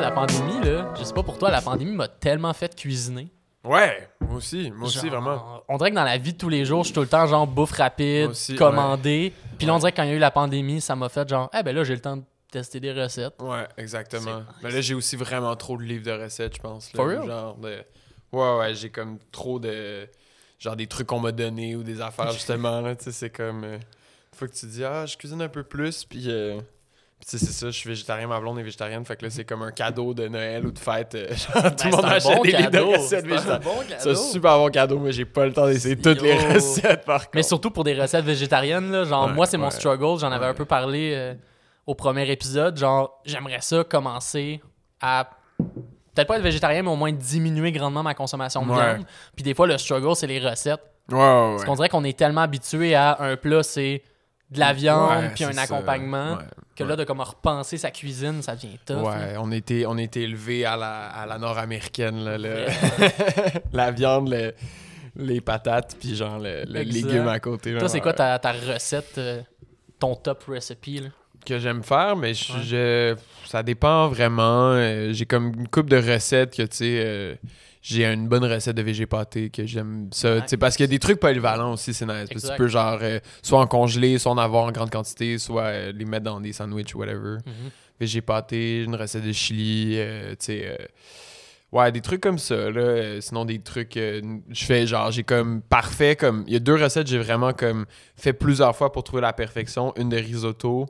la pandémie, là, je sais pas pour toi, la pandémie m'a tellement fait cuisiner. Ouais, moi aussi, moi aussi, vraiment. On dirait que dans la vie de tous les jours, je suis tout le temps genre bouffe rapide, aussi, commandé. Puis là, on dirait que quand il y a eu la pandémie, ça m'a fait genre, eh ben là, j'ai le temps de tester des recettes. Ouais, exactement. Mais là, j'ai aussi vraiment trop de livres de recettes, je pense. là, For real? Genre de... Ouais, ouais, j'ai comme trop de... Genre des trucs qu'on m'a donné ou des affaires, justement, là, tu sais, c'est comme... euh, fois que tu dis, ah, je cuisine un peu plus, puis... euh, tu sais, c'est ça, je suis végétarien, ma blonde est végétarienne, fait que là, c'est comme un cadeau de Noël ou de fête. euh, genre, tout Ben, le monde achète bon des livres de cadeau. recettes C'est un végétariennes. bon C'est un cadeau. super bon cadeau, mais j'ai pas le temps d'essayer toutes les recettes, par contre. Mais surtout pour des recettes végétariennes, là, genre, Ouais, moi, c'est mon struggle. J'en avais un peu parlé euh, au premier épisode. Genre, j'aimerais ça commencer à. Peut-être pas être végétarien, mais au moins diminuer grandement ma consommation de viande. Puis des fois, le struggle, c'est les recettes. Parce qu'on dirait qu'on est tellement habitué à un plat, c'est de la viande, puis un c'est Ouais, que là, de comme repenser sa cuisine, ça devient tough. là. Ouais, on était, on était élevé à la, à la nord-américaine, là, le- la viande, le- les patates, puis genre le, le légume à côté. Toi, c'est quoi ta, ta recette, euh, ton top recipe? Là? que j'aime faire, mais je, Ouais. je- ça dépend vraiment. Euh, j'ai comme une coupe de recettes que, tu sais, euh, j'ai une bonne recette de végé pâté que j'aime ça. Parce qu'il y a des trucs polyvalents aussi, c'est nice. Parce que tu peux, genre, euh, soit en congeler, soit en avoir en grande quantité, soit euh, les mettre dans des sandwichs ou whatever. Végé pâté, une recette de chili, euh, tu sais. ouais, des trucs comme ça, là. Euh, sinon, des trucs. euh, je fais genre, j'ai comme parfait, comme. Il y a deux recettes, j'ai vraiment comme fait plusieurs fois pour trouver la perfection. Une de risotto,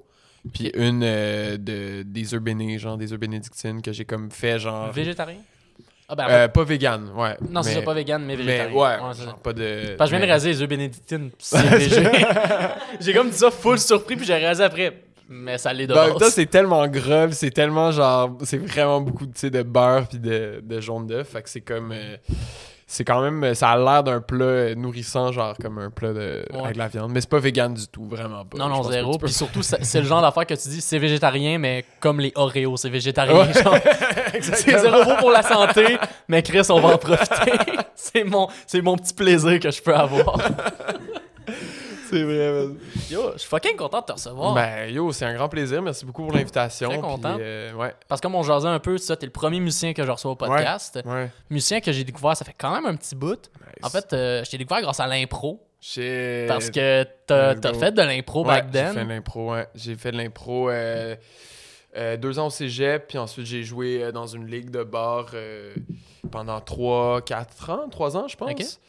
puis une euh, de, des œufs bénis, genre des œufs bénédictines, que j'ai comme fait, genre. Végétarien? Ah ben, en Euh, pas vegan, ouais. non, c'est mais- ça, pas vegan, mais Mais végétarien. ouais, ça. genre pas de. Parce que je viens de mais- raser les œufs bénédictines. J'ai comme dit ça full surpris, puis j'ai rasé après. Mais ça l'est de Ben, en même base. temps, c'est tellement pis c'est tellement genre. C'est vraiment beaucoup tu sais, de beurre puis de, de jaune d'œuf. Fait que c'est comme. euh, c'est quand même. Ça a l'air d'un plat nourrissant, genre comme un plat de, Ouais. avec de la viande. Mais c'est pas vegan du tout, vraiment pas. Non, non, zéro. Puis surtout, c'est le genre d'affaire que tu dis, c'est végétarien, mais comme les Oreos, c'est végétarien. Ouais. genre. c'est zéro bon pour la santé, mais Chris, on va en profiter. c'est mon, c'est mon petit plaisir que je peux avoir. C'est vrai, man. Yo, je suis fucking content de te recevoir. Ben, yo, c'est un grand plaisir. Merci beaucoup pour l'invitation. Très puis, content. euh, ouais. Parce que comme on jasait un peu, ça, t'es le premier musicien que je reçois au podcast. Ouais. Musicien que j'ai découvert, ça fait quand même un petit bout. En fait, euh, je t'ai découvert grâce à l'impro. Shit. Parce que t'as go. fait de l'impro Ouais, back J'ai fait then. de l'impro, ouais. J'ai fait de l'impro euh, euh, deux ans au cégep, puis ensuite j'ai joué euh, dans une ligue de bar euh, pendant trois, quatre ans, trois ans, je pense.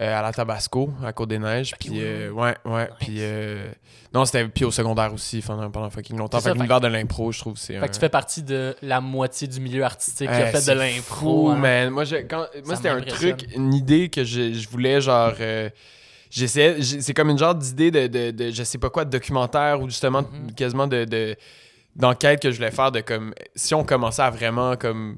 Euh, à la Tabasco, à Côte-des-Neiges. Puis, ouais, euh, ouais, ouais. Puis, euh, non, c'était. Puis au secondaire aussi, pendant, pendant fucking longtemps. Fait ça, que fait l'univers de l'impro, je trouve, c'est. Fait un- que tu fais partie de la moitié du milieu artistique qui a fait de l'impro. hein. man. Moi, quand- moi c'était un truc, une idée que je, je voulais, genre. J'essayais, c'est comme une genre d'idée de, de, de- je sais pas quoi, de documentaire ou justement Mhm. quasiment de, de- d'enquête que je voulais faire de comme si on commençait à vraiment comme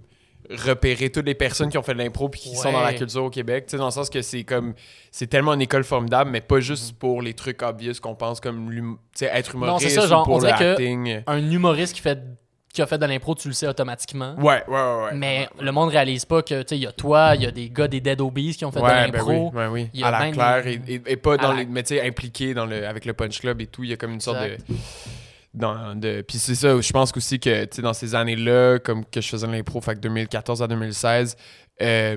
repérer toutes les personnes qui ont fait de l'impro puis qui sont dans la culture au Québec, tu sais dans le sens que c'est comme c'est tellement une école formidable mais pas Mhm. juste pour les trucs obvious qu'on pense comme être humoriste ça, ou pour on le que- acting. Un humoriste qui, fait, qui a fait de l'impro, tu le sais automatiquement. Ouais, ouais, ouais, ouais. Mais le monde réalise pas que, tu sais, il y a toi, il y a des gars des Dead Obies qui ont fait ouais, de ben l'impro. oui, ouais, oui. A À la même claire des- et, et- et pas dans la- les. Mais tu sais, impliqué dans le, avec le Punch Club et tout. Il y a comme une sorte de. Dans, de puis c'est ça, je pense aussi que tu sais, dans ces années-là, comme que je faisais de l'impro, fait que 2014 à 2016, euh,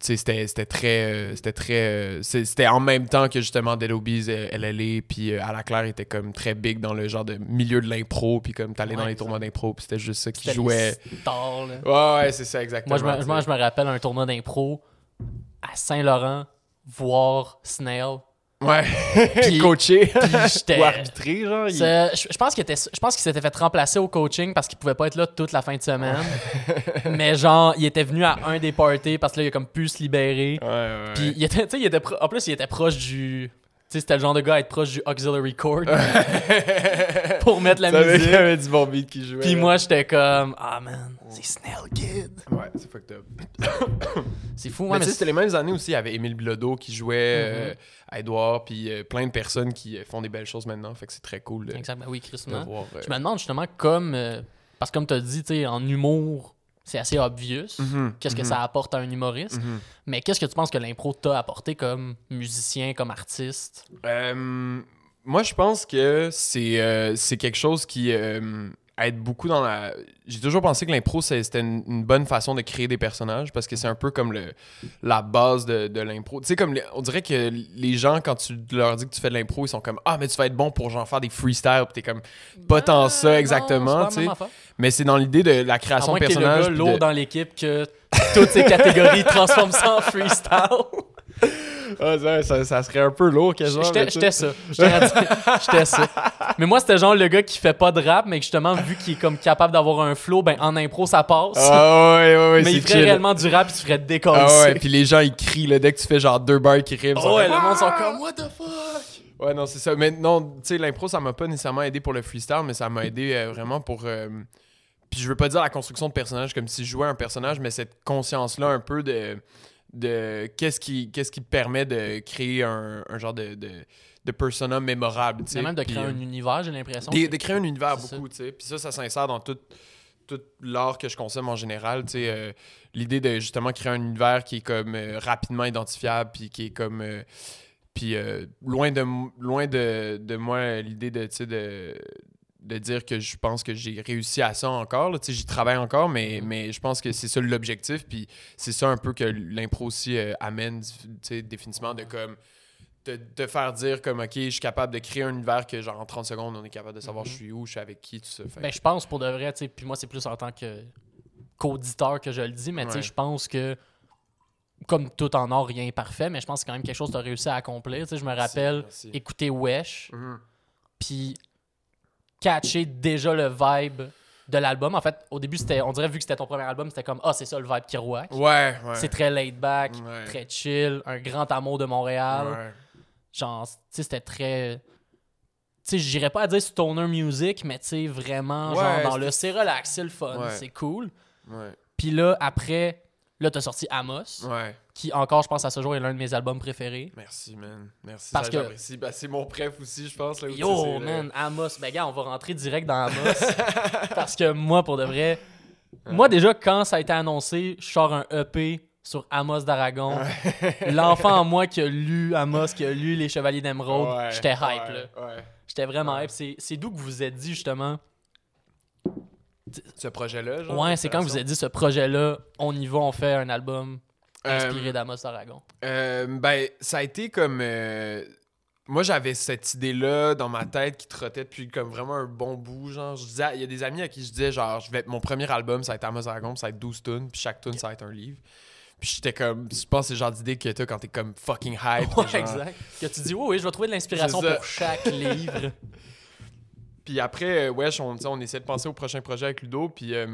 c'était très. euh, C'était très. euh, C'était en même temps que justement Dead Obies, euh, LLA, puis à la claire était comme très big dans le genre de milieu de l'impro, puis comme t'allais dans Ouais, les tournois d'impro, puis c'était juste ça qui jouait. stars, là. Ouais, ouais, c'est ça, exactement. Moi, je me, moi, je me rappelle un tournoi d'impro à Saint-Laurent, voir Snail. Ouais, Puis- coaché. Puis. Ou arbitré, genre. il- Je, pense qu'il était, je pense qu'il s'était fait remplacer au coaching parce qu'il pouvait pas être là toute la fin de semaine. mais genre, il était venu à un des parties parce que là, il a comme pu se libérer. Ouais, ouais. Puis il était, tu sais, il était pro- en plus, il était proche du. Sais, c'était le genre de gars à être proche du auxiliary chord pour mettre la Ça musique. Il y avait du bon beat qui jouait. Puis moi, j'étais comme, ah man, c'est Snail Kid. Ouais, c'est fucked up. C'est fou, mais ouais, tu mais sais, c'était les mêmes années aussi. Il y avait Émile Bilodeau qui jouait euh, à Edouard, puis euh, plein de personnes qui euh, font des belles choses maintenant. Fait que c'est très cool Exactement, oui, euh, Je me demande justement, comme. parce que comme tu as dit, tu sais, en humour, c'est assez obvious. mhm, Qu'est-ce que mhm, ça apporte à un humoriste? mhm. Mais qu'est-ce que tu penses que l'impro t'a apporté comme musicien, comme artiste? Euh, moi, je pense que c'est euh, c'est quelque chose qui, euh, être beaucoup dans la. J'ai toujours pensé que l'impro, c'était une, une bonne façon de créer des personnages parce que c'est un peu comme le, la base de, de l'impro. Tu sais, comme les- on dirait que les gens, quand tu leur dis que tu fais de l'impro, ils sont comme Ah, mais tu vas être bon pour genre faire des freestyles. Puis t'es comme Pas tant ça Ah, exactement, c'est pas tu sais. Mais c'est dans l'idée de la À création moins de que t'aies le personnages. gars lourd de- dans l'équipe que toutes ces catégories transforment ça en freestyle. Ah, ça, ça- ça serait un peu lourd, quasiment. J'étais mais tu j'étais ça. À J'étais ça. Mais moi, c'était genre le gars qui fait pas de rap, mais que justement, vu qu'il est comme capable d'avoir un flow, ben en impro, ça passe. Ah, ouais, ouais, ouais, mais il ferait chill. réellement du rap, il se ferait décoller. Ah ouais, puis les gens ils crient là, dès que tu fais genre deux bars qui riment. Oh ouais, le monde sont Ah! comme What the fuck? Ouais, non, c'est ça. Mais non, tu sais, l'impro, ça m'a pas nécessairement aidé pour le freestyle, mais ça m'a aidé euh, vraiment pour. euh, Puis je veux pas dire la construction de personnage comme si je jouais un personnage, mais cette conscience-là un peu de. de qu'est-ce qui, qu'est-ce qui te permet de créer un, un genre de, de, de persona mémorable. tu sais. C'est même de créer euh, un univers, j'ai l'impression. de, de créer un univers beaucoup, tu sais. Puis ça, ça s'insère dans tout, tout l'art que je consomme en général, tu sais. euh, L'idée de justement créer un univers qui est comme euh, rapidement identifiable, puis qui est comme... euh, puis euh, loin de loin de, de moi l'idée de, de de dire que je pense que j'ai réussi à ça encore. J'y travaille encore, mais, Mhm. mais je pense que c'est ça l'objectif. Puis c'est ça un peu que l'impro aussi euh, amène, définitivement, de comme de te faire dire comme ok, je suis capable de créer un univers que genre en 30 secondes, on est capable de savoir Mhm. je suis où, je suis avec qui, tout ça. Fait Ben, que- je pense pour de vrai, tu sais, puis moi, c'est plus en tant que qu'auditeur que je le dis, mais tu sais, Ouais. je pense que, comme tout en art, rien n'est parfait, mais je pense que c'est quand même quelque chose que tu as réussi à accomplir. Tu sais, je me rappelle Merci. écouter Wesh, Mhm. puis catcher déjà le vibe de l'album. En fait, au début, c'était, on dirait, vu que c'était ton premier album, c'était comme, ah, c'est ça le vibe qui. Ouais, ouais. C'est très laid back, Ouais. très chill, un grand amour de Montréal. Ouais. Genre, tu sais, c'était très. Tu sais, j'irais pas à dire stoner music, mais tu sais, vraiment, Ouais, genre, dans le c'est relax, c'est le fun, c'est cool. Puis là, après, là, t'as sorti Amos, Ouais. qui encore, je pense, à ce jour, est l'un de mes albums préférés. Merci, man. Merci. Parce ça, que-. Ben, c'est mon préf aussi, je pense. Là, Yo, man, Amos. Ben, gars, on va rentrer direct dans Amos. parce que moi, pour de vrai, moi, déjà, quand ça a été annoncé, je sors un EP sur Amos d'Aragon. L'enfant en moi qui a lu Amos, qui a lu Les Chevaliers d'Emeraude, Ouais, j'étais hype, là. J'étais vraiment hype. C'est- C'est d'où que vous vous êtes dit, justement. Ce projet-là, genre. Ouais, c'est quand vous êtes dit ce projet-là, on y va, on fait un album inspiré Euh, d'Amos d'Aragon. Euh, ben, ça a été comme. euh, Moi, j'avais cette idée-là dans ma tête qui trottait depuis comme vraiment un bon bout. Genre, je disais, il y a des amis à qui je disais, genre, je vais, mon premier album, ça va être Amos Dragon, ça va être 12 tunes, puis chaque tune, ça va être un livre. Puis j'étais comme, je pense que c'est le genre d'idée que t'as quand t'es comme fucking hype. Ouais, genre. exact. Que tu dis, oui, oui, je vais trouver de l'inspiration pour chaque livre. Puis après, euh, wesh, on, on essaie de penser au prochain projet avec Ludo, puis euh,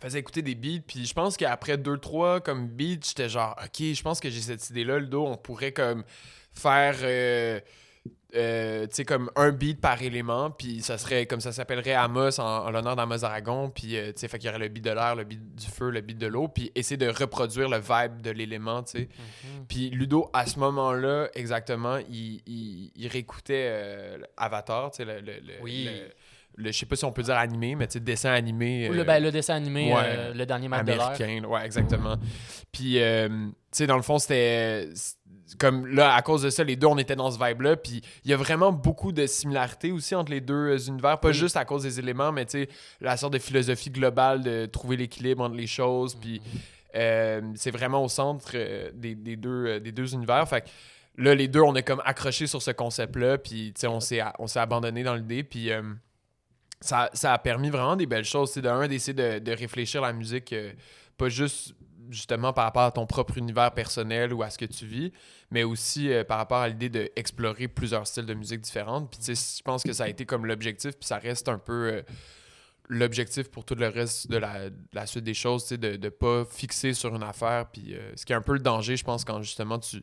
faisait écouter des beats. Puis je pense qu'après deux, trois comme beats, j'étais genre, ok, je pense que j'ai cette idée-là, Ludo, on pourrait comme faire, euh, euh, tu sais, comme un beat par élément, puis ça serait comme ça s'appellerait Amos en, en l'honneur d'Amos Aragon, puis euh, tu sais, fait qu'il y aurait le beat de l'air, le beat du feu, le beat de l'eau, puis essayer de reproduire le vibe de l'élément, tu sais. Puis Ludo, à ce moment-là, exactement, il, il, il réécoutait euh, Avatar, tu sais, le, le, le- Oui. le- le- je sais pas si on peut dire animé, mais tu sais, dessin animé. Ou euh, le, ben, le dessin animé, ouais, euh, le dernier match américain. Ouais, exactement. Puis, euh, tu sais, dans le fond, c'était. Comme là, à cause de ça, les deux, on était dans ce vibe-là. Puis, il y a vraiment beaucoup de similarités aussi entre les deux euh, univers. Pas Oui. juste à cause des éléments, mais tu sais, la sorte de philosophie globale de trouver l'équilibre entre les choses. Puis, c'est vraiment au centre des, des deux, des deux univers. Fait que là, les deux, on est comme accroché sur ce concept-là. Puis, tu sais, on s'est on s'est abandonné dans l'idée. Puis, ça, ça a permis vraiment des belles choses. C'est d'un, d'essayer de, de réfléchir la musique, euh, pas juste justement par rapport à ton propre univers personnel ou à ce que tu vis, mais aussi euh, par rapport à l'idée d'explorer plusieurs styles de musique différentes. Puis, tu sais, je pense que ça a été comme l'objectif, puis ça reste un peu. euh, l'objectif pour tout le reste de la, de la suite des choses, de ne pas fixer sur une affaire. Puis, euh, ce qui est un peu le danger, je pense, quand justement tu.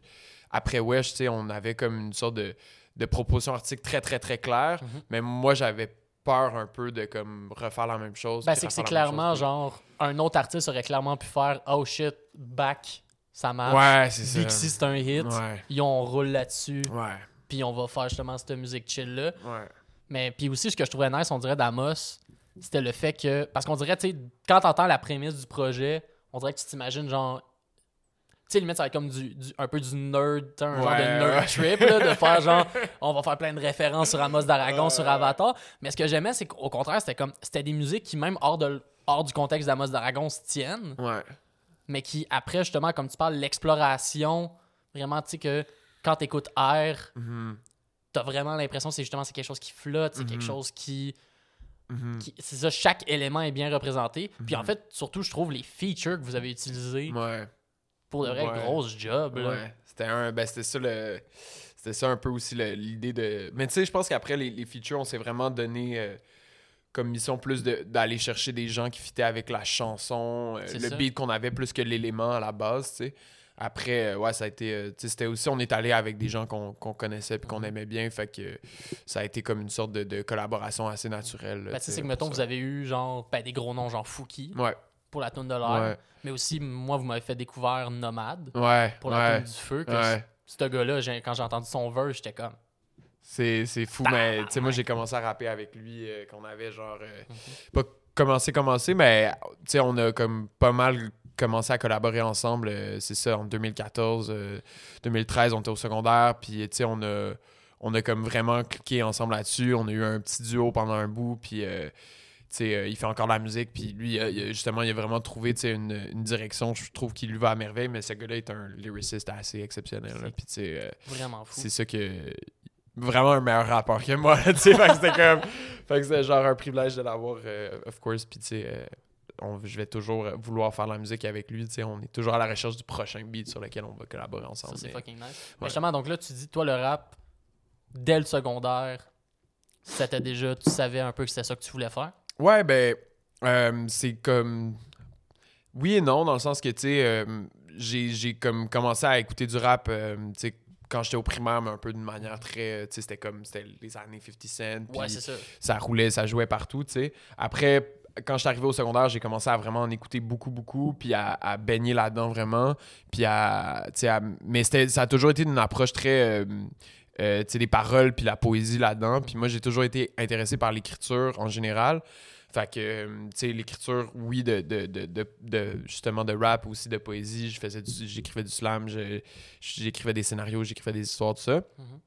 Après Wesh, tu sais, on avait comme une sorte de, de proposition artistique très, très, très claire. Mhm. Mais moi, j'avais peur un peu de comme refaire la même chose. Ben, c'est que c'est clairement chose, genre un autre artiste aurait clairement pu faire Oh shit, back, ça marche. Ouais, c'est ça. Dixie, c'est un hit. Ouais. Puis on roule là-dessus. Ouais. Puis on va faire justement cette musique chill-là. Ouais. Mais puis aussi, ce que je trouvais nice, on dirait d'Amos, c'était le fait que. Parce qu'on dirait, tu sais, quand t'entends la prémisse du projet, on dirait que tu t'imagines genre. Sais, limite, ça va être comme du, du- un peu du nerd, un genre de nerd ouais. trip, là, de faire genre, on va faire plein de références sur Amos d'Aragon, sur. Avatar. Mais ce que j'aimais, c'est qu'au contraire, c'était comme, c'était des musiques qui, même hors, de, hors du contexte d'Amos d'Aragon, se tiennent, Ouais. mais qui, après, justement, comme tu parles, l'exploration, vraiment, tu sais, que quand t'écoutes Air, Mhm. t'as vraiment l'impression que c'est justement quelque chose qui flotte, c'est quelque Mhm. chose qui, Mhm. qui- c'est ça, chaque élément est bien représenté. Puis en fait, surtout, je trouve les features que vous avez utilisés Ouais. Pour de vrai Ouais. grosse job. Là. Ouais, c'était un ben c'était ça le c'était ça un peu aussi l'idée de mais tu sais je pense qu'après les, les features on s'est vraiment donné euh, comme mission plus de- d'aller chercher des gens qui fitaient avec la chanson, euh, le ça. beat qu'on avait plus que l'élément à la base, tu sais. Après, euh, ouais, ça a été. tu sais, c'était aussi, on est allé avec des gens qu'on qu'on connaissait puis qu'on aimait bien. Fait que ça a été comme une sorte de, de collaboration assez naturelle. Ben, tu sais, c'est que mettons, vous avez eu genre ben, des gros noms, genre Fouki Ouais, pour la tune de l'air. ouais, Mais aussi, moi, vous m'avez fait découvrir Nomade ouais. pour la tune du feu. Que ce gars-là, quand j'ai entendu son verse, j'étais comme. C'est, fou, mais tu sais, moi j'ai commencé à rapper avec lui euh, qu'on avait genre. euh, Mhm. Pas commencé, commencé, mais tu sais, on a comme pas mal commencé à collaborer ensemble. euh, c'est ça, en 2014, euh, 2013, on était au secondaire, puis tu sais, on a, on a comme vraiment cliqué ensemble là-dessus. On a eu un petit duo pendant un bout, puis. Euh, il fait encore de la musique, puis lui, euh, justement, il a vraiment trouvé une, une direction, je trouve, qui lui va à merveille, mais ce gars-là est un lyriciste assez exceptionnel. là, Puis, euh, Vraiment fou. c'est ça que. Vraiment un meilleur rapport que moi, tu sais. c'était comme. Fait que c'était genre un privilège de l'avoir, euh, of course. Puis, tu sais, on- je vais toujours vouloir faire de la musique avec lui. On est toujours à la recherche du prochain beat sur lequel on va collaborer Ça, ensemble. c'est fucking nice. Mais justement, donc là, tu dis, toi, le rap, dès le secondaire, c'était déjà, tu savais un peu que c'était ça que tu voulais faire? Ouais, ben, euh, c'est comme. Oui et non, dans le sens que, tu sais, euh, j'ai j'ai comme commencé à écouter du rap, euh, tu sais, quand j'étais au primaire, mais un peu d'une manière très. Tu sais, c'était comme. C'était les années 50 Cent. Ouais, c'est ça. ça roulait, ça jouait partout, tu sais. Après, quand je suis arrivé au secondaire, j'ai commencé à vraiment en écouter beaucoup, beaucoup, puis à, à baigner là-dedans vraiment. Puis à, tu sais, à- mais ça a toujours été une approche très, euh, euh, des paroles puis la poésie là-dedans. Puis moi, j'ai toujours été intéressé par l'écriture en général. Fait que, euh, tu sais, l'écriture, oui, de, de, de, de, justement de rap, aussi de poésie. Je faisais du- j'écrivais du slam, j'écrivais des scénarios, j'écrivais des histoires, tout ça. Mhm.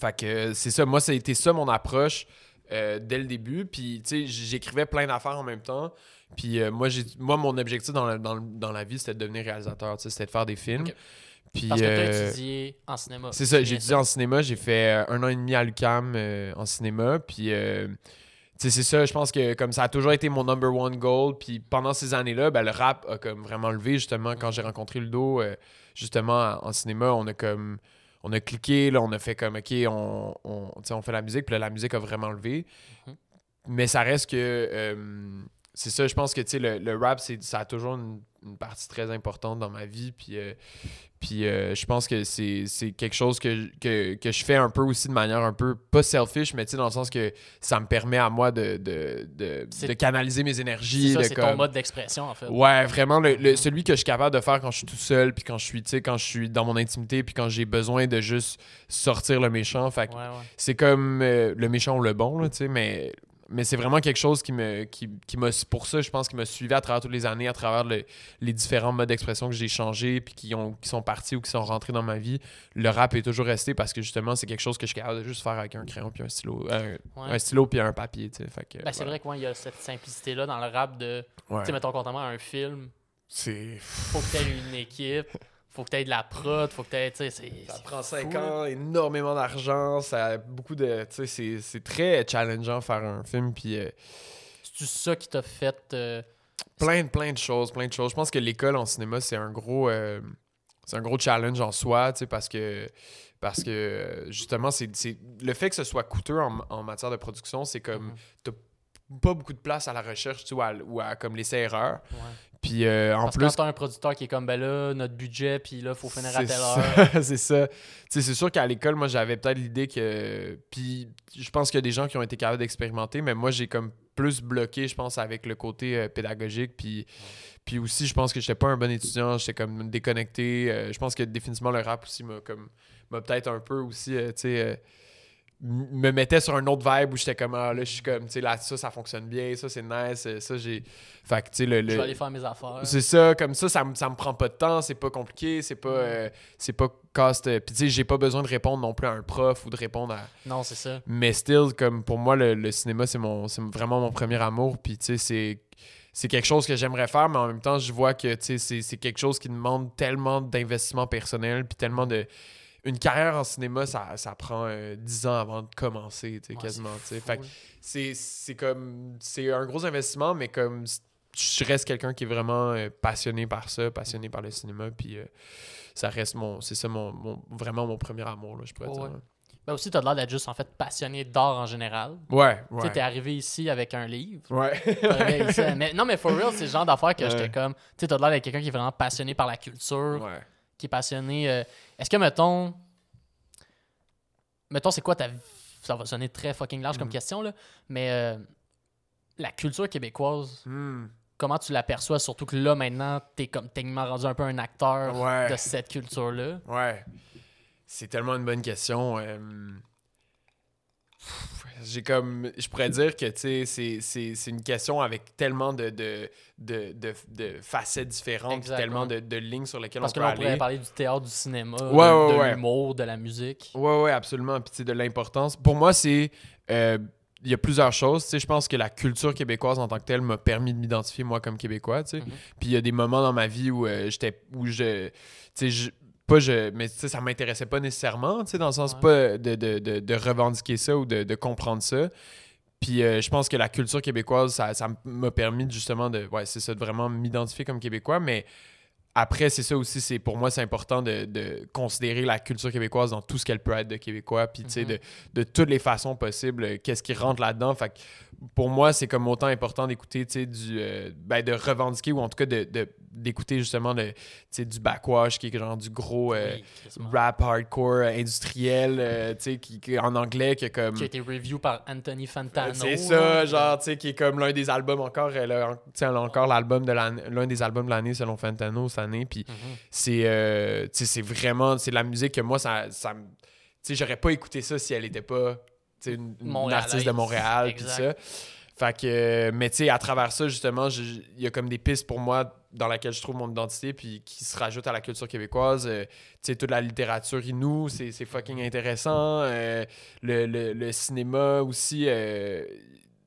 Fait que euh, c'est ça, moi, ça a été ça mon approche euh, dès le début. Puis, tu sais, j'écrivais plein d'affaires en même temps. Puis, euh, moi, moi, mon objectif dans la, dans, dans la vie, c'était de devenir réalisateur, c'était de faire des films. Puis, Parce que tu as euh, étudié en cinéma. c'est ça, j'ai étudié en cinéma. J'ai fait euh, un an et demi à l'UCAM euh, en cinéma. Puis, c'est ça, je pense que comme ça a toujours été mon number one goal. Puis pendant ces années-là, ben, le rap a comme vraiment levé, justement, quand j'ai rencontré Ludo, euh, justement, en cinéma, on a comme. On a cliqué, là, on a fait comme, OK, on, on, on fait la musique, puis là, la musique a vraiment levé. Mhm. Mais ça reste que. euh, c'est ça, je pense que, tu sais, le, le rap, ça a toujours une, une partie très importante dans ma vie. Puis, euh, puis euh, je pense que c'est, c'est quelque chose que, que, que je fais un peu aussi de manière un peu, pas selfish, mais tu sais, dans le sens que ça me permet à moi de, de, de, de canaliser mes C'est énergies. ça, de c'est comme- ton mode d'expression, en fait. Ouais, vraiment, le, le- Mhm. celui que je suis capable de faire quand je suis tout seul, puis quand je suis, quand je suis dans mon intimité, puis quand j'ai besoin de juste sortir le méchant. Fait que Ouais, ouais. c'est comme euh, le méchant ou le bon, là, tu sais, mais, mais c'est vraiment quelque chose qui me. Qui, qui m'a pour ça, je pense, qui m'a suivi à travers toutes les années, à travers le- les différents modes d'expression que j'ai changés, puis qui, ont, qui sont partis ou qui sont rentrés dans ma vie. Le rap est toujours resté parce que justement, c'est quelque chose que je suis capable de juste faire avec un crayon, puis un stylo. euh, Ouais. Un stylo, puis un papier, tu sais. Fait que, Ben, c'est voilà. vrai qu'il y a cette simplicité-là dans le rap de. Ouais. Tu sais, mettons, contrairement à un film, C'est. faut que tu aies une équipe, faut que tu aies de la prod, faut que tu aies. Ça prend fou, 5 là. ans, énormément d'argent, ça a beaucoup de. C'est- c'est très challengeant faire un film, puis euh, C'est-tu ça qui t'a fait. euh, plein, de- plein de choses, plein de choses. Je pense que l'école en cinéma, c'est un gros. euh, c'est un gros challenge en soi, parce que. Parce que justement, c'est c'est- le fait que ce soit coûteux en, en matière de production, c'est comme. Mhm. T'as pas beaucoup de place à la recherche, tu vois, ou à comme laisser erreur. ouais. Puis euh, en Parce plus. quand t'as un producteur qui est comme, ben là, notre budget, puis là, faut finir à telle heure. c'est ça. C'est sûr qu'à l'école, moi, j'avais peut-être l'idée que. Puis, je pense qu'il y a des gens qui ont été capables d'expérimenter, mais moi, j'ai comme plus bloqué, je pense, avec le côté euh, pédagogique. Puis, puis aussi, je pense que j'étais pas un bon étudiant, j'étais comme déconnecté. Euh, je pense que définitivement, le rap aussi m'a comme. m'a peut-être un peu aussi, tu sais. Me mettait sur un autre vibe où j'étais comme ah là je suis comme tu sais là ça ça fonctionne bien ça c'est nice euh, ça j'ai fait que tu sais le, Je le- vais aller faire mes affaires. c'est ça comme ça ça me ça me prend pas de temps c'est pas compliqué c'est Mm. pas euh, c'est pas cost euh, puis tu sais j'ai pas besoin de répondre non plus à un prof ou de répondre à Non, c'est ça. mais still comme pour moi le, le cinéma c'est mon c'est vraiment mon premier amour puis tu sais c'est c'est quelque chose que j'aimerais faire mais en même temps je vois que tu sais c'est c'est quelque chose qui demande tellement d'investissement personnel puis tellement de une carrière en cinéma ça, ça prend euh, 10 ans avant de commencer tu sais Ouais, quasiment c'est tu là. c'est c'est comme c'est un gros investissement mais comme je reste quelqu'un qui est vraiment euh, passionné par ça passionné par le cinéma puis euh, ça reste mon c'est ça mon, mon- vraiment mon premier amour là, je pourrais dire ouais. Ben aussi, t'as l'air d'être juste en fait passionné d'art en général. ouais Tu ouais t'es arrivé ici avec un livre. ouais ici- mais, non, mais for real, c'est le genre d'affaire que Ouais. j'étais comme. Tu sais, t'as l'air d'être quelqu'un qui est vraiment passionné par la culture, ouais qui est passionné. euh, Est-ce que, mettons. Mettons, c'est quoi ta. Ça va sonner très fucking large comme Mhm. question, là. Mais euh, la culture québécoise, Hmm. comment tu l'aperçois? Surtout que là, maintenant, t'es comme techniquement rendu un peu un acteur Ouais. de cette culture-là? Ouais. C'est tellement une bonne question. euh, J'ai comme. Je pourrais dire que, tu sais, c'est- une question avec tellement de, de, de, de, de facettes différentes, tellement de, de lignes sur lesquelles Parce on que peut là, on pourrait aller. parler du théâtre, du cinéma, Ouais, de, ouais, de ouais. l'humour, de la musique. Ouais, ouais, absolument. Puis, de l'importance. Pour moi, c'est. euh, il y a plusieurs choses. Tu sais, je pense que la culture québécoise en tant que telle m'a permis de m'identifier, moi, comme Québécois, tu sais. Mhm. Puis il y a des moments dans ma vie où euh, j'étais. où je. Tu sais, je- pas je. Mais ça m'intéressait pas nécessairement, tu sais, dans le sens Ouais. pas de, de, de, de revendiquer ça ou de, de comprendre ça. Puis euh, je pense que la culture québécoise, ça m'a permis de, justement de. Ouais, c'est ça, de vraiment m'identifier comme Québécois. Mais après, c'est ça aussi, c'est pour moi, c'est important de, de considérer la culture québécoise dans tout ce qu'elle peut être de Québécois. Puis, sais, Mhm. de, de toutes les façons possibles, euh, qu'est-ce qui rentre là-dedans. Fait que pour moi, c'est comme autant important d'écouter, tu sais, du. euh, ben, de revendiquer ou en tout cas de, de- d'écouter justement le, du backwash qui est genre du gros euh, Oui, rap hardcore euh, industriel, euh, qui, qui- en anglais, que comme. qui a été review par Anthony Fantano. C'est ça, genre, tu sais, qui est comme l'un des albums encore, elle a, elle a encore l'album de l'année, l'un des albums de l'année selon Fantano cette année, puis Mhm. c'est, euh, c'est vraiment, c'est de la musique que moi, ça, ça me- tu sais, j'aurais pas écouté ça si elle était pas, une, une artiste de Montréal, puis ça. Fait que, mais tu sais, à travers ça, justement, il y a comme des pistes pour moi dans laquelle je trouve mon identité, puis qui se rajoutent à la culture québécoise. Euh, tu sais, toute la littérature inou, c'est c'est fucking intéressant. Euh, le, le- le cinéma aussi, euh,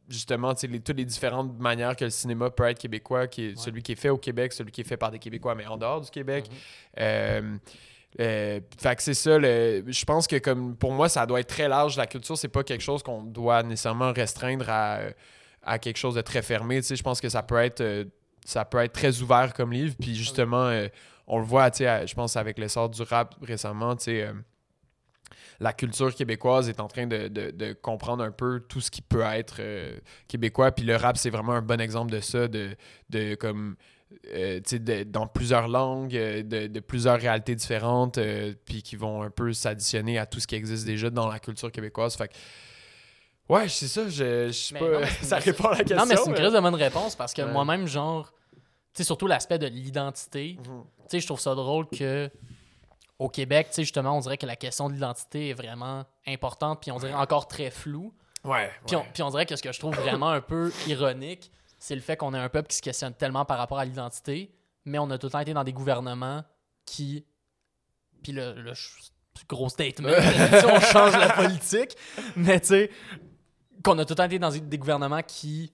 justement, tu sais, toutes les différentes manières que le cinéma peut être québécois, qui est celui qui est fait au Québec, celui qui est fait par des Québécois, mais en dehors du Québec. Euh, fait que c'est ça, le- je pense que comme pour moi, ça doit être très large. La culture, c'est pas quelque chose qu'on doit nécessairement restreindre à, à quelque chose de très fermé. Tu sais, je pense que ça peut être ça peut être très ouvert comme livre. Puis justement, euh, on le voit, je pense avec l'essor du rap récemment, tu sais, euh, la culture québécoise est en train de, de- comprendre un peu tout ce qui peut être euh, québécois. Puis le rap, c'est vraiment un bon exemple de ça, de, de comme euh, de- dans plusieurs langues, de, plusieurs réalités différentes, puis qui vont un peu s'additionner à tout ce qui existe déjà dans la culture québécoise. Fait que, ouais, c'est ça, je, je pas, non, ça répond à la question. Non, mais c'est une crise de bonne réponse parce que Ouais. moi-même, genre, tu sais, surtout l'aspect de l'identité, Mhm. tu sais, je trouve ça drôle que au Québec, tu sais, justement, on dirait que la question de l'identité est vraiment importante, puis on dirait encore très floue. Ouais, Puis, ouais. on, puis on dirait que ce que je trouve vraiment un peu ironique, c'est le fait qu'on est un peuple qui se questionne tellement par rapport à l'identité, mais on a tout le temps été dans des gouvernements qui. Puis le, le gros statement, on change la politique, mais tu sais, qu'on a tout le temps été dans des gouvernements qui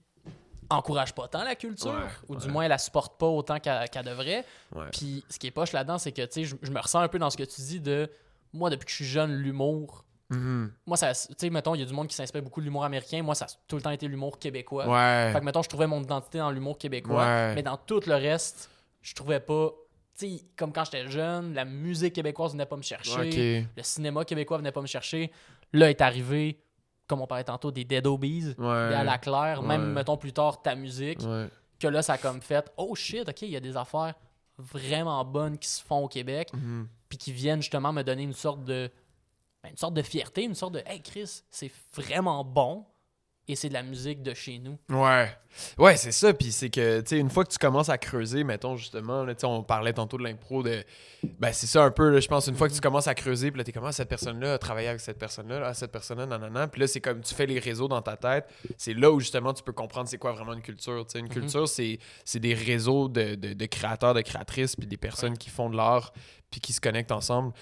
encouragent pas tant la culture, Ouais, ou du ouais. moins la supportent pas autant qu'elle devrait. Ouais. Puis ce qui est poche là-dedans, c'est que tu sais, je, je me ressens un peu dans ce que tu dis de moi, depuis que je suis jeune, l'humour. Mhm. Moi, ça, tu sais, mettons, il y a du monde qui s'inspire beaucoup de l'humour américain. Moi, ça a tout le temps été l'humour québécois. Ouais. Fait que, mettons, je trouvais mon identité dans l'humour québécois. Mais dans tout le reste, je trouvais pas. Tu sais, comme quand j'étais jeune, la musique québécoise venait pas me chercher. Le cinéma québécois venait pas me chercher. Là est arrivé, comme on parlait tantôt, des Dead Obies, Ouais. des à la claire, même, Ouais. mettons, plus tard, ta musique. Ouais. Que là, ça a comme fait, oh shit, ok, il y a des affaires vraiment bonnes qui se font au Québec, Mhm. puis qui viennent justement me donner une sorte de. ben, une sorte de fierté, une sorte de, hey Chris, c'est vraiment bon. Et c'est de la musique de chez nous. Ouais. Ouais, c'est ça. Puis c'est que, tu sais, une fois que tu commences à creuser, mettons, justement, là, on parlait tantôt de l'impro, de. Ben, c'est ça un peu, je pense, une fois que tu commences à creuser, puis là, t'es comme, ah, cette personne-là a travaillé avec cette personne-là, ah, cette personne-là, nanana. Puis là, c'est comme, tu fais les réseaux dans ta tête. C'est là où, justement, tu peux comprendre c'est quoi vraiment une culture. Sais, une culture, c'est c'est des réseaux de, de- de créateurs, de créatrices, puis des personnes qui font de l'art, puis qui se connectent ensemble.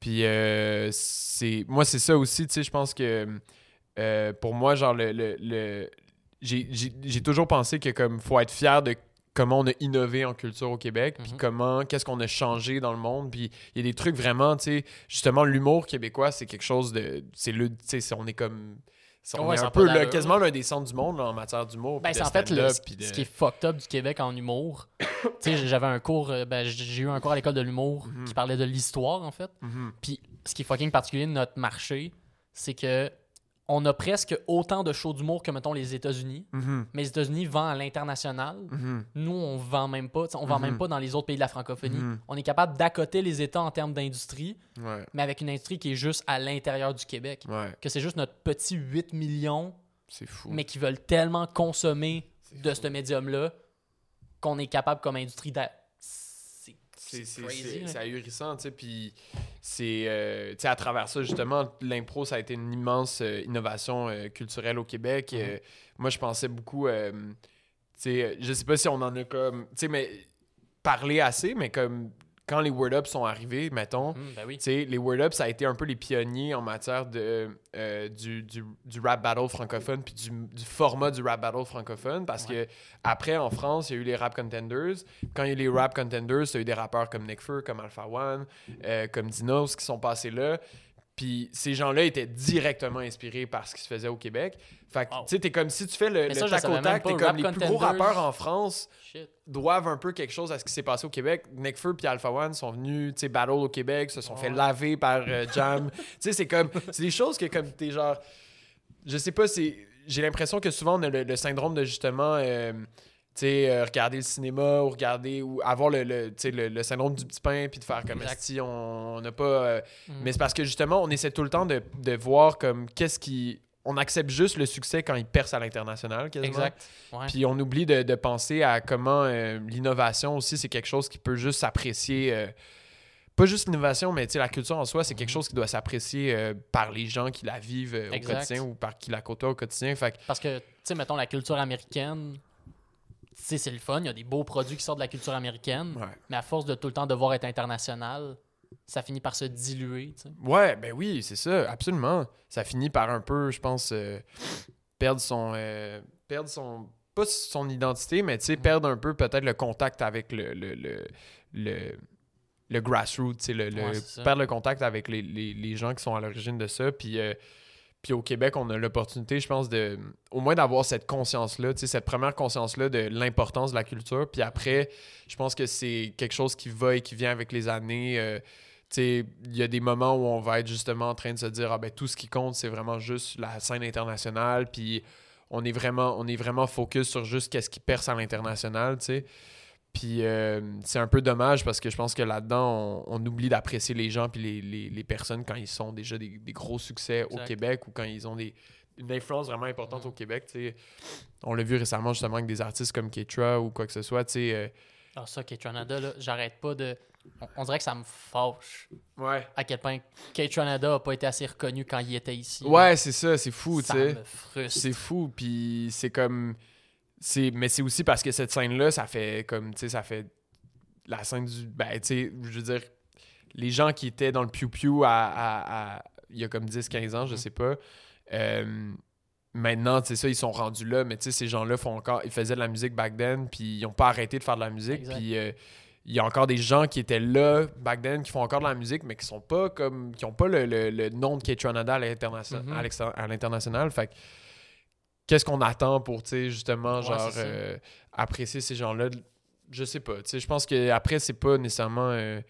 Puis euh, c'est moi, c'est ça aussi, tu sais, je pense que euh, pour moi, genre, le, le, le- j'ai- toujours pensé que comme faut être fier de comment on a innové en culture au Québec, puis Mhm. comment, qu'est-ce qu'on a changé dans le monde, puis il y a des trucs vraiment, tu sais, justement, l'humour québécois, c'est quelque chose de, c'est le, tu sais, on est comme, on Ouais, est un peu d'allure. quasiment l'un des centres du monde là, en matière d'humour, Ben, c'est en fait le, ce, puis de- ce qui est fucked up du Québec en humour. tu sais, j'avais un cours, euh, ben, j'ai eu un cours à l'école de l'humour Mhm. qui parlait de l'histoire, en fait. Mhm. Puis ce qui est fucking particulier de notre marché, c'est que on a presque autant de shows d'humour que, mettons, les États-Unis. Mhm. Mais les États-Unis vendent à l'international. Mhm. Nous, on vend même pas. On vend Mhm. même pas dans les autres pays de la francophonie. Mhm. On est capable d'accoter les États en termes d'industrie, Ouais, mais avec une industrie qui est juste à l'intérieur du Québec. ouais, Que c'est juste notre petit 8 millions, c'est fou. mais qui veulent tellement consommer de fou. ce médium-là qu'on est capable comme industrie C'est ahurissant, tu sais. Puis c'est. euh, tu sais, à travers ça, justement, l'impro, ça a été une immense euh, innovation euh, culturelle au Québec. Mhm. Euh, moi, je pensais beaucoup. tu sais, je sais pas si on en a comme. Tu sais, mais parlé assez, mais comme quand les Word Up sont arrivés, mettons. Hum, ben oui. Les Word Up, ça a été un peu les pionniers en matière de, euh, du, du, du rap battle francophone puis du, du format du rap battle francophone parce que après, en France, il y a eu les rap contenders. Quand il y a eu les rap contenders, il y a eu des rappeurs comme Nick Fur, comme Alpha One, euh, comme Dinos qui sont passés là. Puis ces gens-là étaient directement inspirés par ce qui se faisait au Québec. Fait que, Wow. tu sais, t'es comme si tu fais le, le ça, tac au tac, t'es comme les plus gros rappeurs en France Shit. doivent un peu quelque chose à ce qui s'est passé au Québec. Nick Fur puis Alpha One sont venus, tu sais, battle au Québec, se sont fait laver par euh, Jam. tu sais, c'est comme, c'est des choses que comme t'es genre, je sais pas, c'est, j'ai l'impression que souvent on a le, le syndrome de justement, euh, euh, regarder le cinéma ou regarder ou avoir le, le, le, le syndrome du petit pain puis de faire comme si on n'a pas. euh, Mhm. Mais c'est parce que justement, on essaie tout le temps de, de voir comme qu'est-ce qui. On accepte juste le succès quand il perce à l'international, quasiment. Exact. Ouais. Puis on oublie de, de penser à comment euh, l'innovation aussi, c'est quelque chose qui peut juste s'apprécier. euh, pas juste l'innovation, mais la culture en soi, c'est quelque Mhm. chose qui doit s'apprécier euh, par les gens qui la vivent euh, au quotidien ou par qui la côtoient au quotidien. Fait que, Parce que, tu sais, mettons, la culture américaine, c'est le fun. Il y a des beaux produits qui sortent de la culture américaine. ouais. Mais à force de tout le temps devoir être international, ça finit par se diluer, tu sais. Ouais, ben oui, c'est ça, absolument. Ça finit par un peu, je pense, euh, perdre son. euh, perdre son. Pas son identité, mais tu sais, perdre un peu peut-être le contact avec le. le, le, le le grassroots, tu sais, le, le- Ouais, perdre le contact avec les, les, les gens qui sont à l'origine de ça. Puis, euh, puis au Québec, on a l'opportunité, je pense, de au moins d'avoir cette conscience-là, cette première conscience-là de l'importance de la culture. Puis après, je pense que c'est quelque chose qui va et qui vient avec les années. euh, il y a des moments où on va être justement en train de se dire ah ben tout ce qui compte c'est vraiment juste la scène internationale puis on est vraiment on est vraiment focus sur juste qu'est-ce qui perce à l'international tu sais puis euh, c'est un peu dommage parce que je pense que là-dedans on, on oublie d'apprécier les gens puis les, les, les personnes quand ils sont déjà des, des gros succès au. Québec ou quand ils ont des une influence vraiment importante Mhm. au Québec tu sais on l'a vu récemment justement avec des artistes comme Ketra ou quoi que ce soit tu sais euh, Ah, ça, K-Tronada, là, j'arrête pas de. On, on dirait que ça me fâche ouais à quel point K-Tronada a pas été assez reconnu quand il était ici. ouais c'est ça c'est fou ça me frustre. C'est fou, puis c'est comme. C'est Mais c'est aussi parce que cette scène-là, ça fait comme. Tu sais, ça fait. La scène du. Ben, tu sais, je veux dire, les gens qui étaient dans le Pew Pew à, à- à- il y a comme 10-15 ans, je Mhm. sais pas. euh, maintenant, tu sais, ça, ils sont rendus là, mais tu sais, ces gens-là font encore. Ils faisaient de la musique back then, puis ils n'ont pas arrêté de faire de la musique, Exact. puis. euh, il y a encore des gens qui étaient là back then qui font encore de la musique mais qui sont pas comme qui ont pas le, le- le nom de K-Tronada à l'interna- Mhm. à l'international fait qu'est-ce qu'on attend pour, tu sais, justement, Ouais, genre, euh, apprécier ces gens-là? Je sais pas. Tu sais, je pense que après c'est pas nécessairement euh,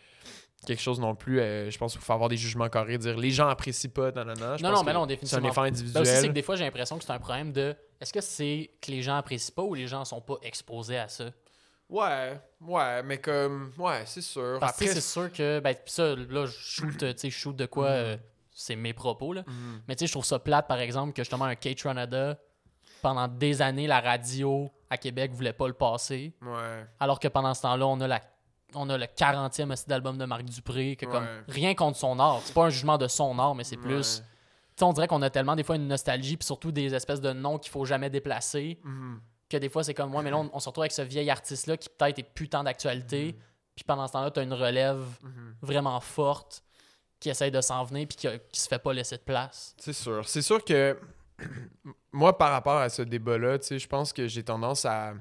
quelque chose non plus. euh, je pense qu'il faut avoir des jugements carrés, dire les gens apprécient pas, nanana. Je Non, pense non, mais non, C'est un définitivement. effort Là aussi, c'est individuel. que des fois, j'ai l'impression que c'est un problème de. Est-ce que c'est que les gens apprécient pas ou les gens sont pas exposés à ça? Ouais, ouais, mais comme, ouais, c'est sûr. Parce Après, c'est sûr que. Ben, ça, là, je shoot, tu sais, je shoot de quoi. Euh, c'est mes propos, là. Mhm. Mais tu sais, je trouve ça plate, par exemple, que justement un K-Tronada pendant des années, la radio à Québec voulait pas le passer. Ouais. Alors que pendant ce temps-là, on a la on a le 40e aussi d'album de Marc Dupré, que comme Ouais. rien contre son art. C'est pas un jugement de son art, mais c'est plus. Ouais. On dirait qu'on a tellement des fois une nostalgie, puis surtout des espèces de noms qu'il faut jamais déplacer, Mhm. que des fois c'est comme moi, mais là on, on se retrouve avec ce vieil artiste-là qui peut-être est plus tant d'actualité, puis pendant ce temps-là, tu as une relève Mhm. vraiment forte qui essaye de s'en venir, puis qui, a- qui se fait pas laisser de place. C'est sûr. C'est sûr que moi, par rapport à ce débat-là, je pense que j'ai tendance à.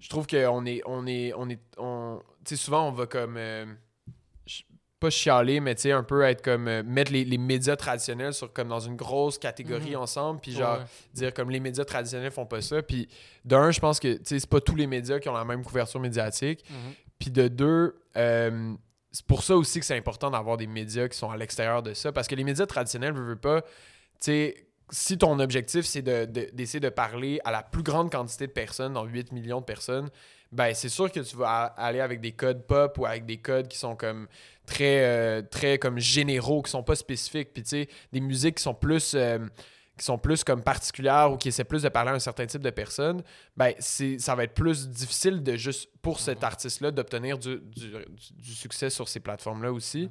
Je trouve qu'on est. On est. On est. On... Tu sais, souvent, on va comme. euh, Pas chialer, mais tu sais, un peu être comme. euh, mettre les, les médias traditionnels sur comme dans une grosse catégorie Mhm. ensemble, puis genre Ouais. dire comme les médias traditionnels font pas ça. Puis d'un, je pense que tu sais, c'est pas tous les médias qui ont la même couverture médiatique. Mhm. Puis de deux, euh, c'est pour ça aussi que c'est important d'avoir des médias qui sont à l'extérieur de ça. Parce que les médias traditionnels, veux, veux pas, tu sais, si ton objectif c'est de- de- d'essayer de, parler à la plus grande quantité de personnes, dans 8 millions de personnes, ben c'est sûr que tu vas aller avec des codes pop ou avec des codes qui sont comme très, euh, très comme généraux, qui sont pas spécifiques. Puis tu sais, des musiques qui sont plus. euh, qui sont plus comme particulières ou qui essaient plus de parler à un certain type de personnes, ben c'est ça va être plus difficile de juste pour cet artiste-là d'obtenir du, du- du- du succès sur ces plateformes-là aussi.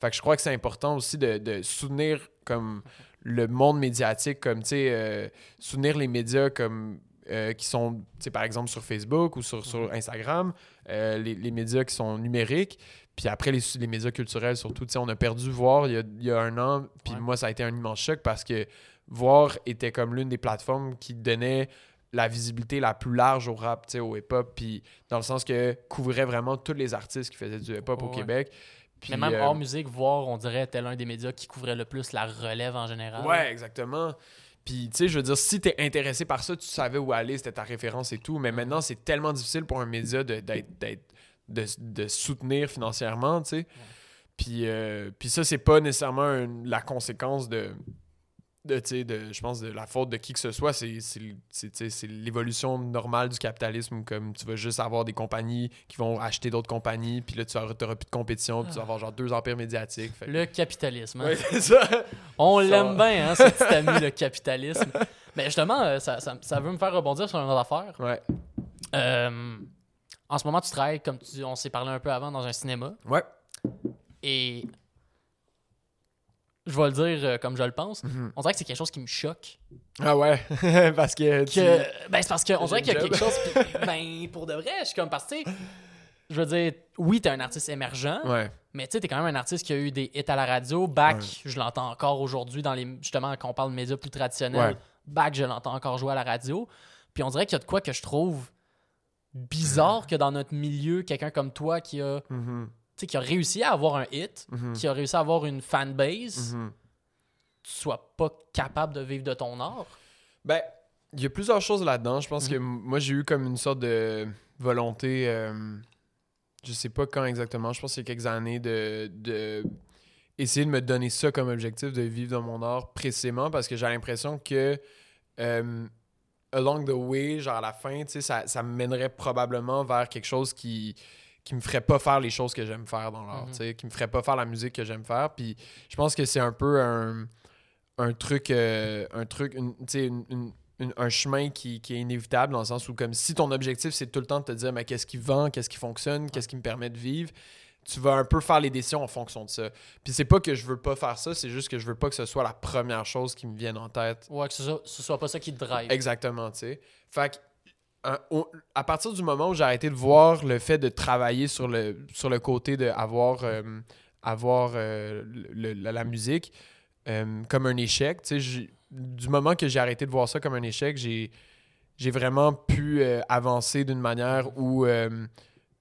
Fait que je crois que c'est important aussi de, de soutenir comme le monde médiatique, comme tu sais, euh, soutenir les médias comme euh, qui sont, tu sais, par exemple sur Facebook ou sur, sur Instagram, euh, les, les médias qui sont numériques. Puis après, les, les médias culturels, surtout, tu sais, on a perdu Voir il y a, il y a un an. Puis Ouais. moi, ça a été un immense choc parce que Voir était comme l'une des plateformes qui donnait la visibilité la plus large au rap, tu sais, au hip-hop, puis dans le sens que couvrait vraiment tous les artistes qui faisaient du hip-hop au Ouais. Québec. Puis, mais même euh, hors musique, voir, on dirait, tel un des médias qui couvrait le plus la relève en général. Ouais, exactement. Puis, tu sais, je veux dire, si t'es intéressé par ça, tu savais où aller, c'était ta référence et tout. Mais maintenant, c'est tellement difficile pour un média de, d'être, d'être- de, de soutenir financièrement, tu sais. Puis, euh, puis ça, c'est pas nécessairement la conséquence de, de, de, je pense, de la faute de qui que ce soit. C'est, l'évolution normale du capitalisme comme tu vas juste avoir des compagnies qui vont acheter d'autres compagnies, puis là, tu n'auras plus de compétition, puis tu vas avoir genre deux empires médiatiques. Fait Le capitalisme. hein. Ouais, c'est ça. On l'aime bien, hein, ce petit ami, le capitalisme. Mais justement, euh, ça, ça, ça veut me faire rebondir sur une autre affaire. Ouais. Euh, en ce moment, tu travailles, comme tu, on s'est parlé un peu avant, dans un cinéma. Ouais. Et je vais le dire euh, comme je le pense. Mhm. On dirait que c'est quelque chose qui me choque. Ah ouais, parce que tu... Ben, c'est parce qu'on dirait qu'il y a quelque chose. puis, ben, pour de vrai, je suis comme parce que, je veux dire, oui, t'es un artiste émergent, Ouais, mais tu sais, t'es quand même un artiste qui a eu des hits à la radio. Back, Ouais. je l'entends encore aujourd'hui dans les. Justement, quand on parle de médias plus traditionnels, Ouais. Back, je l'entends encore jouer à la radio. Puis on dirait qu'il y a de quoi que je trouve bizarre que dans notre milieu, quelqu'un comme toi qui a, Mhm, qui a réussi à avoir un hit, mhm, qui a réussi à avoir une fanbase, mhm. tu sois pas capable de vivre de ton art. Ben, il y a plusieurs choses là-dedans. Je pense Mhm. que m- moi, j'ai eu comme une sorte de volonté, euh, je sais pas quand exactement, je pense qu'il y a quelques années, de, de essayer de me donner ça comme objectif, de vivre dans mon art précisément, parce que j'ai l'impression que euh, along the way, genre à la fin, tu sais, ça, ça me mènerait probablement vers quelque chose qui qui me ferait pas faire les choses que j'aime faire dans l'art, tu sais, qui me ferait pas faire la musique que j'aime faire. Puis je pense que c'est un peu un, un truc, euh, un truc, une- tu sais, une- une- une- un chemin qui, qui est inévitable dans le sens où comme si ton objectif c'est tout le temps de te dire mais qu'est-ce qui vend, qu'est-ce qui fonctionne, qu'est-ce qui me permet de vivre, tu vas un peu faire les décisions en fonction de ça. Puis c'est pas que je veux pas faire ça, c'est juste que je veux pas que ce soit la première chose qui me vienne en tête Ouais, que ce soit, ce soit pas ça qui te drive. Exactement, tu sais. Fait que, un- au- à partir du moment où j'ai arrêté de voir le fait de travailler sur le, sur le côté de avoir, euh, avoir euh, le- le- la musique euh, comme un échec, du moment que j'ai arrêté de voir ça comme un échec, j'ai, j'ai vraiment pu euh, avancer d'une manière où euh,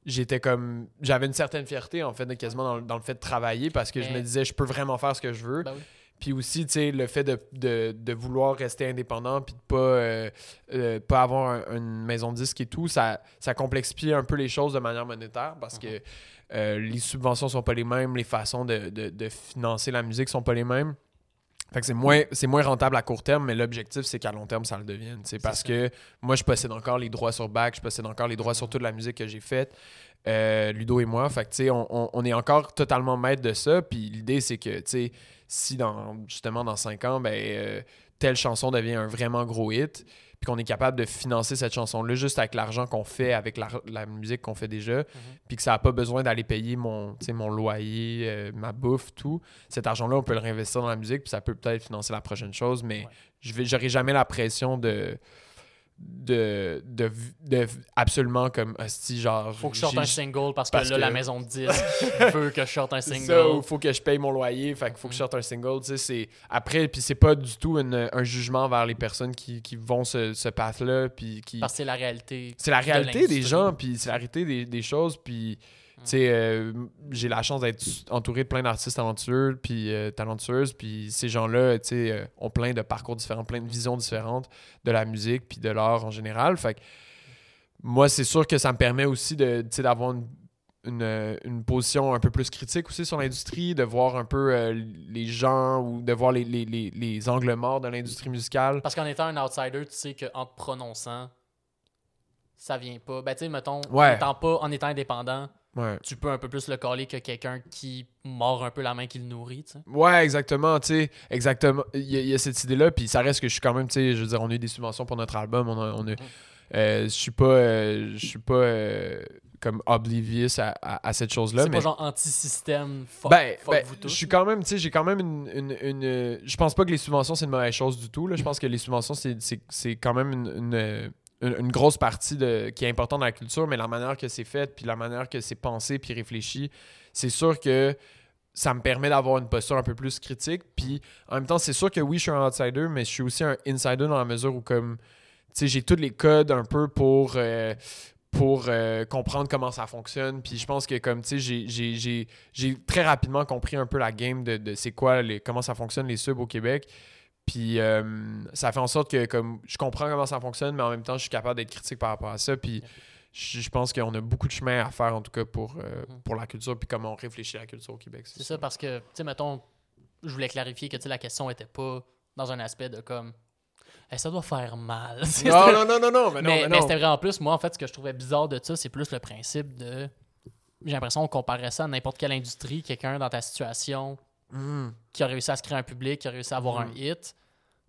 j'étais comme j'avais une certaine fierté en fait quasiment dans, le- dans le fait de travailler parce que je me disais je peux vraiment faire ce que je veux Ben oui. Puis aussi, tu sais, le fait de, de, de vouloir rester indépendant puis de pas, euh, euh, pas avoir un- une maison de disque et tout, ça, ça complexifie un peu les choses de manière monétaire parce que euh, les subventions sont pas les mêmes, les façons de, de, de financer la musique sont pas les mêmes. Fait que c'est moins, c'est moins rentable à court terme, mais l'objectif, c'est qu'à long terme, ça le devienne. C'est parce ça. que moi, je possède encore les droits sur Back, je possède encore les droits sur toute la musique que j'ai faite, Ludo et moi. Fait que, tu sais, on, on- on est encore totalement maître de ça. Puis l'idée, c'est que, tu sais, si dans, justement, dans cinq ans, ben, euh, telle chanson devient un vraiment gros hit, puis qu'on est capable de financer cette chanson-là juste avec l'argent qu'on fait, avec la, la musique qu'on fait déjà, puis que ça n'a pas besoin d'aller payer mon, mon loyer, euh, ma bouffe, tout. Cet argent-là, on peut le réinvestir dans la musique, puis ça peut peut-être financer la prochaine chose, mais Ouais. je vais j'aurai jamais la pression de de, de, de absolument comme hostie genre Faut que je sorte un single parce que là, la maison de disque veut que je sorte un single. ça, ou faut que je paye mon loyer, fait qu'il faut que je Mhm. sorte un single, tu sais. Après, puis c'est pas du tout une- un jugement vers les personnes qui, qui vont ce, ce path-là, qui... Parce que c'est la réalité. C'est la de réalité des gens, puis c'est la réalité des, des choses, puis... Sais, euh, j'ai la chance d'être entouré de plein d'artistes talentueux, puis euh, talentueuses, puis ces gens-là, tu sais, euh, ont plein de parcours différents, plein de visions différentes de la musique, puis de l'art en général. Fait que moi, c'est sûr que ça me permet aussi de, d'avoir une, une, une position un peu plus critique aussi sur l'industrie, de voir un peu les gens ou de voir les, les, les, les angles morts de l'industrie musicale. Parce qu'en étant un outsider, tu sais qu'en te prononçant, ça vient pas. Ben, tu sais, mettons, Ouais. en, étant pas, en étant indépendant, Ouais. tu peux un peu plus le caler que quelqu'un qui mord un peu la main qui le nourrit, tu sais. Ouais, exactement, tu sais, exactement. Il y, a- il y a cette idée-là, puis ça reste que je suis quand même, tu sais, je veux dire, on a eu des subventions pour notre album, on a, on a- euh, je suis pas, euh, je suis pas euh, comme oblivious à, à- à cette chose-là, C'est mais pas genre anti-système, fuck, ben, fuck ben, vous je suis quand même, tu sais, j'ai quand même une, une, une, je pense pas que les subventions c'est une mauvaise chose du tout, là. Je pense que les subventions c'est, quand même une, une, une- grosse partie de, qui est importante dans la culture, mais la manière que c'est fait, puis la manière que c'est pensé, puis réfléchi, c'est sûr que ça me permet d'avoir une posture un peu plus critique. Puis en même temps, c'est sûr que oui, je suis un outsider, mais je suis aussi un insider dans la mesure où comme j'ai tous les codes un peu pour euh, pour euh, comprendre comment ça fonctionne. Puis je pense que comme tu sais, j'ai très rapidement compris un peu la game de, de c'est quoi les, comment ça fonctionne les subs au Québec. Puis euh, ça fait en sorte que comme je comprends comment ça fonctionne, mais en même temps, je suis capable d'être critique par rapport à ça. Puis je, je pense qu'on a beaucoup de chemin à faire en tout cas pour, euh, Mhm. pour la culture puis comment on réfléchit à la culture au Québec. C'est ça, parce que, tu sais, mettons, je voulais clarifier que, la question était pas dans un aspect de comme, ça doit faire mal. Non, non, non, non, non, mais non, mais, mais c'était vrai en plus, moi, en fait, ce que je trouvais bizarre de ça, c'est plus le principe de. J'ai l'impression qu'on comparait ça à n'importe quelle industrie, quelqu'un dans ta situation Mhm. qui a réussi à se créer un public, qui a réussi à avoir un hit.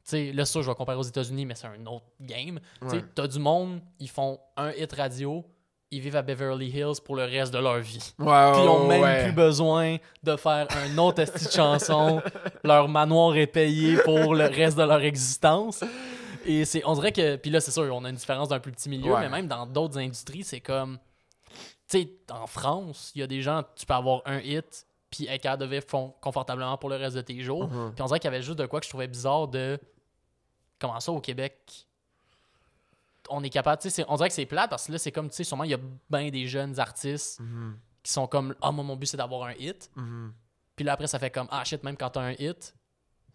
Tu sais, là, ça, je vais comparer aux États-Unis, mais c'est un autre game. Tu Ouais. t'as du monde, ils font un hit radio, ils vivent à Beverly Hills pour le reste de leur vie. Puis ils ont même ouais. plus besoin de faire un autre esti de chanson. Leur manoir est payé pour le reste de leur existence. Et c'est, on dirait que, puis là c'est sûr, on a une différence d'un plus petit milieu, Ouais. mais même dans d'autres industries, c'est comme, tu sais, en France, il y a des gens, tu peux avoir un hit, puis être capable de vivre confortablement pour le reste de tes jours. Mhm. Puis on dirait qu'il y avait juste de quoi que je trouvais bizarre de, comment ça au Québec, on est capable, tu sais, c'est- on dirait que c'est plat parce que là c'est comme, tu sais, sûrement il y a bien des jeunes artistes Mhm. qui sont comme ah moi mon but c'est d'avoir un hit Mhm. puis là après ça fait comme ah shit même quand t'as un hit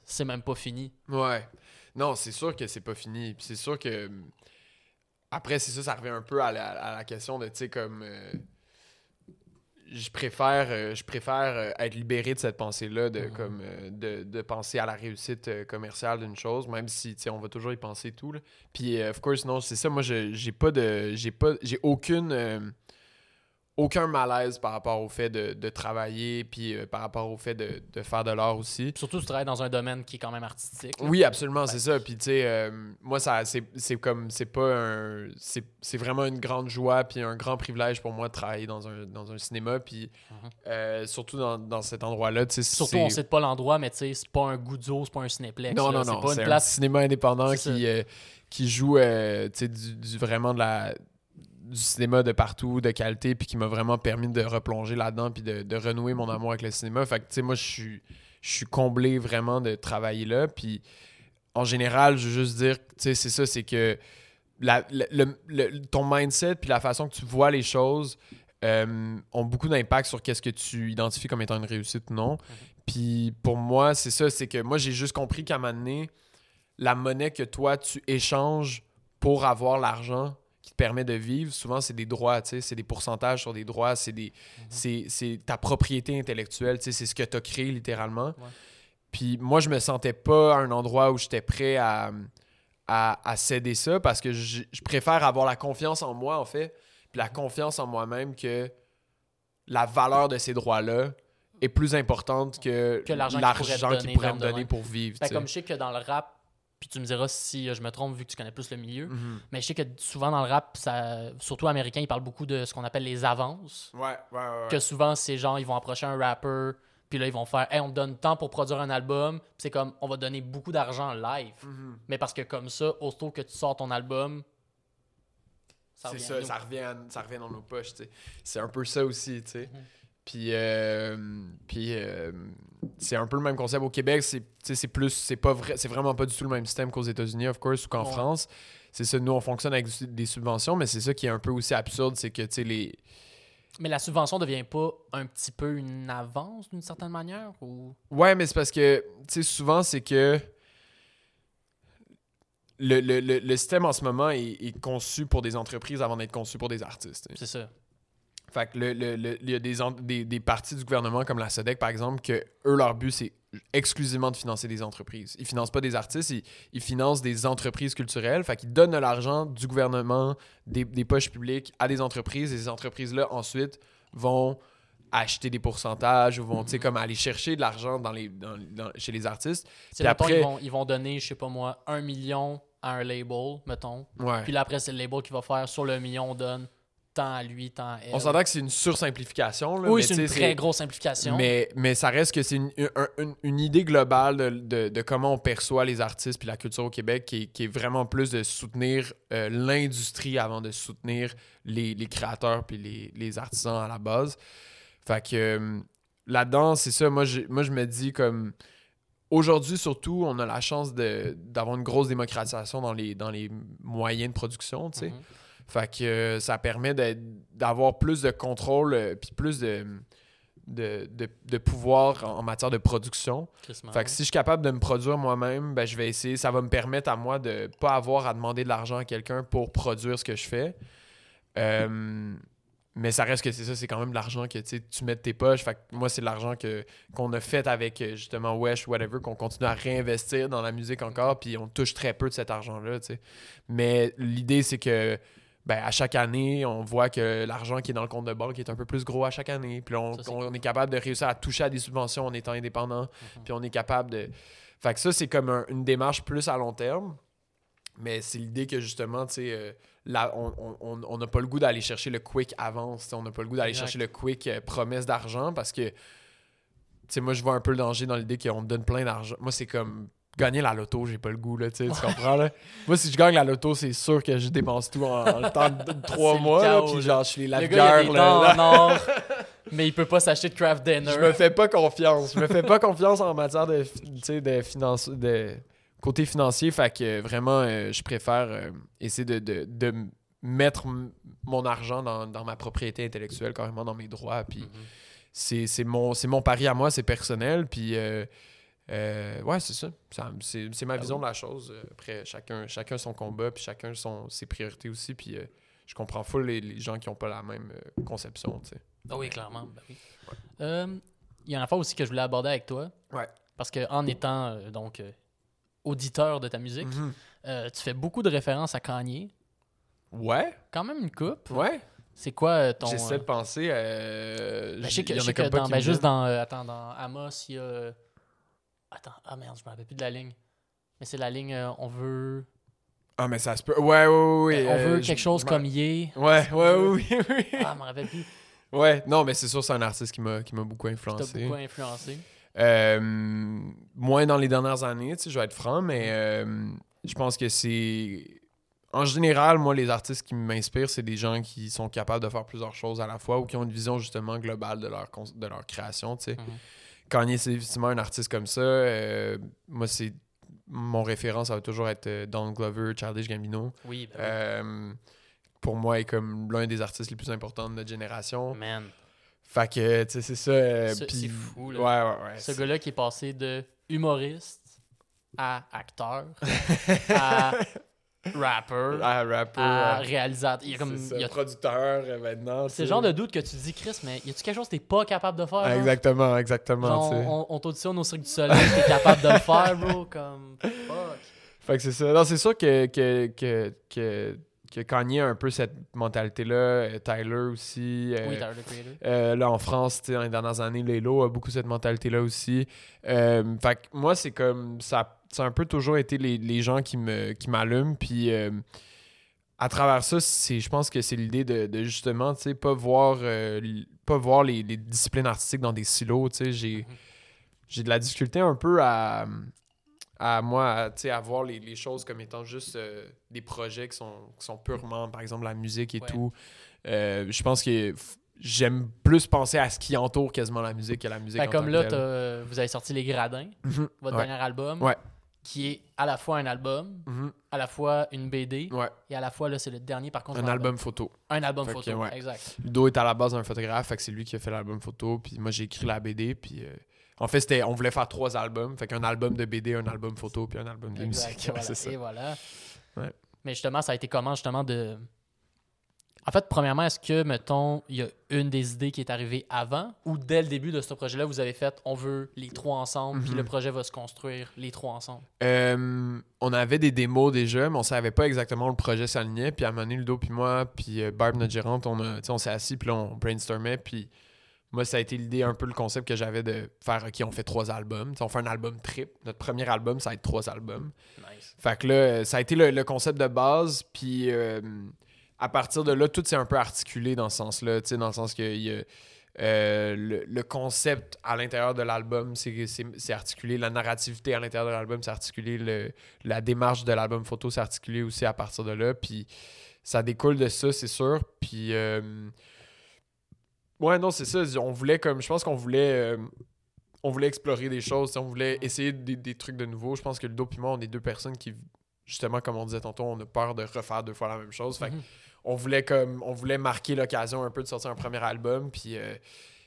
c'est même pas fini Ouais. Non, c'est sûr que c'est pas fini. Puis c'est sûr que. Après, c'est ça, ça revient un peu à la, à la question de, tu sais, comme. euh, Je préfère, euh, je préfère euh, être libéré de cette pensée-là, de, Mhm. comme, euh, de, de penser à la réussite euh, commerciale d'une chose, même si, on va toujours y penser tout. là. Puis, of course, non, c'est ça. Moi, je- j'ai pas de. J'ai pas. J'ai aucune. Aucun malaise par rapport au fait de, de travailler, puis euh, par rapport au fait de, de faire de l'art aussi. Puis surtout tu travailles dans un domaine qui est quand même artistique là. Oui, absolument, Ouais. c'est ça. Puis tu sais, euh, moi, ça, c'est, comme, c'est pas un, c'est, vraiment une grande joie puis un grand privilège pour moi de travailler dans un, dans un cinéma. Puis Mhm. euh, surtout dans, dans cet endroit-là, surtout on sait pas l'endroit mais tu sais c'est pas un goudzo c'est pas un cinéplex Non, là. non, c'est non, pas c'est une un place cinéma indépendant qui, qui joue, du, du- vraiment de la du cinéma de partout, de qualité, puis qui m'a vraiment permis de replonger là-dedans, puis de, de renouer mon amour avec le cinéma. Fait que, tu sais, moi, je suis, je suis comblé vraiment de travailler là. Puis, en général, je veux juste dire, tu sais, c'est ça, c'est que la- le- le- le- ton mindset, puis la façon que tu vois les choses euh, ont beaucoup d'impact sur qu'est-ce que tu identifies comme étant une réussite ou non. Puis, pour moi, c'est ça, c'est que moi, j'ai juste compris qu'à un moment donné, la monnaie que toi, tu échanges pour avoir l'argent qui te permet de vivre, souvent, c'est des droits, tu sais, c'est des pourcentages sur des droits, c'est des, c'est, c'est ta propriété intellectuelle, tu sais, c'est ce que tu as créé littéralement. Puis moi, je me sentais pas à un endroit où j'étais prêt à, à, à céder ça parce que je, je préfère avoir la confiance en moi, en fait, puis la confiance en moi-même que la valeur de ces droits-là est plus importante que, Que l'argent l'argent qu'ils pourraient donner, me donner pour vivre. Ben, comme je sais que dans le rap, puis tu me diras si euh, je me trompe vu que tu connais plus le milieu, Mhm. mais je sais que souvent dans le rap, ça, surtout américain, ils parlent beaucoup de ce qu'on appelle les avances. Ouais, ouais, ouais. Que souvent, c'est genre, ils vont approcher un rapper, puis là, ils vont faire, hey, on te donne tant pour produire un album. C'est comme, on va donner beaucoup d'argent live. Mhm. Mais parce que comme ça, aussitôt que tu sors ton album, ça C'est revient à ça, ça revient, à- ça revient dans nos poches, tu sais. C'est un peu ça aussi, tu sais. Mhm. Puis, euh, puis euh, c'est un peu le même concept au Québec. C'est, plus, c'est pas vrai, c'est vraiment pas du tout le même système qu'aux États-Unis, of course, ou qu'en Ouais. France. C'est ça, nous on fonctionne avec des subventions, mais c'est ça qui est un peu aussi absurde, c'est que tu sais les, Mais la subvention devient pas un petit peu une avance d'une certaine manière ou? Ouais, mais c'est parce que, tu sais, souvent, c'est que le, le, le, le système en ce moment est, est conçu pour des entreprises avant d'être conçu pour des artistes. c'est ça. Fait que le- le- le- il y a des, des, des parties du gouvernement comme la SEDEC, par exemple, que eux, leur but, c'est exclusivement de financer des entreprises. Ils financent pas des artistes, ils, ils financent des entreprises culturelles. Fait qu'ils donnent de l'argent du gouvernement, des, des poches publiques à des entreprises. Et ces entreprises-là, ensuite, vont acheter des pourcentages ou vont, comme aller chercher de l'argent dans les, dans- dans- chez les artistes. C'est Puis après- ils, vont, ils vont donner, je sais pas moi, un million à un label, mettons. Ouais. Puis là, après, c'est le label qui va faire sur le million, on donne tant à lui, tant à elle. On s'entend que c'est une sursimplification. là, Oui, c'est une très grosse simplification. Mais, mais ça reste que c'est une, un- une- une idée globale de, de- de comment on perçoit les artistes puis la culture au Québec qui est, qui est vraiment plus de soutenir euh, l'industrie avant de soutenir les, les créateurs puis les, les artisans à la base. Fait que euh, là-dedans, c'est ça. Moi, je me dis comme. Aujourd'hui, surtout, on a la chance d'avoir une grosse démocratisation dans les, dans les moyens de production, tu sais. Mhm. Fait que euh, ça permet d'avoir plus de contrôle euh, puis plus de, de, de- de pouvoir en, en matière de production. Fait que si je suis capable de me produire moi-même, ben, je vais essayer. Ça va me permettre à moi de pas avoir à demander de l'argent à quelqu'un pour produire ce que je fais. Euh, mais ça reste que c'est ça, c'est quand même de l'argent que tu mets de tes poches. Fait que moi, c'est de l'argent qu'on a fait avec justement Wesh, whatever, qu'on continue à réinvestir dans la musique encore, puis on touche très peu de cet argent-là. Mais l'idée, c'est que ben, à chaque année, on voit que l'argent qui est dans le compte de banque est un peu plus gros à chaque année. Puis on, Ça, on est capable de réussir à toucher à des subventions en étant indépendant. Mhm. Puis on est capable de. Fait que ça, c'est comme un- une démarche plus à long terme. Mais c'est l'idée que justement, tu sais, euh, là, on n'a on, on n'a pas le goût d'aller chercher le quick avance. On n'a pas le goût d'aller chercher le quick euh, promesse d'argent parce que, tu sais, moi, je vois un peu le danger dans l'idée qu'on te donne plein d'argent. Moi, c'est comme gagner la loto, j'ai pas le goût, là, tu comprends, là? Moi, si je gagne la loto, c'est sûr que je dépense tout en, temps de trois mois, là, puis genre, je suis les lavigueurs, là, dents là. en or, mais il peut pas s'acheter de craft dinner. Je me fais pas confiance. Je me fais pas confiance en matière de, tu sais, de, finance, de côté financier. Fait que vraiment, euh, je préfère euh, essayer de, de, de mettre mon argent dans, dans ma propriété intellectuelle, carrément dans mes droits. Puis Mhm. c'est c'est mon, mon pari à moi, c'est personnel. Puis euh, euh, ouais, c'est ça. Ça- c'est c'est ma Ah vision de la chose. Euh, Après, chacun, chacun son combat, puis chacun son, ses priorités aussi. Puis euh, je comprends full les, les gens qui n'ont pas la même euh, conception, tu sais. Ah oui, clairement. ben oui. Euh, Il y a une affaire aussi que je voulais aborder avec toi. Ouais. Parce que en étant euh, donc euh, auditeur de ta musique, Mhm. euh, tu fais beaucoup de références à Kanye. Ouais, Quand même une coupe. ouais. C'est quoi euh, ton. J'essaie euh, de penser. Euh, ben, je sais que, je sais que dans, ben, juste dans, euh, attends, dans Amos, il y a. euh, Attends, ah merde, je me rappelle plus de la ligne. Mais c'est la ligne euh, on veut. Ah, mais ça se peut. Ouais, ouais, ouais. ouais, on euh, veut je- quelque chose je comme Yé. Ouais, ouais, oui, oui. oui. Ah, je me rappelle plus. Ouais, non, mais c'est sûr, c'est un artiste qui m'a qui m'a beaucoup influencé. beaucoup influencé. Euh, moins dans les dernières années, tu sais, je vais être franc, mais euh, je pense que c'est. En général, moi, les artistes qui m'inspirent, c'est des gens qui sont capables de faire plusieurs choses à la fois ou qui ont une vision justement globale de leur, de leur création, tu sais. Mhm. Kanye, c'est effectivement un artiste comme ça. Euh, moi, c'est. Mon référent, ça va toujours être euh, Don Glover, Childish Gambino. Oui, ben oui. Euh, pour moi, est comme l'un des artistes les plus importants de notre génération. Man. Fait que, tu sais, c'est ça. euh, C'est- fou, là. Ouais, ouais, ouais. Ce gars-là qui est passé de humoriste à acteur à rapper à rapper. à ouais. réalisateur. Il y a comme. Ça, il y a- producteur euh, maintenant. C'est le genre de doute que tu dis, Chris, mais y a-tu quelque chose que t'es pas capable de faire? Ah, genre? Exactement, exactement. Genre, sais. on, on t'auditionne au Cirque du Soleil, t'es capable de le faire, bro. Comme. Fuck. Fait que c'est ça. Non, c'est sûr que, que, que, que, que Kanye a un peu cette mentalité-là. euh, Tyler aussi. euh, Oui, Tyler, euh, là, en France, dans les dernières années, Lelo a beaucoup cette mentalité-là aussi. Euh, fait que moi, c'est comme. Ça, ça a un peu toujours été les, les gens qui me qui m'allument. Puis à travers ça, je pense que c'est l'idée de, de justement, tu sais, pas voir, pas voir les, les disciplines artistiques dans des silos. Tu sais, j'ai, Mhm. j'ai de la difficulté un peu à, à moi, à, tu sais, à voir les, les choses comme étant juste euh, des projets qui sont, qui sont purement, par exemple, la musique et Ouais. tout. Euh, je pense que j'aime plus penser à ce qui entoure quasiment la musique que la musique. Fait en comme tant là, que vous avez sorti Les Gradins, Mhm. votre Ouais. dernier album, Ouais. qui est à la fois un album, Mhm. à la fois une BD, Ouais, et à la fois, là, c'est le dernier, par contre. un album photo. Un album Fait photo, exact. Ludo est à la base un photographe, fait que c'est lui qui a fait l'album photo, puis moi j'ai écrit la BD, puis euh, en fait c'était, on voulait faire trois albums, fait qu'un album de BD, un album photo, puis un album de Exact, musique. voilà. c'est ça. Et voilà. Ouais. Mais justement, ça a été comment, justement, de... En fait, premièrement, est-ce que, mettons, il y a une des idées qui est arrivée avant ou dès le début de ce projet-là, vous avez fait on veut les trois ensemble, puis Mhm. le projet va se construire les trois ensemble? Euh, on avait des démos déjà, mais on savait pas exactement où le projet s'alignait. Puis à un moment donné, Ludo puis moi, puis euh, Barb, notre gérante, on, a- on s'est assis, puis là, on brainstormait. Puis moi, ça a été l'idée, un peu le concept que j'avais de faire, OK, on fait trois albums. On fait un album trip. Notre premier album, ça va être trois albums. Nice. Fait que là, ça a été le, le concept de base. Puis euh, à partir de là, tout s'est un peu articulé dans ce sens-là. Tu sais, dans le sens que y a, euh, le, le concept à l'intérieur de l'album, c'est articulé. La narrativité à l'intérieur de l'album, c'est articulé. Le- la démarche de l'album photo, c'est articulé aussi à partir de là. Puis ça découle de ça, c'est sûr. Puis. euh, ouais, non, c'est ça. On voulait comme. Je pense qu'on voulait. euh, on voulait explorer des choses, on voulait essayer des, des trucs de nouveau. Je pense que Ludo et moi, on est deux personnes qui, justement, comme on disait tantôt, on a peur de refaire deux fois la même chose. Fait Mhm. on voulait comme on voulait marquer l'occasion un peu de sortir un premier album, puis euh,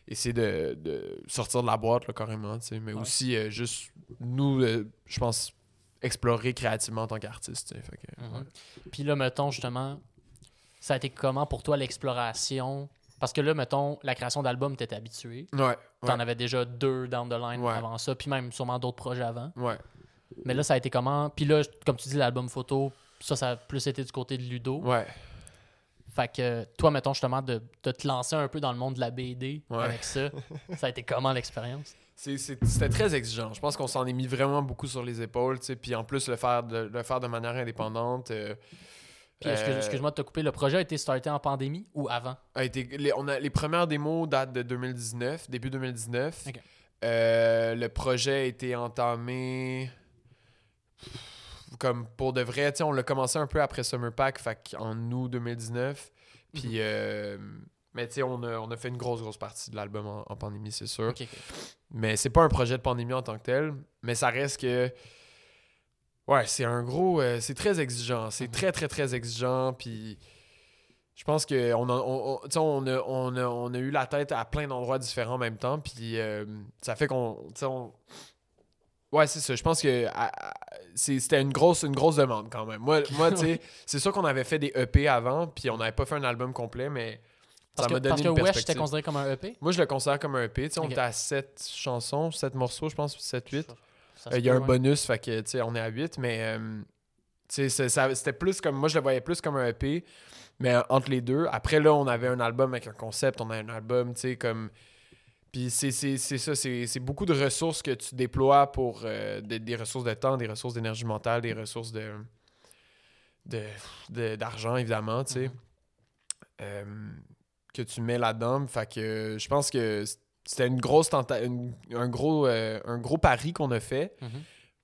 essayer de, de sortir de la boîte là, carrément, mais Ouais. aussi euh, juste nous, je pense, explorer créativement en tant qu'artiste. Mhm. ouais. Puis là, mettons, justement, ça a été comment pour toi l'exploration? Parce que là, mettons, la création d'albums, t'étais habitué. Ouais, T'en ouais, avais déjà deux down the line Ouais. avant ça, puis même sûrement d'autres projets avant. ouais. Mais là, ça a été comment? Puis là, comme tu dis, l'album photo, ça, ça a plus été du côté de Ludo. Ouais. Fait que toi, mettons justement, de, de te lancer un peu dans le monde de la BD Ouais. avec ça, ça a été comment l'expérience? C'était très exigeant. Je pense qu'on s'en est mis vraiment beaucoup sur les épaules, tu sais, puis en plus, le faire de, le faire de manière indépendante. euh, Puis euh, excuse-moi de te couper, le projet a été starté en pandémie ou avant? a été, les, on a, les premières démos datent de 2019, début 2019. Ok. Euh, le projet a été entamé comme pour de vrai. On l'a commencé un peu après Summer Pack, fait en août 2019. Puis, euh, mais tu sais, on a, on a fait une grosse, grosse partie de l'album en, en pandémie, c'est sûr. Ok, ok. Mais c'est pas un projet de pandémie en tant que tel. Mais ça reste que. Ouais, c'est un gros. euh, c'est très exigeant. C'est Mhm. très, très, très exigeant. Puis. Je pense qu'on on, on, on, on, a, on, a, on a eu la tête à plein d'endroits différents en même temps. Puis euh, ça fait qu'on. on- Ouais, c'est ça. Je pense que c'était une grosse, une grosse demande quand même. Moi, moi tu sais, c'est sûr qu'on avait fait des EP avant, puis on n'avait pas fait un album complet, mais Parce ça que, m'a donné parce que une Wesh considéré comme un EP? Moi, je le considère comme un EP. Tu sais, on était à 7 chansons, 7 morceaux, je pense, 7, 8. Ça Euh, Il y a un ouais. bonus, fait que, tu sais, on est à 8, mais euh, tu sais, c'était plus comme. Moi, je le voyais plus comme un EP, mais entre les deux. Après, là, on avait un album avec un concept, on a un album, tu sais, comme. Puis c'est ça, c'est beaucoup de ressources que tu déploies pour euh, des, des ressources de temps, des ressources d'énergie mentale, des ressources de de- de- d'argent, évidemment, tu sais, Mhm. euh, que tu mets là-dedans. Fait que je pense que c'était une grosse tenta une- un, gros, euh, un gros pari qu'on a fait. Mhm.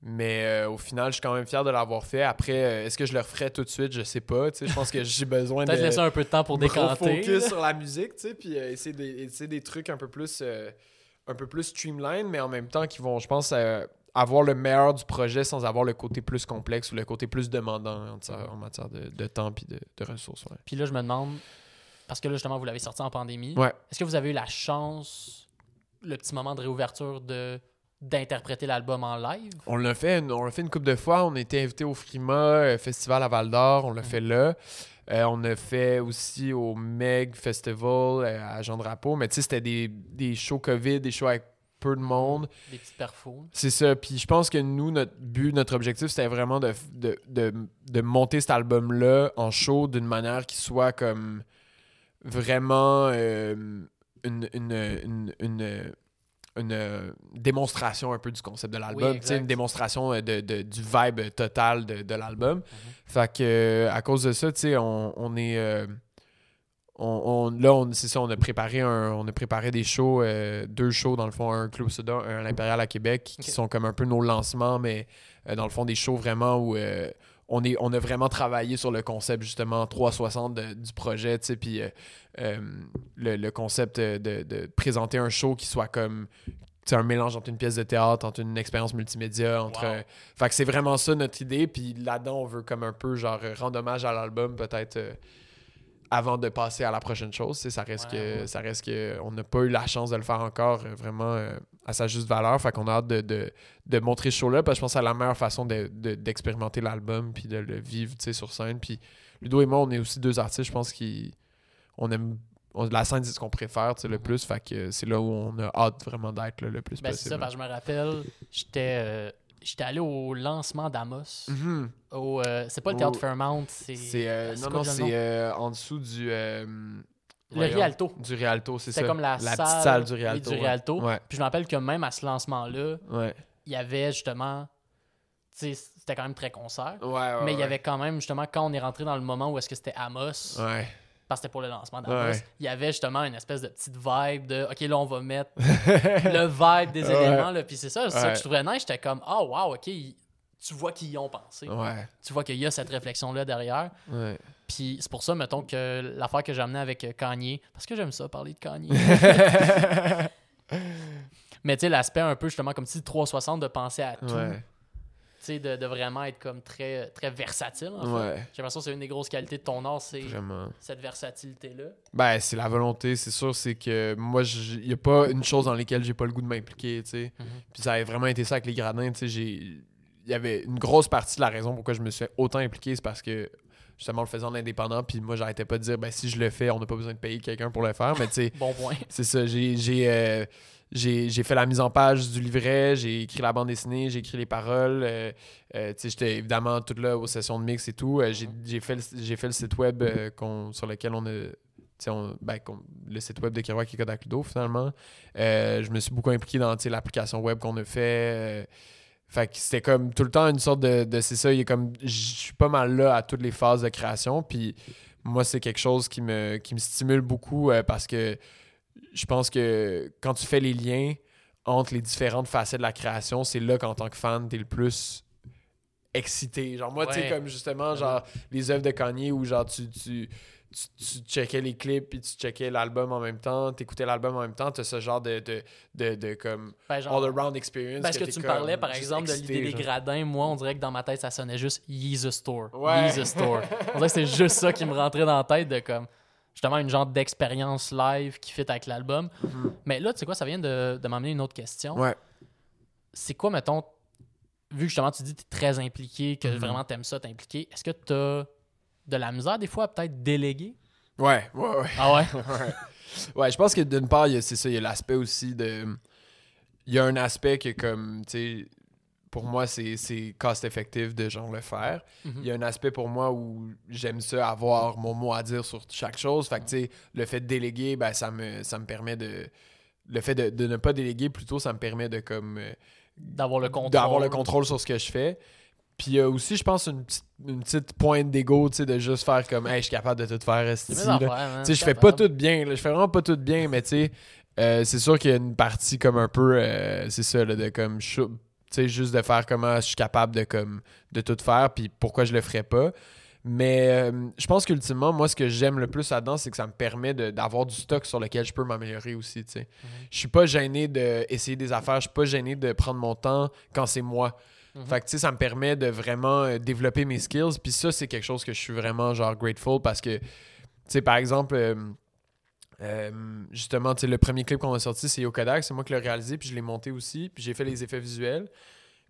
Mais euh, au final, je suis quand même fier de l'avoir fait. Après, euh, est-ce que je le referais tout de suite? Je sais pas. Je pense que j'ai besoin de Peut-être laisser un peu de temps pour me décanter. focus sur la musique, tu sais, puis euh, essayer, des, essayer des trucs un peu plus un peu plus streamline, mais en même temps qui vont, je pense, avoir le meilleur du projet sans avoir le côté plus complexe ou le côté plus demandant en, matière- en matière de, de temps puis de, de ressources. Puis là, je me demande, parce que là, justement, vous l'avez sorti en pandémie. Ouais. Est-ce que vous avez eu la chance, le petit moment de réouverture de d'interpréter l'album en live? On l'a fait, une- on l'a fait une couple de fois. On a été invité au Frima euh, Festival à Val d'Or. On l'a Mm. fait là. Euh, on a fait aussi au Meg Festival euh, à Jean Drapeau. Mais tu sais, c'était des, des shows COVID, des shows avec peu de monde. Des petites perfos. C'est ça. Puis je pense que nous, notre but, notre objectif, c'était vraiment de, de, de, de monter cet album-là en show d'une manière qui soit comme vraiment euh, une, une, une, une- euh, démonstration un peu du concept de l'album. Oui, une démonstration euh, de, de- du vibe total de, de l'album. Mhm. Fait que euh, à cause de ça, tu sais, on, on est. euh, on, on- là, on, c'est ça, on a préparé un, on a préparé des shows, euh, deux shows dans le fond, un Club Soda, un à l'Impérial à Québec, qui sont comme un peu nos lancements, mais euh, dans le fond des shows vraiment où euh, on, est, on a vraiment travaillé sur le concept justement 360 de- du projet, tu sais, puis euh, le, le concept de, de présenter un show qui soit comme un mélange entre une pièce de théâtre, entre une expérience multimédia, entre Wow. euh, fait que c'est vraiment ça notre idée. Puis là-dedans, on veut comme un peu genre rendre hommage à l'album peut-être euh, avant de passer à la prochaine chose. Ça reste Ouais, que ça reste que on n'a pas eu la chance de le faire encore vraiment à sa juste valeur. Fait qu'on a hâte de, de, de montrer ce show-là. Parce que je pense que c'est la meilleure façon de- de- d'expérimenter l'album puis de le vivre sur scène. Puis Ludo et moi, on est aussi deux artistes, je pense qu'on aime. on- la scène, c'est ce qu'on préfère le Mhm. plus. Fait que c'est là où on a hâte vraiment d'être le plus Ben, c'est possible. ça, parce que je me rappelle, j'étais euh, j'étais allé au lancement d'Amos. Mhm. Au, euh, c'est pas le théâtre Au- Fairmount, c'est. C'est euh, c'est non non c'est en dessous du Le Rialto. du Rialto c'est ça C'était comme la, la salle, petite salle du Rialto du ouais. Rialto. ouais Puis je me rappelle que même à ce lancement-là, ouais il y avait justement. C'était quand même très concert. ouais, ouais mais il y ouais. avait quand même, justement, quand on est rentré dans le moment où est-ce que c'était Amos, ouais parce que c'était pour le lancement d'Amos, Ouais. il y avait justement une espèce de petite vibe de OK, là, on va mettre le vibe des Ouais. éléments. Là, puis c'est ça, c'est ça Ouais. que je trouvais nice. J'étais comme, oh, wow, OK, tu vois qu'ils y ont pensé. Tu vois qu'il y a cette réflexion-là derrière. Puis c'est pour ça, mettons, que l'affaire que j'ai amenée avec euh, Kanye, parce que j'aime ça, parler de Kanye. Mais tu sais, l'aspect un peu, justement, comme si 360 de penser à tout. ouais de, de vraiment être comme très, très versatile, en fait. ouais J'ai l'impression que c'est une des grosses qualités de ton art, c'est cette versatilité-là. ben c'est la volonté c'est sûr c'est que moi il y a pas une chose dans laquelle j'ai pas le goût de m'impliquer tu sais Mhm. Puis ça a vraiment été ça avec les gradins. Tu sais, j'ai. Il y avait une grosse partie de la raison pourquoi je me suis autant impliqué, c'est parce que justement, on le faisait en indépendant. Puis moi, j'arrêtais pas de dire, ben si je le fais, on n'a pas besoin de payer quelqu'un pour le faire. Mais tu sais, Bon point. c'est ça. J'ai. j'ai, euh, j'ai fait la mise en page du livret, j'ai écrit la bande dessinée, j'ai écrit les paroles. euh, euh, j'étais évidemment tout là aux sessions de mix et tout. Euh, j'ai fait, le- fait le site web sur lequel on a. on- ben, le site web de Kerouac et Kodak Ludo, finalement. Je me suis beaucoup impliqué dans l'application web qu'on a fait. fait que c'était comme tout le temps une sorte de. de- c'est ça, il a comme. Je suis pas mal là à toutes les phases de création. Puis moi, c'est quelque chose qui me, qui me stimule beaucoup parce que je pense que quand tu fais les liens entre les différentes facettes de la création, c'est là qu'en tant que fan, t'es le plus excité. Genre, moi, tu sais, comme justement, genre, les œuvres de Kanye où, genre, tu. tu tu, tu checkais les clips puis tu checkais l'album en même temps, t'écoutais l'album en même temps, t'as ce genre de, de, de, de comme Ben, all-around experience. parce que tu me parlais, par exemple, de l'idée des gradins. Moi, on dirait que dans ma tête, ça sonnait juste Yeezus Store. Ouais. Yeezus Store. On dirait que c'est juste ça qui me rentrait dans la tête de comme justement une genre d'expérience live qui fit avec l'album. Mhm. Mais là, tu sais quoi, ça vient de, de m'amener une autre question. Ouais. C'est quoi, mettons, vu que justement tu dis que tu es très impliqué, que Mhm. vraiment t'aimes ça, t'impliquer, est-ce que tu as de la misère des fois à peut-être déléguer? Ouais, ouais, ouais. Ah ouais? ouais. Ouais, je pense que d'une part, c'est ça, il y a l'aspect aussi de. Il y a un aspect que, comme, tu sais, pour moi, c'est cost-effectif de genre le faire. Mhm. Il y a un aspect pour moi où j'aime ça avoir mon mot à dire sur chaque chose. Fait que, tu sais, le fait de déléguer, ben, ça me, ça me permet de. Le fait de, de ne pas déléguer, plutôt, ça me permet de, comme. euh, D'avoir le contrôle. d'avoir le contrôle sur ce que je fais. Puis il y a aussi, je pense, une petite, une petite pointe d'ego, tu sais, de juste faire comme, hey, je suis capable de tout faire, man, Tu sais, je fais pas tout bien, je fais vraiment pas tout bien, mais tu sais, euh, c'est sûr qu'il y a une partie comme un peu, euh, c'est ça, là, de comme, sais, juste de faire comment je suis capable de comme, de tout faire, puis pourquoi je le ferais pas. Mais euh, je pense qu'ultimement, moi, ce que j'aime le plus là-dedans, c'est que ça me permet d'avoir du stock sur lequel je peux m'améliorer aussi, tu sais. Mhm. Je suis pas gêné d'essayer des affaires, je suis pas gêné de prendre mon temps quand c'est moi. Mhm. Fait que, tu sais, ça me permet de vraiment euh, développer mes skills. Puis ça, c'est quelque chose que je suis vraiment, genre, grateful parce que, tu sais, par exemple, euh, Euh, justement, le premier clip qu'on a sorti, c'est Yokodak. C'est moi qui l'ai réalisé, puis je l'ai monté aussi, puis j'ai fait les effets visuels.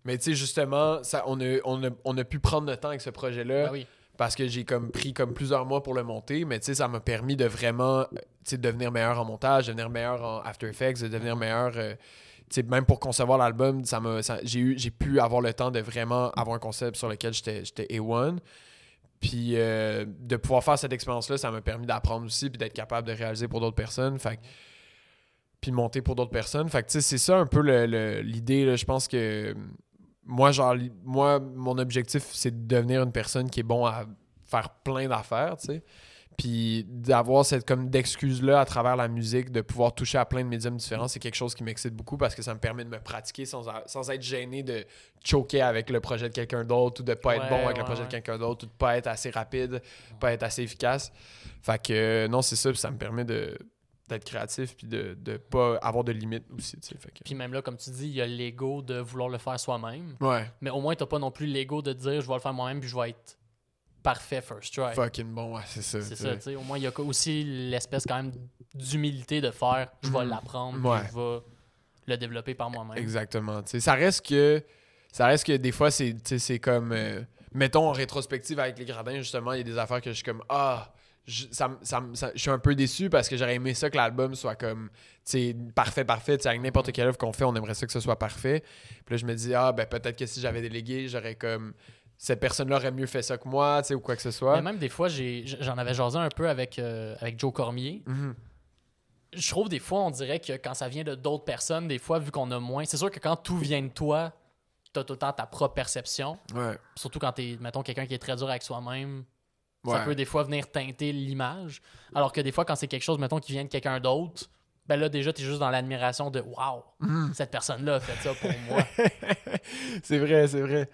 Mais tu sais, justement, ça, on, a, on, a, on a pu prendre le temps avec ce projet-là Ben oui. parce que j'ai comme pris comme plusieurs mois pour le monter, mais tu sais, ça m'a permis de vraiment euh, devenir meilleur en montage, devenir meilleur en After Effects, de devenir meilleur. euh, même pour concevoir l'album, ça m'a, ça- j'ai, eu, j'ai pu avoir le temps de vraiment avoir un concept sur lequel j'étais, j'étais A1. Puis euh, de pouvoir faire cette expérience-là, ça m'a permis d'apprendre aussi, puis d'être capable de réaliser pour d'autres personnes. Fait puis de monter pour d'autres personnes. Fait que, c'est ça un peu l'idée. Je pense que moi, genre, moi, mon objectif, c'est de devenir une personne qui est bon à faire plein d'affaires, tu sais. Puis d'avoir cette comme d'excuse-là à travers la musique, de pouvoir toucher à plein de médiums différents, c'est quelque chose qui m'excite beaucoup parce que ça me permet de me pratiquer sans, a- sans être gêné de choquer avec le projet de quelqu'un d'autre ou de pas être bon avec le projet ouais. de quelqu'un d'autre ou de pas être assez rapide, pas être assez efficace. Fait que non, c'est ça, puis ça me permet de d'être créatif puis de, de pas avoir de limites aussi, tu que... Puis même là, comme tu dis, il y a l'ego de vouloir le faire soi-même. Ouais, Mais au moins, t'as pas non plus l'ego de dire je vais le faire moi-même puis je vais être parfait first try. fucking bon, ouais, c'est ça. C'est ça, tu sais. Au moins, il y a aussi l'espèce quand même d'humilité de faire je vais Mhm. l'apprendre Ouais. je vais le développer par moi-même. Exactement. tu sais. ça reste que ça reste que des fois c'est comme euh, mettons en rétrospective avec les gradins justement, il y a des affaires que je suis comme ah je, ça, me- ça, me- ça- je suis un peu déçu parce que j'aurais aimé ça que l'album soit comme parfait parfait, avec n'importe quelle œuvre qu'on fait, on aimerait ça que ce soit parfait. Puis là je me dis ah ben peut-être que si j'avais délégué, j'aurais comme cette personne-là aurait mieux fait ça que moi, tu sais ou quoi que ce soit. Mais même des fois, j'en avais jasé un peu avec, euh, avec Joe Cormier. Mhm. Je trouve des fois, on dirait que quand ça vient de d'autres personnes, des fois, vu qu'on a moins, c'est sûr que quand tout vient de toi, t'as tout le temps ta propre perception. Ouais. Surtout quand t'es, mettons, quelqu'un qui est très dur avec soi-même. Ça peut des fois venir teinter l'image. Alors que des fois, quand c'est quelque chose, mettons, qui vient de quelqu'un d'autre, ben là, déjà, t'es juste dans l'admiration de Waouh, Mhm. cette personne-là a fait ça pour moi. c'est vrai, c'est vrai.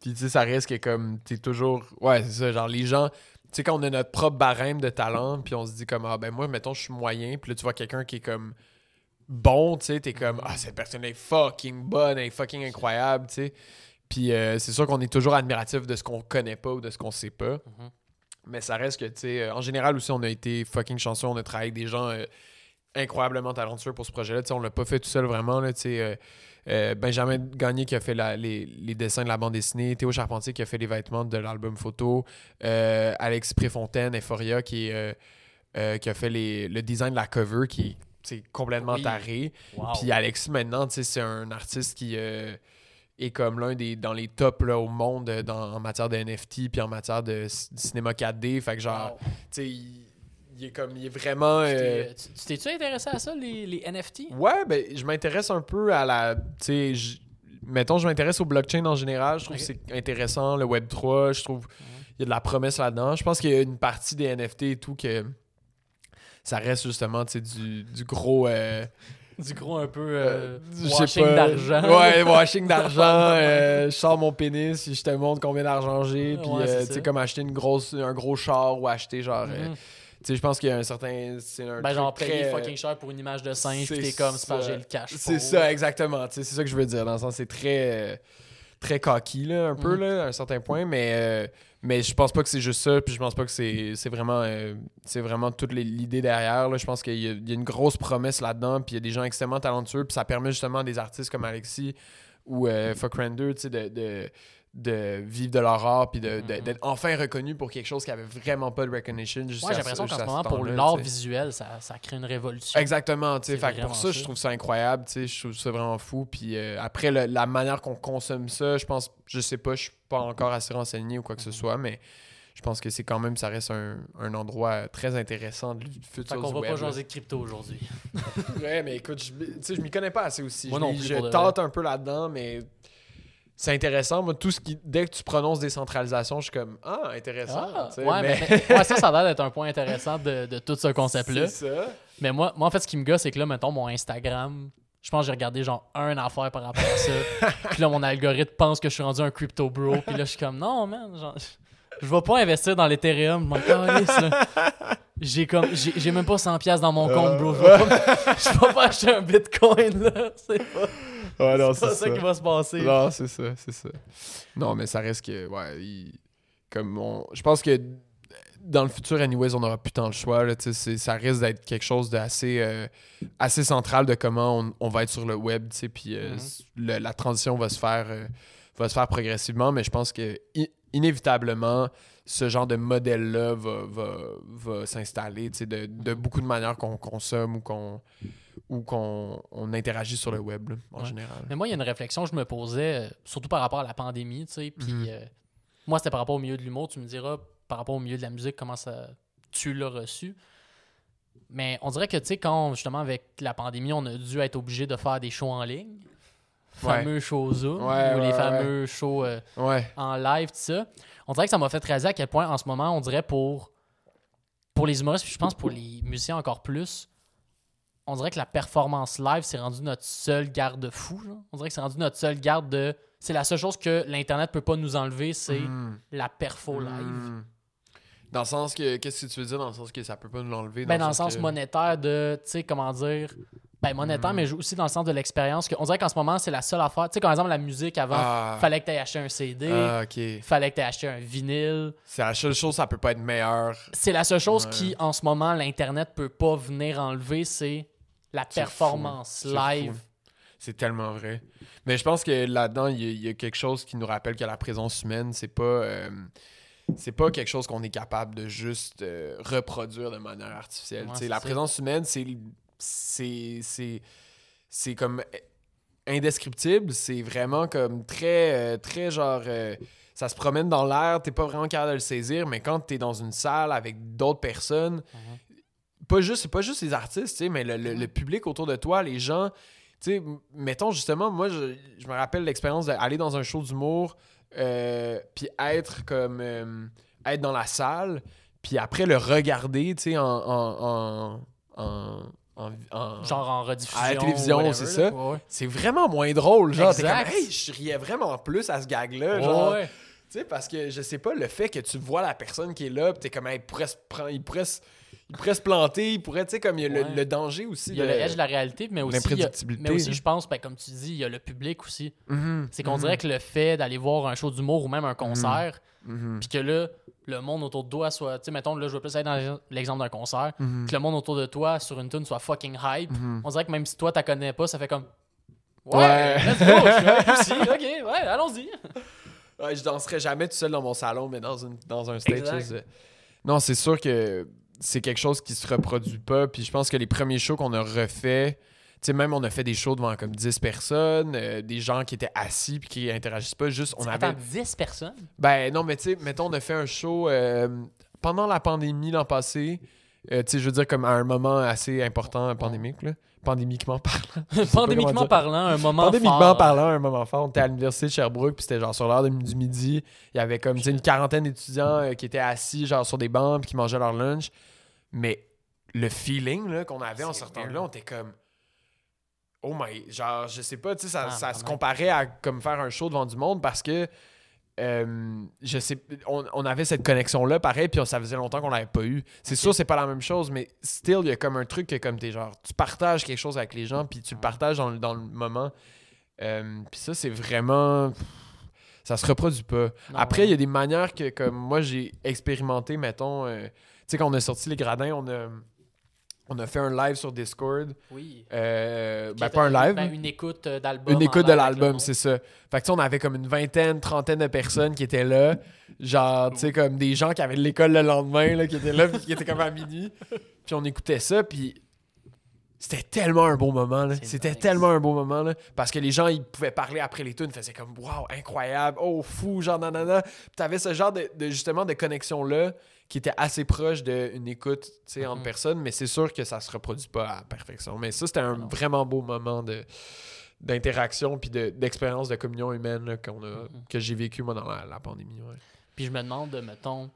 Puis tu sais, ça reste que comme, t'es toujours. Ouais, c'est ça. Genre, les gens. Tu sais, quand on a notre propre barème de talent, puis on se dit comme, ah ben moi, mettons, je suis moyen, puis là, tu vois quelqu'un qui est comme bon, tu sais, t'es comme, ah, cette personne est fucking bonne, elle est fucking incroyable, tu sais. Puis euh, c'est sûr qu'on est toujours admiratif de ce qu'on connaît pas ou de ce qu'on sait pas. Mhm. Mais ça reste que, tu sais, en général aussi, on a été fucking chanceux, on a travaillé avec des gens euh, incroyablement talentueux pour ce projet-là. On l'a pas fait tout seul vraiment, là, euh, euh, Benjamin Gagné qui a fait la- les, les dessins de la bande dessinée, Théo Charpentier qui a fait les vêtements de l'album photo, euh, Alexis Préfontaine, Euphoria qui, a fait les- le design de la cover qui est complètement Oui. taré. Wow. Puis Alexis maintenant, c'est un artiste qui est comme l'un des dans les tops là, au monde dans- en matière de NFT puis en matière de cinéma 4D. Fait que genre, Wow. tu sais, il, est comme il est vraiment. Tu euh, t'es- tu- tu t'es-tu intéressé à ça, les, les NFT? Ouais, ben, je m'intéresse un peu à la. Tu sais, mettons, je m'intéresse au blockchain en général. Je trouve que c'est intéressant, le Web3. Je trouve il y a de la promesse là-dedans. Je pense qu'il y a une partie des NFT et tout que ça reste justement tu sais, du, du gros. euh, Du gros un peu euh, euh, washing d'argent. Ouais, washing d'argent. euh, je sors mon pénis, puis je te montre combien d'argent j'ai. Puis, Ouais, euh, tu sais, comme acheter une grosse, un gros char ou acheter genre. Mhm. Tu sais, je pense qu'il y a un certain. C'est un Ben, genre, payer fucking cher pour une image de singe, c'est puis t'es comme, c'est j'ai le cash. C'est ça, exactement. Tu sais, C'est ça que je veux dire. Dans le sens, c'est très, très cocky, là, un peu, Mhm. là, à un certain point. Mais, euh, mais je pense pas que c'est juste ça. Puis je pense pas que c'est c'est vraiment, euh, c'est vraiment toute l'idée derrière. Là. Je pense qu'il y, y a une grosse promesse là-dedans. Puis il y a des gens extrêmement talentueux. Puis ça permet justement à des artistes comme Alexis ou euh, Fuck Render, tu sais, de, de, de vivre de leur art. Puis de- de- Mhm. d'être enfin reconnu pour quelque chose qui avait vraiment pas de recognition. jusqu'à Ouais, j'ai l'impression qu'en ce moment, pour l'art visuel, ça, ça crée une révolution. Exactement, tu sais. Fait pour ça, ça. je trouve ça incroyable, tu sais. Je trouve ça vraiment fou. Puis euh, après, le- la manière qu'on consomme ça, je pense, je sais pas, je suis pas encore assez renseigné ou quoi que ce Mhm. soit, mais je pense que c'est quand même, ça reste un, un endroit très intéressant du Fait futur qu'on du va pas jaser de crypto aujourd'hui. Ouais, mais écoute, je, tu sais, je m'y connais pas assez aussi. Moi je non m'y- plus, je de tâte un peu là-dedans, mais c'est intéressant. Moi, tout ce qui, dès que tu prononces décentralisation, je suis comme, ah, intéressant. Ah, tu sais, ouais, mais- mais, ouais, ça, ça a l'air d'être un point intéressant de, de tout ce concept-là. C'est ça. Mais moi, moi, en fait, ce qui me gosse, c'est que là, mettons, mon Instagram, je pense que j'ai regardé genre un affaire par rapport à ça. puis là, mon algorithme pense que je suis rendu un crypto bro. Puis là, je suis comme, non, man, genre, je vais pas investir dans l'Ethereum. J'ai comme, j'ai même pas 100$ piastres dans mon compte, bro. Je vais pas, je vais pas acheter un bitcoin, là. C'est pas, Ouais, c'est pas ça, qui va se passer. Non, c'est ça, c'est ça. Non, mais ça reste que, ouais, il- comme on, je pense que dans le futur, anyways, on n'aura plus tant le choix. Là, ça risque d'être quelque chose d'assez euh, assez central de comment on, on va être sur le web. Puis euh, Mhm. le- la transition va se faire euh, va se faire progressivement, mais je pense que i- inévitablement, ce genre de modèle-là va, va, va s'installer de, de beaucoup de manières qu'on consomme ou qu'on ou qu'on on interagit sur le web là, en Ouais. général. Mais moi, il y a une réflexion que je me posais, euh, surtout par rapport à la pandémie, tu sais. Puis Mhm. euh, moi, c'était par rapport au milieu de l'humour. Tu me diras, par rapport au milieu de la musique, comment ça tu l'as reçu. Mais on dirait que, tu sais, quand justement, avec la pandémie, on a dû être obligé de faire des shows en ligne, Ouais. fameux shows Zoom, Ouais, ou les fameux shows euh, en live, tout ça. On dirait que ça m'a fait réaliser à quel point, en ce moment, on dirait pour, pour les humoristes, puis je pense pour les musiciens encore plus, on dirait que la performance live, c'est rendu notre seul garde-fou. On dirait que c'est rendu notre seul garde de. C'est la seule chose que l'Internet peut pas nous enlever, c'est Mhm. la perfo live. Hmm. Dans le sens que. Qu'est-ce que tu veux dire dans le sens que ça peut pas nous l'enlever? Ben, dans le sens que- monétaire de, tu sais, comment dire. Ben, monétaire, Mm. mais aussi dans le sens de l'expérience. On dirait qu'en ce moment, c'est la seule affaire. Tu sais, par exemple, la musique avant, Ah, fallait que tu aies acheté un CD, ah, fallait que tu aies acheté un vinyle. C'est la seule chose, ça peut pas être meilleur. C'est la seule chose Ouais. qui, en ce moment, l'Internet peut pas venir enlever, c'est la performance live. C'est tellement vrai. Mais je pense que là-dedans, il y, a- il y a quelque chose qui nous rappelle que la présence humaine, c'est pas. euh, c'est pas quelque chose qu'on est capable de juste euh, reproduire de manière artificielle. Ouais, la ça. présence humaine, c'est. C'est. Comme indescriptible. C'est vraiment comme très. euh, très genre. euh, ça se promène dans l'air, t'es pas vraiment capable de le saisir, mais quand t'es dans une salle avec d'autres personnes, Mhm. Pas juste, c'est pas juste les artistes, mais le, le- le public autour de toi, les gens, tu sais, mettons justement, moi, je, je me rappelle l'expérience d'aller dans un show d'humour, euh, puis être comme, euh, être dans la salle, puis après le regarder, tu sais, en, en, en, en- en- en- Genre en rediffusion. À la télévision, c'est ça. Ouais, c'est vraiment moins drôle, genre, t'es comme, hey, je riais vraiment plus à ce gag-là, ouais. genre, Ouais. tu sais, parce que je sais pas, le fait que tu vois la personne qui est là, pis t'es comme, hey, il pourrait se prendre, il pourrait se, il pourrait se planter, il pourrait, tu sais, comme il y a le- Ouais. le, danger aussi Il y a de le edge de la réalité, mais aussi, a- mais aussi hein. je pense, ben, comme tu dis, il y a le public aussi. Mhm, C'est qu'on mhm, dirait que le fait d'aller voir un show d'humour ou même un concert, mhm, puis que là, le monde autour de toi soit. Tu sais, mettons, là, je vais plus aller dans l'exemple d'un concert, que le monde autour de toi sur une tune soit fucking hype. On dirait que même si toi, t'as connais pas, ça fait comme. Ouais, Ouais. let's go, je suis hype aussi, ok, ouais, allons-y. Ouais, je danserais jamais tout seul dans mon salon, mais dans, une, dans un stage. C'est- Non, c'est sûr que c'est quelque chose qui se reproduit pas. Puis je pense que les premiers shows qu'on a refait, tu sais, même on a fait des shows devant comme 10 personnes, euh, des gens qui étaient assis puis qui interagissent pas. Juste, on avait. Attends, 10 personnes? Ben non, mais tu sais, mettons, on a fait un show euh, pendant la pandémie l'an passé. Euh, tu sais, je veux dire, comme à un moment assez important pandémique, là. Pandémiquement parlant. Pandémiquement parlant, un moment. Pandémiquement fort. parlant, un moment fort. On était à l'université de Sherbrooke, puis c'était genre sur l'heure du midi. Il y avait comme, tu sais, une quarantaine d'étudiants qui étaient assis, genre sur des bancs, puis qui mangeaient leur lunch. Mais le feeling qu'on avait en sortant de là, on était comme. Oh my. Genre, je sais pas, tu sais, ça, Ah, ça se comparait à comme faire un show devant du monde parce que. euh, je sais, on, on avait cette connexion-là, pareil, puis ça faisait longtemps qu'on l'avait pas eu. C'est Ok. sûr, c'est pas la même chose, mais still, il y a comme un truc que, comme t'es genre, tu partages quelque chose avec les gens, puis tu le partages dans, le- dans le moment. Euh, puis ça, c'est vraiment. Ça se reproduit pas. Non, Après, ouais. il y a des manières que, comme moi, j'ai expérimenté, mettons. euh, sais, quand on a sorti Les Gradins, on a, on a fait un live sur Discord. Oui. Euh, ben, pas un live. ben, une écoute euh, d'album. Une écoute de l'album, c'est ça. Fait que tu sais, on avait comme une vingtaine, trentaine de personnes qui étaient là. Genre, tu sais, comme des gens qui avaient de l'école le lendemain, là, qui étaient là, puis qui étaient comme à minuit. Puis on écoutait ça, puis c'était tellement un beau moment, C'était tellement un beau moment, là. Parce que les gens, ils pouvaient parler après les tunes, ils faisaient comme, waouh, incroyable, oh, fou, genre, nanana. Puis t'avais ce genre de, de, justement, de connexion-là qui était assez proche d'une écoute, tu sais, entre Mhm. personnes, mais c'est sûr que ça se reproduit pas à la perfection. Mais ça, c'était un Non. vraiment beau moment de d'interaction puis de- d'expérience de communion humaine là, a, Mhm. que j'ai vécu moi dans la, la pandémie. ouais. Puis je me demande, mettons,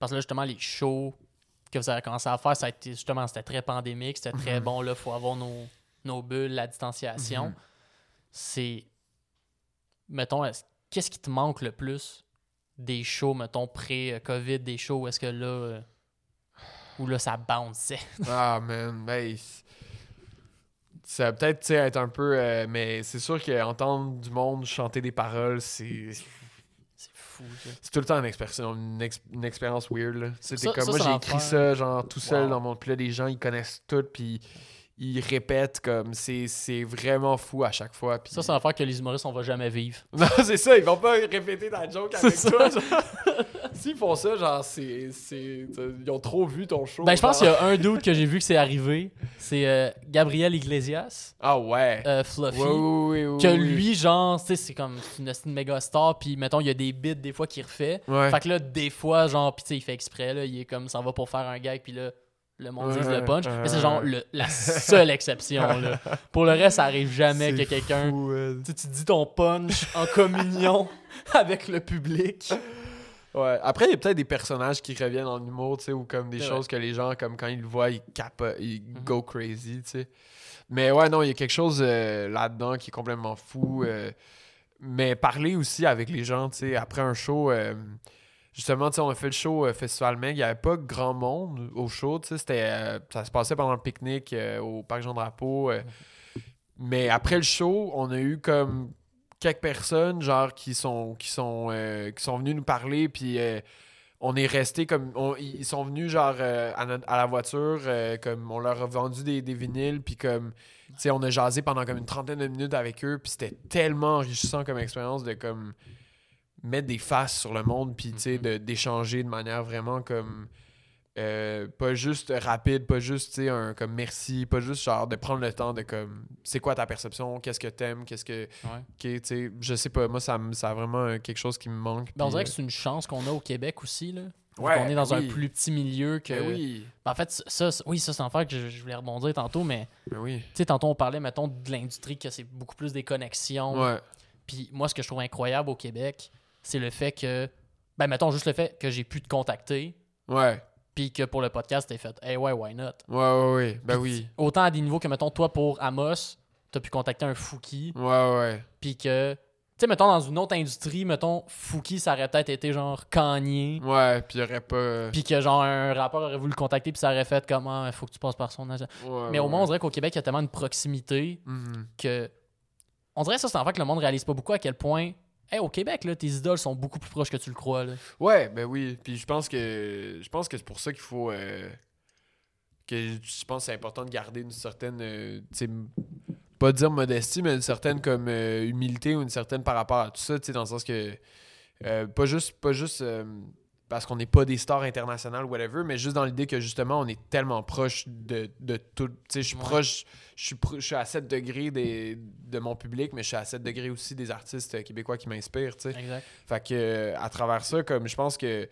parce que là, justement, les shows que vous avez commencé à faire, ça a été justement, c'était très pandémique, c'était très Mhm. bon, là, il faut avoir nos, nos bulles, la distanciation. C'est, mettons, est-ce- qu'est-ce qui te manque le plus des shows, mettons, pré-COVID, des shows où est-ce que là, euh, où là, ça bounçait? Ah man, ben, ça va peut-être tu sais, être un peu, euh, mais c'est sûr qu'entendre du monde chanter des paroles, c'est C'est fou. C'est tout le temps une, expérience, une, ex- une expérience weird. Là. Ça- comme ça, moi, j'ai écrit ça genre tout seul Wow. dans mon. Puis là, les gens, ils connaissent tout, puis ils répètent comme. C'est vraiment fou à chaque fois. Puis... Ça, c'est l'affaire que les humoristes, on va jamais vivre. Non, c'est ça, ils vont pas répéter ta joke avec ça. toi. S'ils font ça, genre, c'est. c'est- Ils ont trop vu ton show. Ben, je pense qu'il y a un doute que j'ai vu que c'est arrivé. C'est euh, Gabriel Iglesias, Ah ouais. euh, Fluffy. Oui, oui, oui, que lui, genre, tu sais, c'est comme une, une méga star, puis mettons, il y a des bits des fois qu'il refait. Ouais. Fait que là, des fois, genre, pis tu sais, il fait exprès, là, il est comme, ça va pour faire un gag, puis là, le monde dit Ouais, le punch. mais c'est genre le- la seule exception, là. Pour le reste, ça arrive jamais que quelqu'un. Tu dis ton punch en communion avec le public. Ouais. Après, il y a peut-être des personnages qui reviennent en humour, tu sais, ou comme des choses que les gens, comme quand ils le voient, ils capotent, ils Mhm. go crazy, tu sais. Mais ouais, non, il y a quelque chose euh, là-dedans qui est complètement fou. euh, mais parler aussi avec les gens, tu sais, après un show, euh, justement, tu sais, on a fait le show euh, Festival Meg, il n'y avait pas grand monde au show, tu sais, c'était, euh, ça se passait pendant le pique-nique euh, au Parc Jean-Drapeau. mais après le show, on a eu comme quelques personnes genre qui sont qui sont euh, qui sont venues nous parler puis euh, on est resté comme on- ils sont venus genre euh, à, notre- à la voiture comme on leur a vendu des, des vinyles puis comme tu sais on a jasé pendant comme une trentaine de minutes avec eux puis c'était tellement enrichissant comme expérience de comme mettre des faces sur le monde puis de- d'échanger de manière vraiment comme euh, pas juste rapide, pas juste tu sais un comme merci, pas juste genre de prendre le temps de comme c'est quoi ta perception, qu'est-ce que t'aimes, qu'est-ce que Ouais. Sais, je sais pas, moi, ça, ça a vraiment quelque chose qui me manque. Ben, on dirait que euh, c'est une chance qu'on a au Québec aussi, là. Ouais, on est dans oui. un plus petit milieu que. Ben oui, Ben, en fait, ça, ça- oui, ça, c'est un affaire que je, je voulais rebondir tantôt, mais oui. tu sais, tantôt, on parlait, mettons, de l'industrie, que c'est beaucoup plus des connexions. Ouais, Puis moi, ce que je trouve incroyable au Québec, c'est le fait que, ben, mettons juste le fait que j'ai pu te contacter, ouais, puis que pour le podcast, t'es fait, hey, ouais, why not? ouais, ouais, ouais, ben oui. Autant à des niveaux que, mettons, toi, pour Amos, t'as pu contacter un Fouki, Ouais, ouais, puis que, tu sais, mettons, dans une autre industrie, mettons, Fouki, ça aurait peut-être été genre Kanye, ouais, puis il aurait pas. euh, puis que, genre, un rappeur aurait voulu le contacter, puis ça aurait fait comment, il faut que tu passes par son agent. ouais, Mais au moins, on dirait qu'au Québec, il y a tellement une proximité Mhm. que. On dirait que ça, c'est en fait que le monde réalise pas beaucoup à quel point. Hey, au Québec, là, tes idoles sont beaucoup plus proches que tu le crois. Là. Ouais, ben oui. Puis je pense que je pense que c'est pour ça qu'il faut euh, que je pense que c'est important de garder une certaine euh, pas dire modestie, mais une certaine comme euh, humilité ou une certaine par rapport à tout ça, dans le sens que euh, pas juste pas juste parce qu'on n'est pas des stars internationales ou whatever, mais juste dans l'idée que justement on est tellement proche de, de tout. Tu sais, je suis Ouais. proche, je suis, pro- je suis à 7 degrés des, de mon public, mais je suis à 7 degrés aussi des artistes québécois qui m'inspirent, tu sais. Exact. Fait que euh, à travers ça, comme je pense que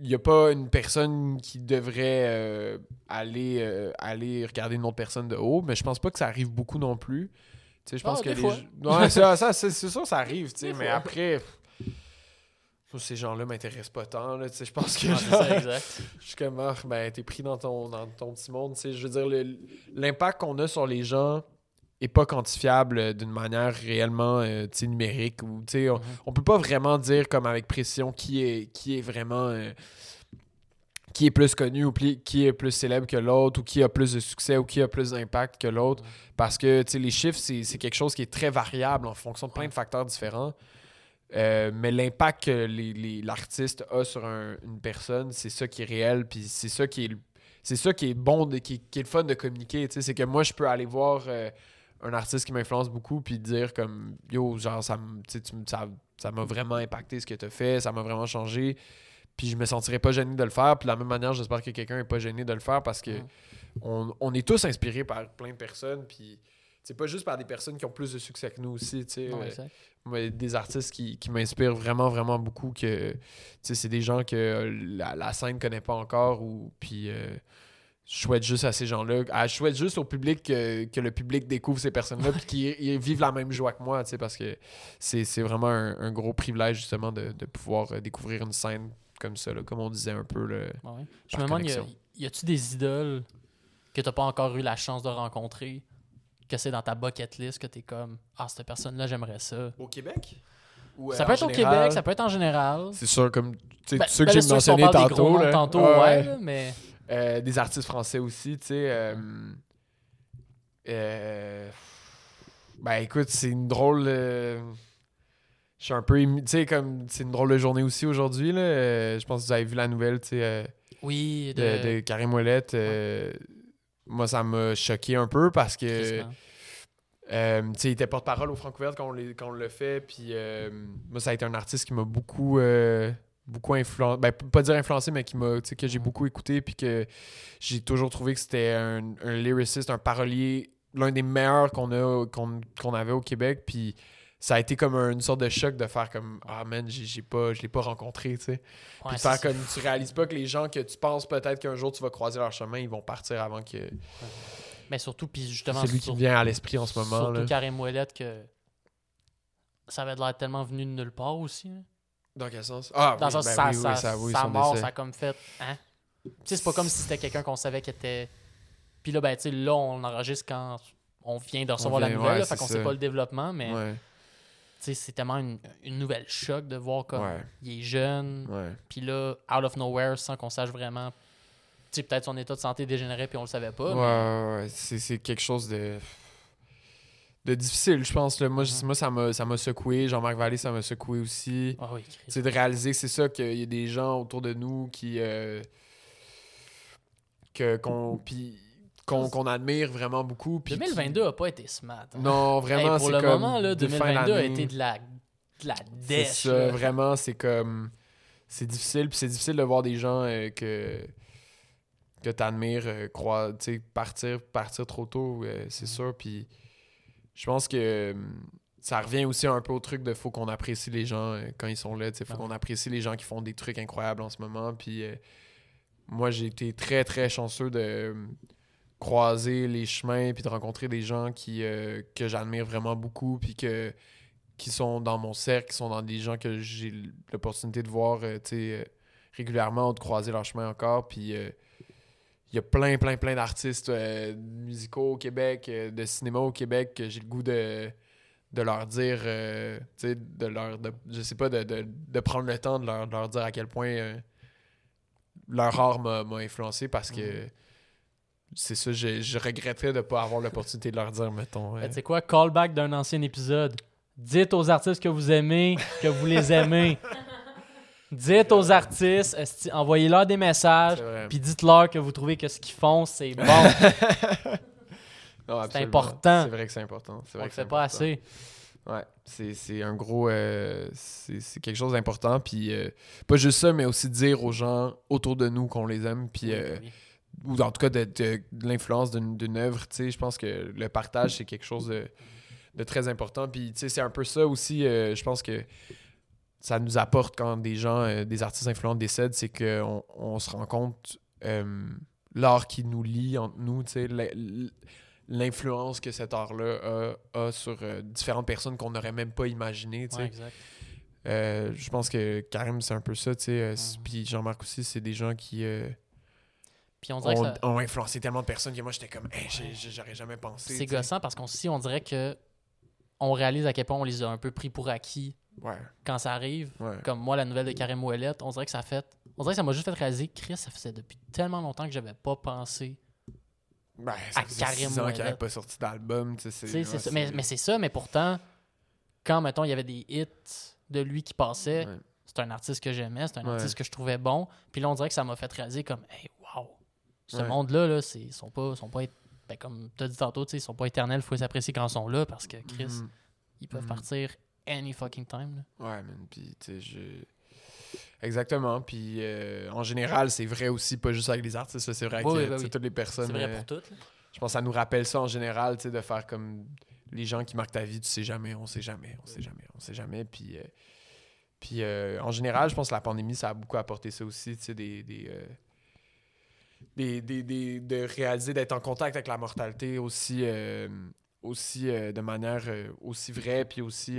il n'y a pas une personne qui devrait euh, aller, euh, aller regarder une autre personne de haut, mais je pense pas que ça arrive beaucoup non plus. Tu sais, je pense Ah, que des les Ouais, ça, ça, c'est sûr, ça arrive, tu sais, mais fois. après. pff, ces gens-là m'intéressent pas tant. Là, je pense que genre, ça, exact. je suis comme, ah, ben, t'es pris dans ton, dans ton petit monde. Je veux dire, l'impact qu'on a sur les gens est pas quantifiable euh, d'une manière réellement euh, numérique. Ou, tu sais, on, Mhm. on peut pas vraiment dire comme avec précision qui est, qui est vraiment. euh, qui est plus connu ou qui est plus célèbre que l'autre ou qui a plus de succès ou qui a plus d'impact que l'autre. Parce que les chiffres, c'est quelque chose qui est très variable en fonction de plein de facteurs différents. Euh, mais l'impact que l'artiste a sur un- une personne, c'est ça qui est réel, puis c'est ça qui est c'est ça qui est bon, de- qui, qui est le fun de communiquer. C'est que moi, je peux aller voir euh, un artiste qui m'influence beaucoup, puis dire comme yo, genre, ça me- ça m'a vraiment impacté ce que tu as fait, ça m'a vraiment changé. Puis je me sentirais pas gêné de le faire. Puis de la même manière, j'espère que quelqu'un est pas gêné de le faire parce que on, on est tous inspirés par plein de personnes. Puis c'est pas juste par des personnes qui ont plus de succès que nous aussi. tu sais. Non, Euh, des artistes qui, qui m'inspirent vraiment, vraiment beaucoup. que tu C'est des gens que euh, la, la scène connaît pas encore. Ou, puis euh, je souhaite juste à ces gens-là, ah, je souhaite juste au public que, que le public découvre ces personnes-là puis qu'ils ils vivent la même joie que moi. tu sais, Parce que c'est vraiment un, un gros privilège justement de, de pouvoir découvrir une scène comme ça, là, comme on disait un peu. Là. Ouais. Je me demande, y a-tu des idoles que t'as pas encore eu la chance de rencontrer, que c'est dans ta bucket list, que t'es comme, ah, cette personne-là, j'aimerais ça. Au Québec? Ou, ça euh, peut en être au? Québec, ça peut être en général. C'est sûr, comme tu sais, Ben, ceux ben que là, j'ai mentionnés tantôt. là. tantôt, Ouais, ouais, ouais. là, mais Euh, des artistes français aussi, tu sais. euh, euh, ben écoute, c'est une drôle. euh, je suis un peu ému. Tu sais, comme c'est une drôle de journée aussi aujourd'hui. là. Euh, je pense que vous avez vu la nouvelle, tu sais, euh, Oui, de, de, de Karim Ouellette. euh, Moi, ça m'a choqué un peu parce que. Euh, tu sais, il était porte-parole au Francouverte quand quand on l'a fait. Puis euh, moi, ça a été un artiste qui m'a beaucoup, euh, beaucoup influencé. Ben, pas dire influencé, mais qui m'a, que j'ai beaucoup écouté. Puis que j'ai toujours trouvé que c'était un, un lyriciste, un parolier, l'un des meilleurs qu'on a qu'on qu'on avait au Québec. Puis ça a été comme un- une sorte de choc de faire comme Ah man, j'ai pas, je l'ai pas rencontré, tu sais. Puis Ouais, faire ça. comme tu réalises pas que les gens que tu penses peut-être qu'un jour tu vas croiser leur chemin, ils vont partir avant que. Mais surtout, puis justement, C'est lui qui me vient à l'esprit en ce moment. surtout Là. Karim Ouellette que ça avait l'air tellement venu de nulle part aussi. là. Dans quel sens? Ah, Dans oui, sens, ben sa, oui, oui, sa- ça, oui, son mort, décès. ça a comme fait. Hein? Tu sais, c'est pas comme si c'était quelqu'un qu'on savait qui était. Puis là, ben, tu sais, là, on enregistre quand on vient de recevoir vient, la nouvelle, ouais, là, fait qu'on ça. sait pas le développement, mais Ouais, c'est tellement une, une nouvelle choc de voir comme ouais, il est jeune, puis là, out of nowhere, sans qu'on sache vraiment. Peut-être son état de santé dégénérait, puis on le savait pas. Ouais, mais- ouais, ouais. C'est, quelque chose de. de difficile, je pense. Là. Moi, Mhm. moi ça, m'a, ça m'a secoué. Jean-Marc Vallée, ça m'a secoué aussi. Ah oui. C'est de réaliser que c'est ça, qu'il y a des gens autour de nous qui. euh, que, qu'on, puis qu'on, admire vraiment beaucoup. puis qui- 2022 a pas été smart. hein. Non, Hey, vraiment, pour c'est le comme moment, là, de fin 2022 a été de la, de la C'est dèche. ça, là. vraiment, c'est comme. C'est difficile, puis c'est difficile de voir des gens euh, que. que euh, croire, tu sais, partir, partir trop tôt, euh, c'est Mhm. sûr. Puis je pense que euh, ça revient aussi un peu au truc de faut qu'on apprécie les gens quand ils sont là, sais, faut Ah qu'on apprécie les gens qui font des trucs incroyables en ce moment. Puis moi, j'ai été très, très chanceux de croiser les chemins puis de rencontrer des gens qui, euh, que j'admire vraiment beaucoup puis que qui sont dans mon cercle, qui sont dans des gens que j'ai l'opportunité de voir euh, euh, régulièrement ou de croiser leur chemin encore. Puis il y a plein, plein, plein d'artistes musicaux au Québec, de cinéma au Québec, que j'ai le goût de, de leur dire, de leur, je sais pas, de, de, de prendre le temps de leur, leur dire à quel point leur art m'a influencé parce que c'est ça, je, je regretterais de ne pas avoir l'opportunité de leur dire, mettons. Ben, euh, tu sais quoi, callback d'un ancien épisode. Dites aux artistes que vous aimez, que vous les aimez. Dites aux artistes, envoyez-leur des messages, c'est puis dites-leur que vous trouvez que ce qu'ils font, c'est bon. Non, absolument. important. C'est vrai que c'est important. C'est vrai que c'est pas important. assez. Ouais, c'est, c'est un gros. euh, c'est, c'est quelque chose d'important. Puis euh, pas juste ça, mais aussi dire aux gens autour de nous qu'on les aime. Puis, euh, Oui. Ou en tout cas de, de- de l'influence d'une, œuvre. Tu sais, je pense que le partage, c'est quelque chose de, de très important. Puis, tu sais, c'est un peu ça aussi. euh, je pense que ça nous apporte quand des gens, euh, des artistes influents décèdent, c'est qu'on on se rend compte euh, l'art qui nous lie entre nous, tu sais, l'in- l'influence que cet art-là a, a sur différentes personnes qu'on n'aurait même pas imaginé, tu sais. Ouais, exact. Je pense que Karim, c'est un peu ça, tu sais. Mhm. Puis Jean-Marc aussi, c'est des gens qui Puis on dirait que ça- ont influencé tellement de personnes que moi, j'étais comme, Hey, j'aurais jamais pensé. c'est gossant parce qu'on si on dirait que on réalise à quel point on les a un peu pris pour acquis Ouais, quand ça arrive. ouais. Comme moi, la nouvelle de Karim Ouellette, on dirait que ça a fait. On dirait que ça m'a juste fait réaliser que Chris, ça faisait depuis tellement longtemps que j'avais pas pensé. Ben, À ça faisait Karim ans qu'il Ouellet. n'avait pas sorti d'album, tu sais. Ouais, ça. Mais, mais c'est ça, mais pourtant, quand, mettons, il y avait des hits de lui qui passaient, c'est un artiste que j'aimais, c'est un artiste que je trouvais bon. Puis là, on dirait que ça m'a fait réaliser comme, hey, ce Ouais. monde-là, là, c'est- ils sont pas, sont pas, ben, comme tu as dit tantôt, ils sont pas éternels, il faut les apprécier quand ils sont là parce que Chris, Mhm. ils peuvent Mhm. partir any fucking time. là. Ouais, man. Puis, tu sais, je. Exactement. Puis, euh, en général, c'est vrai aussi, pas juste avec les artistes, c'est vrai avec Oui, euh, oui, oui. toutes les personnes. C'est vrai euh, pour toutes. là. Je pense que ça nous rappelle ça en général, tu sais, de faire comme les gens qui marquent ta vie, tu sais jamais, on sait jamais, on sait jamais, on sait jamais. Puis, euh, puis en général, je pense que la pandémie, ça a beaucoup apporté ça aussi, tu sais, des. des, des- des- des- de réaliser d'être en contact avec la mortalité aussi, euh, aussi euh, de manière euh, aussi vraie, puis aussi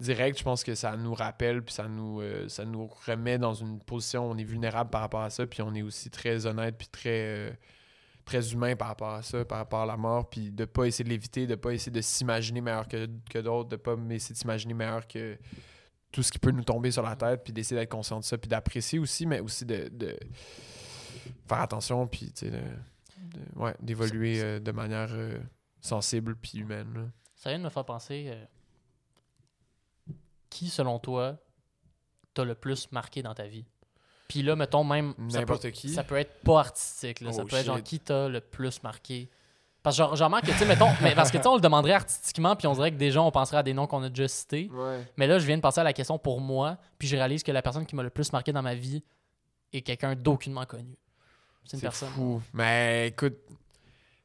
directe. Je pense que ça nous rappelle, puis ça nous, ça nous remet dans une position où on est vulnérable par rapport à ça, puis on est aussi très honnête, puis très. très humain par rapport à ça, par rapport à la mort, puis de pas essayer de l'éviter, de pas essayer de s'imaginer meilleur que, que d'autres, de pas essayer de s'imaginer meilleur que tout ce qui peut nous tomber sur la tête, puis d'essayer d'être conscient de ça, puis d'apprécier aussi, mais aussi de faire attention, puis tu sais, de, ouais, d'évoluer euh, de manière euh, sensible puis humaine. là. Ça vient de me faire penser. euh, qui, selon toi, t'a le plus marqué dans ta vie? Puis là, mettons même. ça N'importe peut- qui. Ça peut être pas artistique, là. ça Oh, peut être genre qui t'a le plus marqué? Parce que genre, genre que, tu sais, mettons, mais parce que tu sais, on le demanderait artistiquement, puis on dirait que déjà, on penserait à des noms qu'on a déjà cités. Ouais. Mais là, je viens de passer à la question pour moi, puis je réalise que la personne qui m'a le plus marqué dans ma vie est quelqu'un d'aucunement connu. C'est une personne. fou. Mais écoute,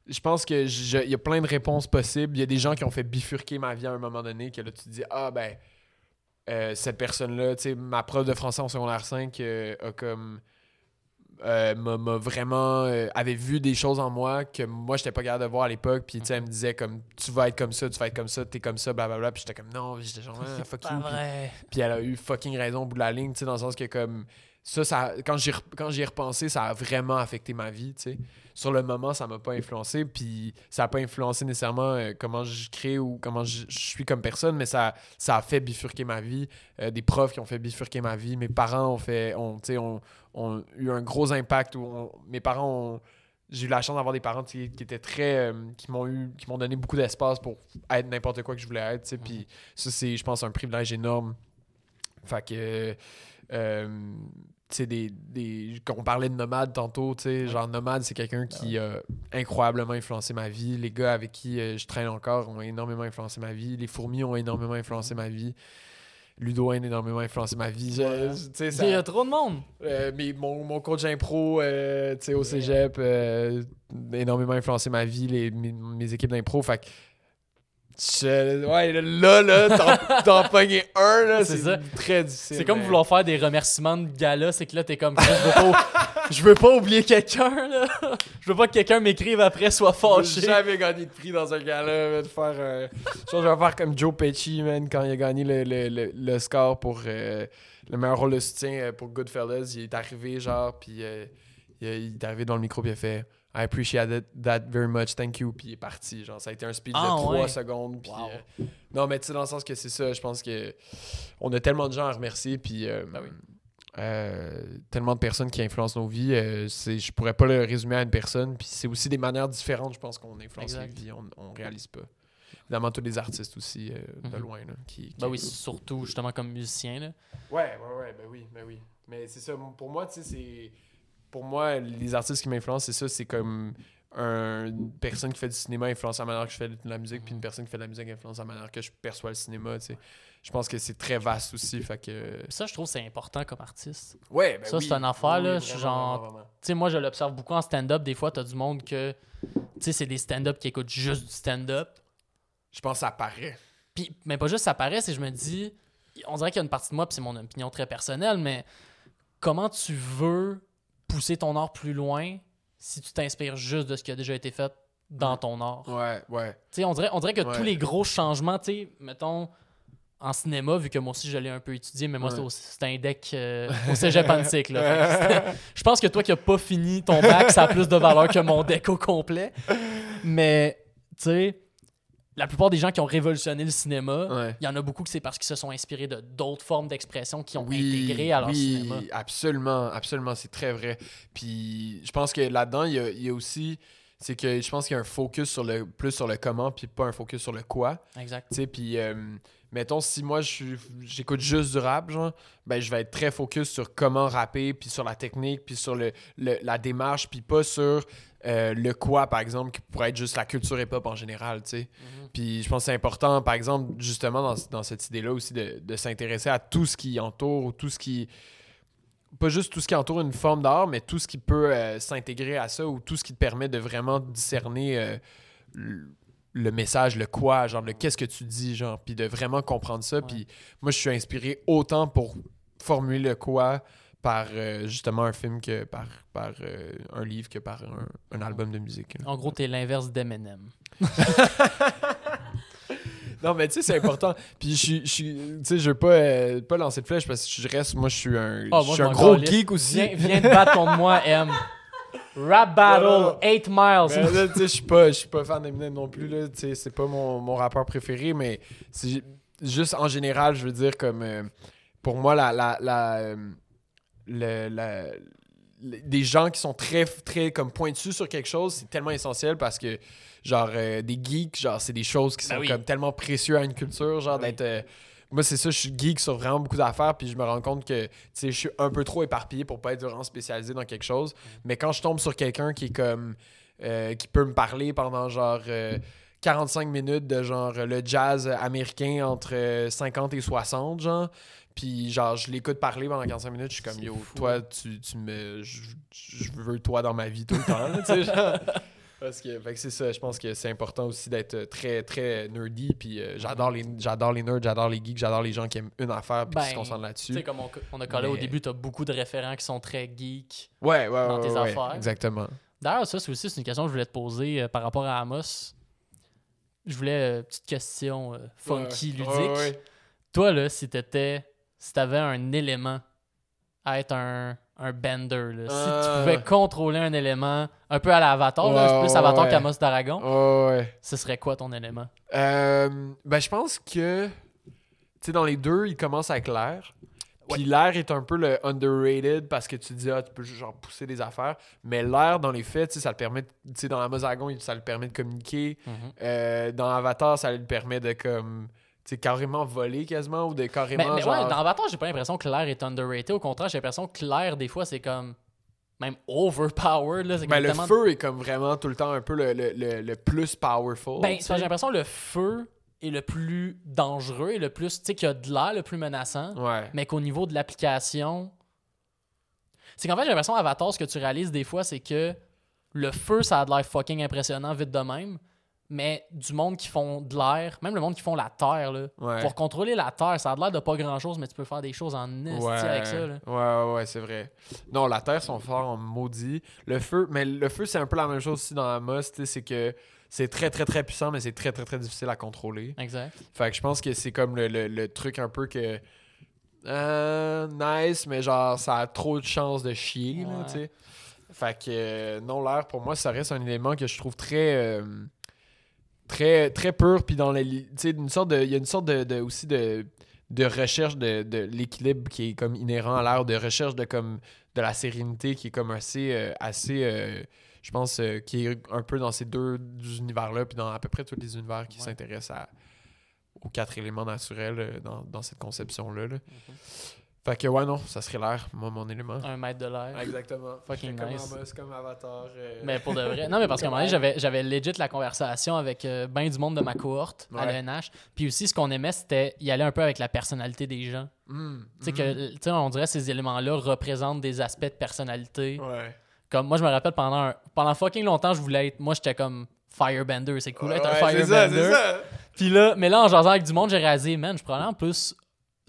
je pense que je- il y a plein de réponses possibles. Il y a des gens qui ont fait bifurquer ma vie à un moment donné, que là, tu te dis, ah ben, euh, cette personne-là, tu sais, ma prof de français en secondaire 5 euh, a comme. euh, m'a vraiment euh, avait vu des choses en moi que moi j'étais pas capable de voir à l'époque puis tu sais elle me disait comme tu vas être comme ça tu vas être comme ça t'es comme ça blablabla puis j'étais comme non j'étais genre ah, fuck you puis elle a eu fucking raison au bout de la ligne, tu sais, dans le sens que comme ça, ça quand j'y ai repensé, ça a vraiment affecté ma vie, tu sais. Sur le moment, ça m'a pas influencé, puis ça a pas influencé nécessairement euh, comment je crée ou comment je, je suis comme personne, mais ça, ça a fait bifurquer ma vie. Euh, des profs qui ont fait bifurquer ma vie, mes parents ont fait, ont, tu sais, ont, ont eu un gros impact. Où on- mes parents ont j'ai eu la chance d'avoir des parents qui étaient très euh, qui m'ont eu qui m'ont donné beaucoup d'espace pour être n'importe quoi que je voulais être tu sais puis ça c'est je pense un privilège énorme fait que des, des quand on parlait de nomade tantôt tu sais genre nomade c'est quelqu'un qui a incroyablement influencé ma vie. Les gars avec qui euh, je traîne encore ont énormément influencé ma vie. Les fourmis ont énormément influencé ma vie. Ludo a énormément influencé ma vie. Ça- Il y a trop de monde. euh, mais mon, mon coach euh, sais, au cégep euh, énormément influencé ma vie, les, mes, mes équipes d'impro. Fait que. Je- ouais, là, là, t'en- pogner un, là, C'est très difficile. C'est comme mais- vouloir faire des remerciements de gala, c'est que là, t'es comme, je veux pas, je veux pas oublier quelqu'un, là. Je veux pas que quelqu'un m'écrive après, soit J'ai fâché. jamais gagné de prix dans un gala, de faire. euh, je vais faire comme Joe Pesci, man, quand il a gagné le, le, le, le score pour euh, le meilleur rôle de soutien euh, pour Goodfellas. Il est arrivé, genre, puis euh, il, il est arrivé dans le micro, puis il a fait I appreciate that very much, thank you, puis il est parti. Genre, ça a été un speech Ah, de 3 ouais. secondes, puis. Wow. euh, non, mais tu sais, dans le sens que c'est ça, je pense que on a tellement de gens à remercier, puis. euh, Ben oui. euh, tellement de personnes qui influencent nos vies, c'est, je pourrais pas le résumer à une personne. Puis c'est aussi des manières différentes, je pense, qu'on influence les vies, on, on réalise pas. Évidemment, tous les artistes aussi, de Mhm. loin, là, qui, qui Ben oui, surtout, justement, comme musicien, là. Ouais, ouais, ouais, ben oui, ben oui. Mais c'est ça, pour moi, tu sais, c'est. Pour moi, les artistes qui m'influencent, c'est ça, c'est comme un- une personne qui fait du cinéma influence la manière que je fais de la musique, puis une personne qui fait de la musique influence la manière que je perçois le cinéma, tu sais. Je pense que c'est très vaste aussi, fait que. Ça, je trouve c'est important comme artiste. Ouais, ben Ça, oui. c'est une affaire, Oui, là, oui, je suis genre-. Tu moi, je l'observe beaucoup en stand-up. Des fois, t'as du monde que. Tu sais, c'est des stand-up qui écoutent juste du stand-up. Je pense que ça paraît. Puis, mais pas juste ça paraît, c'est je me dis. On dirait qu'il y a une partie de moi, puis c'est mon opinion très personnelle, mais comment tu veux pousser ton art plus loin si tu t'inspires juste de ce qui a déjà été fait dans ton art? Ouais, ouais. Tu sais, on dirait, on dirait que Ouais. tous les gros changements, tu sais, mettons, en cinéma, vu que moi aussi je l'ai un peu étudié, mais moi Ouais. c'est un deck euh, au cégep antique. là. C'était- Je pense que toi qui n'as pas fini ton bac, ça a plus de valeur que mon deck au complet. Mais, tu sais, la plupart des gens qui ont révolutionné le cinéma, Ouais. il y en a beaucoup que c'est parce qu'ils se sont inspirés de d'autres formes d'expression qui ont intégré à leur oui, cinéma. absolument, absolument, c'est très vrai. Puis je pense que là-dedans, il y a, il y a aussi, c'est que je pense qu'il y a un focus sur le plus sur le comment, puis pas un focus sur le quoi. Exact. Tu sais, puis euh, mettons si moi j'écoute juste du rap, genre, ben je vais être très focus sur comment rapper, puis sur la technique, puis sur le, le- la démarche, puis pas sur euh, le quoi, par exemple, qui pourrait être juste la culture hip-hop en général, tu sais. Mhm. Puis je pense que c'est important, par exemple, justement, dans, dans cette idée-là aussi, de, de s'intéresser à tout ce qui entoure, ou tout ce qui. Pas juste tout ce qui entoure une forme d'art, mais tout ce qui peut euh, s'intégrer à ça, ou tout ce qui te permet de vraiment discerner euh, le, message, le quoi, genre le qu'est-ce que tu dis, genre, puis de vraiment comprendre ça. Puis moi, je suis inspiré autant pour formuler le quoi par euh, justement un film que par, par euh, un livre que par un, un album de musique. là. En gros, t'es l'inverse d'Eminem. Non, mais tu sais, c'est important. Puis je suis, tu sais, je veux pas, euh, pas lancer de flèche parce que je reste, moi, je suis un, moi, je suis un gros geek aussi. Viens, viens te battre contre moi, M. Rap Battle, non. 8 Mais miles. là, tu sais, je suis pas, pas fan d'Eminem non plus, là. Tu sais, c'est pas mon, mon rappeur préféré, mais c'est juste en général, je veux dire, comme, euh, pour moi, la, la, la, euh, le- la- le- des gens qui sont très, très, comme, pointus sur quelque chose, c'est tellement essentiel parce que, genre, euh, des geeks, genre, c'est des choses qui Ben sont oui. comme tellement précieux à une culture, genre, Ben oui. d'être... euh, moi, c'est ça, je suis geek sur vraiment beaucoup d'affaires, puis je me rends compte que, je suis un peu trop éparpillé pour pas être vraiment spécialisé dans quelque chose. Mais quand je tombe sur quelqu'un qui est comme, euh, qui peut me parler pendant genre euh, 45 minutes de genre le jazz américain entre euh, 50 et 60, genre, puis genre, je l'écoute parler pendant 45 minutes, je suis comme, yo, fou, toi, tu, tu me. Je, je veux toi dans ma vie tout le temps, tu sais, genre. Parce que, que c'est ça, je pense que c'est important aussi d'être très, très nerdy. Puis euh, j'adore les, j'adore les nerds, j'adore les geeks, j'adore les gens qui aiment une affaire puis qui se Ben, concentrent Tu sais, là-dessus. comme on, on a collé au début, t'as beaucoup de référents qui sont très geeks. Ouais, ouais, ouais. dans tes ouais, ouais, affaires. Exactement. D'ailleurs, ça, c'est aussi c'est une question que je voulais te poser euh, par rapport à Amos. Je voulais une petite question euh, funky, ludique. Toi, là, si t'étais. Si t'avais un élément à être un, un bender, là, si tu pouvais contrôler un élément un peu à l'avatar, Ouais, plus Avatar ouais. qu'Amos d'Aragon, Ouais, ce serait quoi ton élément? Euh, ben, je pense que, tu sais, dans les deux, il commence avec l'air. Puis l'air est un peu le underrated parce que tu dis, ah, tu peux juste genre pousser des affaires. Mais l'air, dans les faits, tu sais, ça le permet, tu sais, dans Amazagon, ça le permet de communiquer. Euh, dans Avatar, ça lui permet de, comme, sais, carrément voler quasiment ou de carrément, Mais, mais genre... ouais, dans Avatar, j'ai pas l'impression que l'air est underrated. Au contraire, j'ai l'impression que l'air, des fois, c'est comme. Même overpowered. Là, c'est Ben, le feu est comme vraiment tout le temps un peu le, le, le, le plus powerful. Ben, c'est j'ai l'impression que le feu est le plus dangereux et le plus. Tu sais, qu'il y a de l'air le plus menaçant. Ouais. mais qu'au niveau de l'application. C'est qu'en fait, j'ai l'impression, Avatar, ce que tu réalises des fois, c'est que le feu, ça a de l'air fucking impressionnant vite de même. Mais du monde qui font de l'air, même le monde qui font la terre, là, Ouais. pour contrôler la terre, ça a de l'air de pas grand chose, mais tu peux faire des choses en esti Ouais, avec ça. Là. ouais, ouais, ouais, c'est vrai. Non, la terre sont forts en maudit. Le feu, mais le feu, c'est un peu la même chose aussi dans tu sais, c'est que c'est très, très, très puissant, mais c'est très, très, très difficile à contrôler. Exact. Fait que je pense que c'est comme le, le- le truc un peu que. euh, nice, mais genre, ça a trop de chances de chier, tu sais. Fait que, euh, non, l'air, pour moi, ça reste un élément que je trouve très. euh, très, très pur, puis dans les. Une sorte de. Il y a une sorte de, de- aussi de de recherche de, de l'équilibre qui est comme inhérent à l'air, de recherche de comme de la sérénité qui est comme assez euh, assez euh, je pense euh, qui est un peu dans ces deux univers là puis dans à peu près tous les univers qui Ouais. s'intéressent à aux quatre éléments naturels dans, dans cette conception là, Mhm. Fait que ouais non ça serait l'air moi mon élément Un mètre de l'air. exactement Fucking comme nice. Amos, comme Avatar euh, Mais pour de vrai. Non, mais parce qu'à un moment donné, j'avais, j'avais legit la conversation avec euh, ben du monde de ma cohorte à Ouais. l'ENH. Puis aussi, ce qu'on aimait, c'était y aller un peu avec la personnalité des gens. hmm, Tu sais, hmm. que, tu sais, on dirait que ces éléments-là représentent des aspects de personnalité. ouais Comme moi, je me rappelle pendant, un- pendant fucking longtemps, je voulais être. Moi, j'étais comme Firebender. C'est cool d'être Ouais, un c'est ça, Firebender. c'est ça. Puis là, mais là, en jasant avec du monde, j'ai réalisé, man, je prends en plus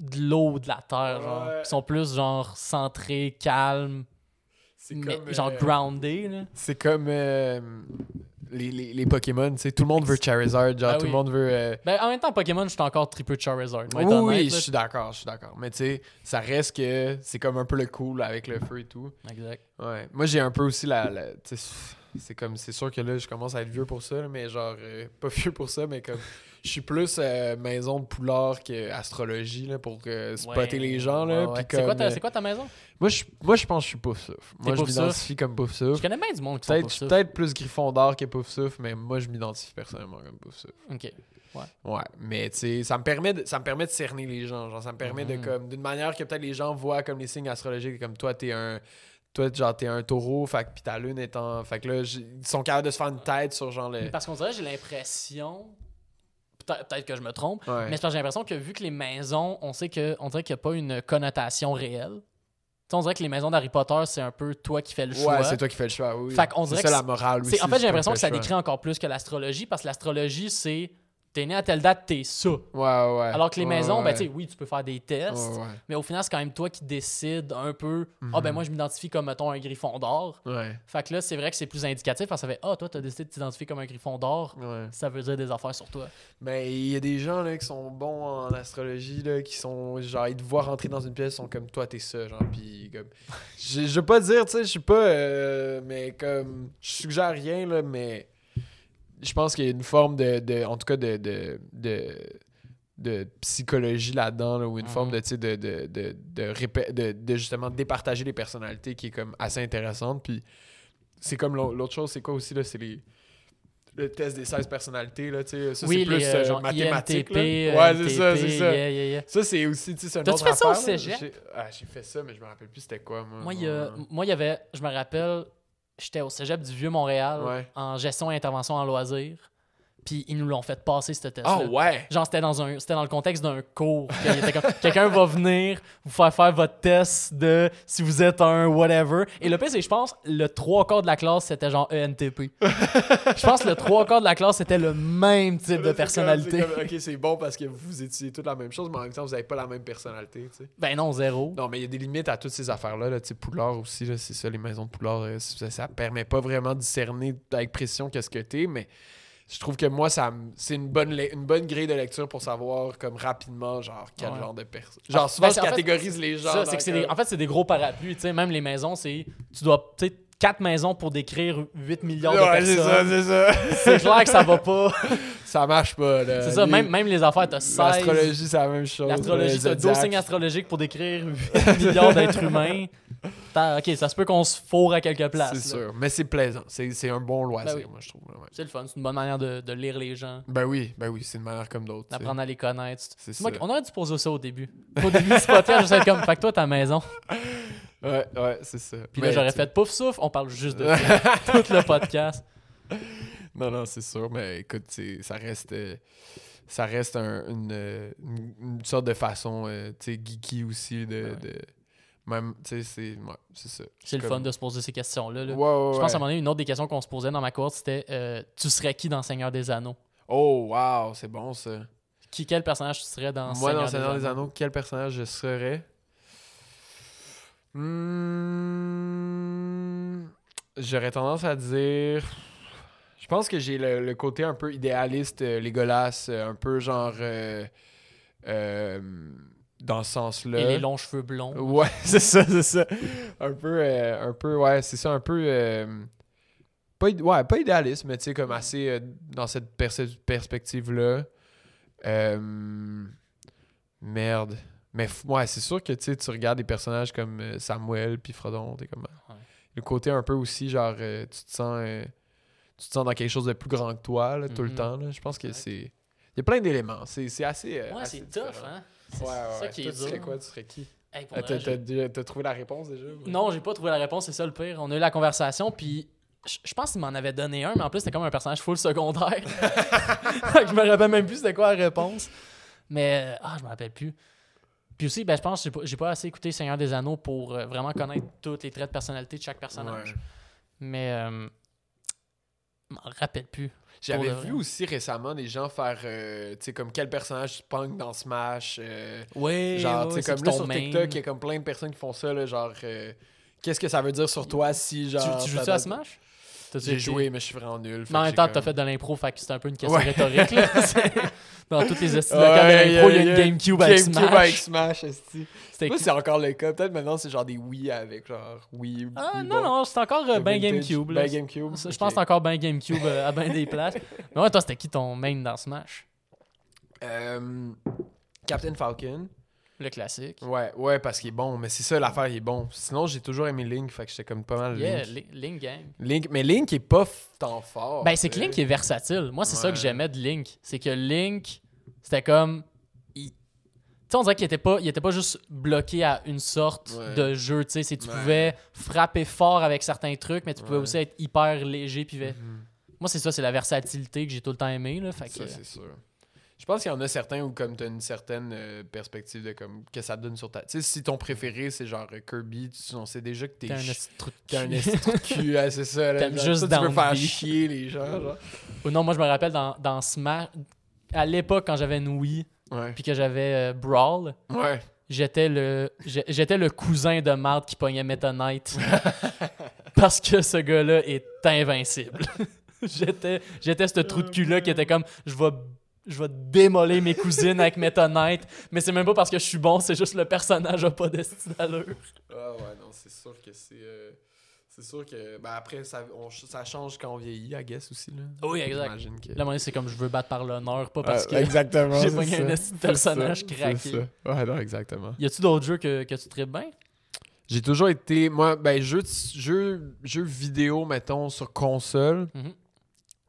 de l'eau, de la terre, genre. Ouais. Qui sont plus, genre, centrés, calmes, c'est mais comme genre euh, groundés, là. C'est comme euh, les, les, les Pokémon, tu sais, tout le monde veut Charizard, genre Ah tout oui. le monde veut... euh, Ben, en même temps, Pokémon, je suis encore triple Charizard. Oui, oui, je suis d'accord, je suis d'accord. Mais tu sais, ça reste que c'est comme un peu le cool avec le feu et tout. Exact. Ouais. Moi, j'ai un peu aussi la... la- c'est comme... C'est sûr que là, je commence à être vieux pour ça, mais genre... euh, pas vieux pour ça, mais comme... Je suis plus euh, maison de poulard qu'astrologie, là, pour euh, spotter Ouais, les gens, là. ouais, ouais. C'est quoi, ta- euh, c'est quoi ta maison? moi, je, moi, je pense que je suis pouf souffle. Moi, je m'identifie comme pouf Je connais bien du monde qui sont Peut-être pas je suis ça. peut-être plus Gryffondor que pouf souffle, mais moi, je m'identifie personnellement comme pouf souffle. Ok. Ouais, mais tu sais, ça me permet de, ça me permet de cerner les gens, genre ça me permet de Mhm. comme d'une manière que peut-être les gens voient comme les signes astrologiques comme toi t'es un toi genre t'es un taureau, fait que puis ta lune en fait que là ils sont capables de se faire une tête sur genre le Parce qu'on dirait, j'ai l'impression. Peut-être que je me trompe, Ouais. mais c'est j'ai l'impression que vu que les maisons, on sait que on dirait qu'il n'y a pas une connotation réelle. On dirait que les maisons d'Harry Potter, c'est un peu toi qui fais le choix. Ouais, c'est toi qui fais le choix, oui. Fait qu'on c'est dirait ça que la morale aussi. C'est- en fait, c'est j'ai l'impression que ça décrit encore plus que l'astrologie, parce que l'astrologie, c'est t'es né à telle date, t'es ça. Ouais, ouais. Alors que les Ouais, maisons, ben, tu sais, oui, tu peux faire des tests, Ouais, mais au final, c'est quand même toi qui décides un peu. Ah, ben Mhm. moi, je m'identifie comme, mettons, un griffon d'or. Ouais. Fait que là, c'est vrai que c'est plus indicatif parce que ça fait Ah, toi, t'as décidé de t'identifier comme un griffon d'or. Ouais. Ça veut dire des affaires sur toi. Mais il y a des gens là, qui sont bons en astrologie, là, qui sont genre, ils te voient rentrer dans une pièce, ils sont comme toi, t'es ça, genre, pis comme. Je je veux pas dire, tu sais, je suis pas. euh, mais comme. Je suggère rien, là, mais. Je pense qu'il y a une forme de. de- en tout cas, de. de, de de psychologie là-dedans, là, ou une Mhm. forme de, tu sais, de, de, de, de, de, de justement départager les personnalités qui est comme assez intéressante. Puis c'est comme l'au- l'autre chose, c'est quoi aussi, là, c'est les... le test des 16 personnalités, là, tu sais. Ça, oui, c'est plus euh, euh, genre mathématique, là. Ouais, c'est ça, c'est ça. yeah, yeah, yeah. Ça, c'est aussi, tu sais, c'est un autre fait ça au cégep? J'ai ah, fait ça, mais je me rappelle plus c'était quoi, moi. Moi, il y a- moi, il y avait, je me rappelle, j'étais au cégep du Vieux-Montréal Ouais. en gestion et intervention en loisirs. Puis ils nous l'ont fait passer, ce test-là. Ah ouais! Genre, c'était dans, un, c'était dans le contexte d'un cours. Quelqu'un va venir vous faire faire votre test de si vous êtes un whatever. Et le pire, c'est je pense le trois quarts de la classe, c'était genre ENTP. je pense que le trois quarts de la classe, c'était le même type de personnalité. comme- c'est comme- ok, c'est bon parce que vous étudiez toute la même chose, mais en même temps, vous avez pas la même personnalité, tu sais. Ben non, zéro. Non, mais il y a des limites à toutes ces affaires-là. Là. Tu sais, Poulard aussi, c'est ça, les maisons de Poulard, euh, ça, ça permet pas vraiment de discerner avec précision qu'est-ce que t'es, mais je trouve que moi, ça c'est une bonne, une bonne grille de lecture pour savoir comme rapidement, genre, quel Ouais. genre de personne. Genre, souvent, ben, je fait, catégorise les gens. Ça, que des- en fait, c'est des gros parapluies. Tu sais, même les maisons, c'est. Tu dois. Tu quatre maisons pour décrire 8 millions de Ouais, c'est ça, personnes. c'est ça. C'est clair que ça va pas. ça marche pas, là. C'est ça, même, même les affaires, t'as 16. L'astrologie, c'est la même chose. L'astrologie, t'as 12 zodiac. signes astrologiques pour décrire 8 millions d'êtres humains. Ok, ça se peut qu'on se fourre à quelques places. C'est là. sûr. Mais c'est plaisant. C'est un bon loisir, Ben oui. moi, je trouve. là, ouais. C'est le fun, c'est une bonne manière de, de lire les gens, Ben oui, ben oui, c'est une manière comme d'autres. d'apprendre à les connaître. Moi, on aurait dû poser ça au début. Au début du podcast, je sais comme, fait que toi, ta maison. Ouais, ouais, c'est ça. Puis là, Mais, j'aurais tu sais, fait pouf souffle, on parle juste de ça. Tout le podcast. Non, non, c'est sûr, mais écoute, ça reste, euh, ça reste un- une, euh, une, une sorte de façon, euh, geeky aussi de, Ouais. de- même, tu sais, c'est, ouais, ça. C'est le comme- fun de se poser ces questions-là. là. Ouais, ouais, Je pense à un moment donné, une autre des questions qu'on se posait dans ma course, c'était euh, Tu serais qui dans Seigneur des Anneaux? Oh, wow, c'est bon ça. qui, Quel personnage tu serais dans Moi, Seigneur, dans Seigneur des Anneaux, quel personnage je serais? Hmm, J'aurais tendance à dire. Je pense que j'ai le, le côté un peu idéaliste, euh, euh, un peu genre. euh, dans ce sens-là. Et les longs cheveux blonds. Ouais, c'est ça, c'est ça. Un peu, euh, un peu, ouais, c'est ça, un peu. euh, pas, ouais, pas idéaliste, mais tu sais, comme assez euh, dans cette perspective-là. Merde. Mais ouais, c'est sûr que tu regardes des personnages comme Samuel puis Frodon, t'es comme. Ouais. Le côté un peu aussi, genre, tu te sens. tu te sens dans quelque chose de plus grand que toi, là, tout le Mhm. temps. Là. Je pense que c'est. Il y a plein d'éléments. C'est assez. Ouais, c'est tough, hein C'est Ouais, ça Toi, tu serais quoi Tu serais qui? Hey, vrai, T'as trouvé la réponse déjà Non, j'ai pas trouvé la réponse, c'est ça le pire. On a eu la conversation, puis je pense qu'il m'en avait donné un, mais en plus, c'était comme un personnage full secondaire. Je me rappelle même plus c'était quoi la réponse. Mais, euh, ah, je me rappelle plus. Puis aussi, ben, je pense que j'ai pas, pas assez écouté Seigneur des Anneaux pour euh, vraiment connaître tous les traits de personnalité de chaque personnage. Ouais. Mais, euh, je m'en rappelle plus. J'avais vu aussi récemment des gens faire, euh, tu sais, comme quel personnage tu punk dans Smash. euh, Oui, genre, tu sais, comme là sur main. TikTok, il y a comme plein de personnes qui font ça, là, genre, euh, qu'est-ce que ça veut dire sur toi si, Tu, genre. tu t'as- joues-tu à Smash? J'ai joué, mais je suis vraiment nul. Mais en même temps, t'as fait de l'impro, fait que c'est un peu une question Ouais. rhétorique. Là. Dans toutes les estiles Ouais, de l'impro, il y a une GameCube avec GameCube Smash. avec Smash, Moi, c'est encore le cas. Peut-être maintenant, c'est genre des Wii avec, genre, Wii. Ah Wii non, non, c'est encore euh, ben. GameCube. là. Ben GameCube. Je ok. pense que c'est encore ben GameCube euh, à ben des places. Mais ouais, toi, c'était qui ton main dans Smash? Euh, Captain Falcon. Le classique. Ouais, ouais, parce qu'il est bon. Mais c'est ça, l'affaire, il est bon. Sinon, j'ai toujours aimé Link, fait que j'étais comme pas mal Yeah, Link. Li- Link Gang. Link. Mais Link est pas f- tant fort. Ben, c'est que sais. Link est versatile. Moi, c'est ça que Ouais. j'aimais de Link. C'est que Link, c'était comme. il- Tu sais, on dirait qu'il était pas, il était pas juste bloqué à une sorte Ouais. de jeu. Tu sais, c'est- tu Ouais. pouvais frapper fort avec certains trucs, mais tu pouvais Ouais. aussi être hyper léger. Puis Mhm. Moi, c'est ça, c'est la versatilité que j'ai tout le temps aimé. Là, fait que, Ça, c'est sûr. Je pense qu'il y en a certains où comme t'as une certaine euh, perspective de comme que ça donne sur ta. Tu sais, si ton préféré c'est genre euh, Kirby, tu, on sait déjà que t'es t'es un esti de un de cul, ouais, c'est ça. là. T'aimes Genre, juste toi, tu veux faire chier les gens, genre. Ou non, moi, je me rappelle dans, dans Smash, à l'époque, quand j'avais une Wii, Ouais. puis que j'avais euh, Brawl, Ouais. j'étais le j'ai- j'étais le cousin de Marthe qui pognait Meta Knight parce que ce gars-là est invincible. j'étais j'étais ce trou de cul là qui était comme je vais je vais démoler mes cousines avec Meta Knight, mais c'est même pas parce que je suis bon, c'est juste le personnage a pas d'estime d'allure. Ah ouais, non, c'est sûr que c'est. euh, c'est sûr que. Ben après, ça, on- ça change quand on vieillit, I guess aussi. Là. Oui, exact. Que. Là, à un moment donné, c'est comme je veux battre par l'honneur, pas parce Ah, que exactement. j'ai c'est pogné un de personnage ça, craqué. ça. Ouais, non, exactement. Y a-tu d'autres jeux que, que tu tripes bien? J'ai toujours été. Moi, ben, jeux, de- jeux, jeux vidéo, mettons, sur console. Mhm.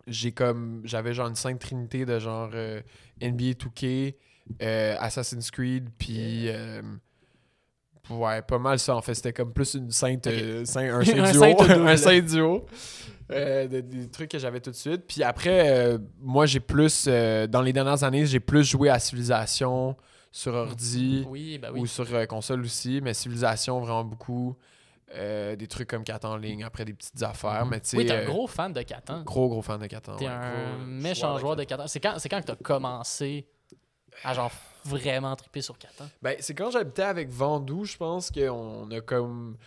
J'ai comme j'avais genre une sainte trinité de genre euh, NBA 2K, euh, Assassin's Creed, puis euh, ouais, pas mal ça en fait. C'était comme plus une sainte, un saint duo, un saint duo. de- des trucs que j'avais tout de suite. Puis après, moi j'ai plus, dans les dernières années, j'ai plus joué à Civilisation sur ordi Oui, bah ou sur console aussi, mais Civilisation vraiment beaucoup. Euh, des trucs comme Catan en ligne, après des petites affaires, mais tu sais, Oui, t'es un euh, gros fan de Catan. gros gros fan de Catan. T'es ouais, un gros méchant joueur de Catan. C'est quand, c'est quand que t'as commencé à genre vraiment triper sur Catan? Ben, c'est quand j'habitais avec Vendoux, je pense qu'on a comme.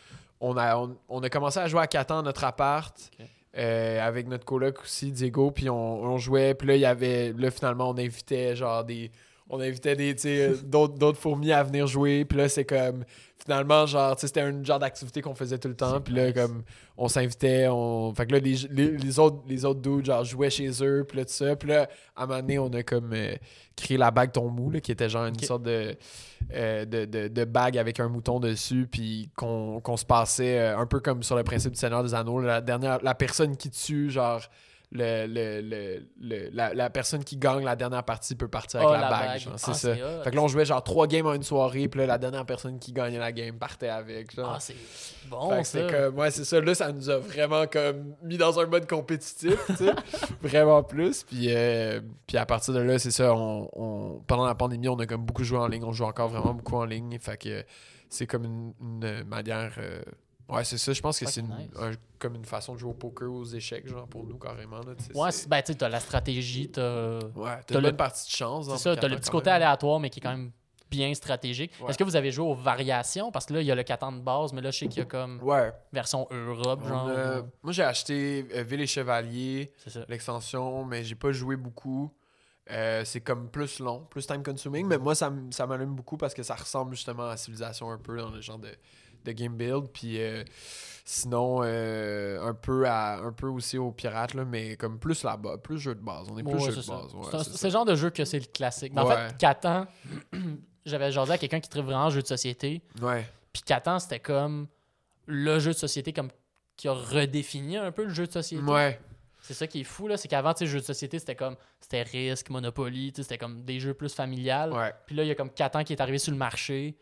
On a, on, on a commencé à jouer à Catan dans notre appart. Euh, avec notre coloc aussi, Diego, puis on, on jouait, puis là, il y avait, là, finalement, on invitait, genre, des, on invitait des, euh, d'autres, d'autres fourmis à venir jouer, puis là, c'est comme, finalement, genre, c'était un genre d'activité qu'on faisait tout le temps, puis là, nice. comme, on s'invitait, on, fait que là, les, les, les autres, les autres dudes, genre, jouaient chez eux, puis là, tout ça, puis là, à un moment donné, on a comme euh, créé la bague ton mou, là, qui était genre une sorte de, euh, de, de, de bague avec un mouton dessus, puis qu'on qu'on se passait euh, un peu comme sur le principe du Seigneur des Anneaux. La, dernière, la personne qui tue, genre, le, le, le- le- la, la personne qui gagne la dernière partie peut partir avec Oh, la, la bague. bague. genre, Ah, c'est ça. c'est hot. Fait que là, on jouait genre trois games en une soirée, puis là, la dernière personne qui gagnait la game partait avec. Genre. Ah, c'est bon, Fait que c'était comme, ouais, c'est ça. Là, ça nous a vraiment comme mis dans un mode compétitif, tu sais. vraiment plus. Puis, euh, puis à partir de là, c'est ça. On, on- pendant la pandémie, on a comme beaucoup joué en ligne. On joue encore vraiment beaucoup en ligne. Fait que c'est comme une, une manière. euh, ouais, c'est ça. Je pense que c'est nice. un- comme une façon de jouer au poker ou aux échecs, genre pour nous, carrément. Là, tu sais, Ouais, ben, tu t'as la stratégie, t'as. ouais, t'as une le- bonne partie de chance. dans C'est ça, le t'as le petit côté même. aléatoire, mais qui est quand même bien stratégique. Ouais. Est-ce que vous avez joué aux variations? Parce que là, il y a le Catan de base, mais là, je sais qu'il y a comme Ouais. version Europe, genre. a- Moi, j'ai acheté euh, Ville et Chevalier. L'extension, mais j'ai pas joué beaucoup. Euh, c'est comme plus long, plus time consuming, mais moi ça, ça m'allume beaucoup parce que ça ressemble justement à Civilisation un peu dans le genre de, de game build. Puis euh, sinon, euh, un, peu à, un peu aussi au pirate, là, mais comme plus là-bas, plus jeu de base. On est plus Ouais, jeu de ça. base. ouais, C'est le genre de jeu que c'est le classique. Mais en fait, Catan, j'avais jasé à quelqu'un qui tripe vraiment jeu de société. Ouais, Puis Catan, c'était comme le jeu de société comme qui a redéfini un peu le jeu de société. ouais, C'est ça qui est fou, là. C'est qu'avant, tu sais, jeu de société, c'était comme. C'était Risk, Monopoly, c'était comme des jeux plus familiales. ouais. Puis là, il y a comme Catan qui est arrivé sur le marché,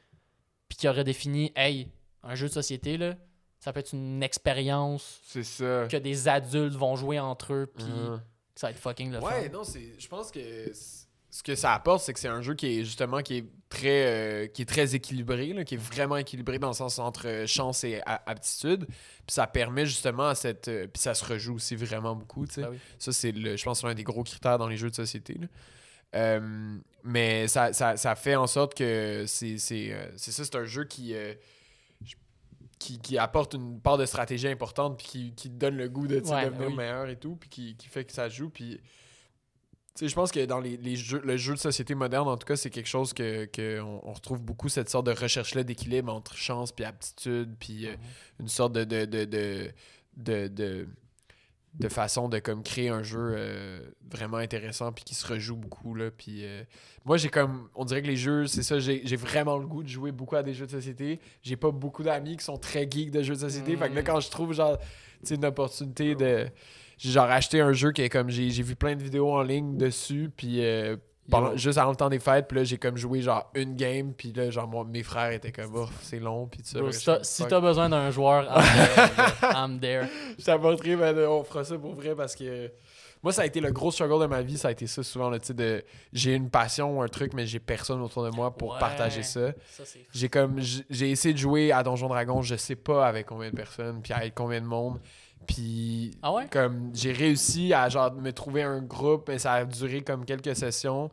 puis qui a redéfini, hey, un jeu de société, là, ça peut être une expérience que des adultes vont jouer entre eux, puis Mhm. que ça va être fucking le Ouais, fun. non, c'est. Je pense que ce que ça apporte, c'est que c'est un jeu qui est justement qui est très euh, qui est très équilibré, là, qui est vraiment équilibré dans le sens entre euh, chance et aptitude. Puis ça permet justement à cette. euh, puis ça se rejoue aussi vraiment beaucoup, tu sais. Ben oui. Ça, c'est le. Je pense que c'est l'un des gros critères dans les jeux de société. là. Euh, mais ça, ça, ça fait en sorte que c'est c'est c'est ça, c'est un jeu qui, euh, qui, qui apporte une part de stratégie importante puis qui, qui te donne le goût de Ouais, devenir oui. meilleur et tout, puis qui, qui fait que ça joue. Puis, tu sais, je pense que dans les, les jeux, le jeu de société moderne, en tout cas, c'est quelque chose que, que on, on retrouve beaucoup, cette sorte de recherche-là d'équilibre entre chance puis aptitude, puis euh, une sorte de, de, de, de, de, façon de comme créer un jeu euh, vraiment intéressant puis qui se rejoue beaucoup là puis euh, moi j'ai comme on dirait que les jeux c'est ça j'ai vraiment le goût de jouer beaucoup à des jeux de société j'ai pas beaucoup d'amis qui sont très geeks de jeux de société fait que là Mm. quand je trouve genre une opportunité de j'ai genre acheté un jeu qui est comme j'ai j'ai vu plein de vidéos en ligne dessus puis euh, pendant- juste avant le temps des fêtes puis là j'ai comme joué genre une game puis là genre moi, mes frères étaient comme oh, c'est long puis tout ça si t'as si besoin d'un joueur, I'm there. Je t'apporterai, ben, on fera ça pour vrai parce que moi, ça a été le gros struggle de ma vie. Ça a été ça souvent, le sais, de j'ai une passion ou un truc, mais j'ai personne autour de moi pour Ouais. partager ça. Ça, J'ai comme j'ai essayé de jouer à Donjon Dragon, je sais pas avec combien de personnes, puis avec combien de monde. Puis Ah ouais? comme j'ai réussi à genre me trouver un groupe, mais ça a duré comme quelques sessions.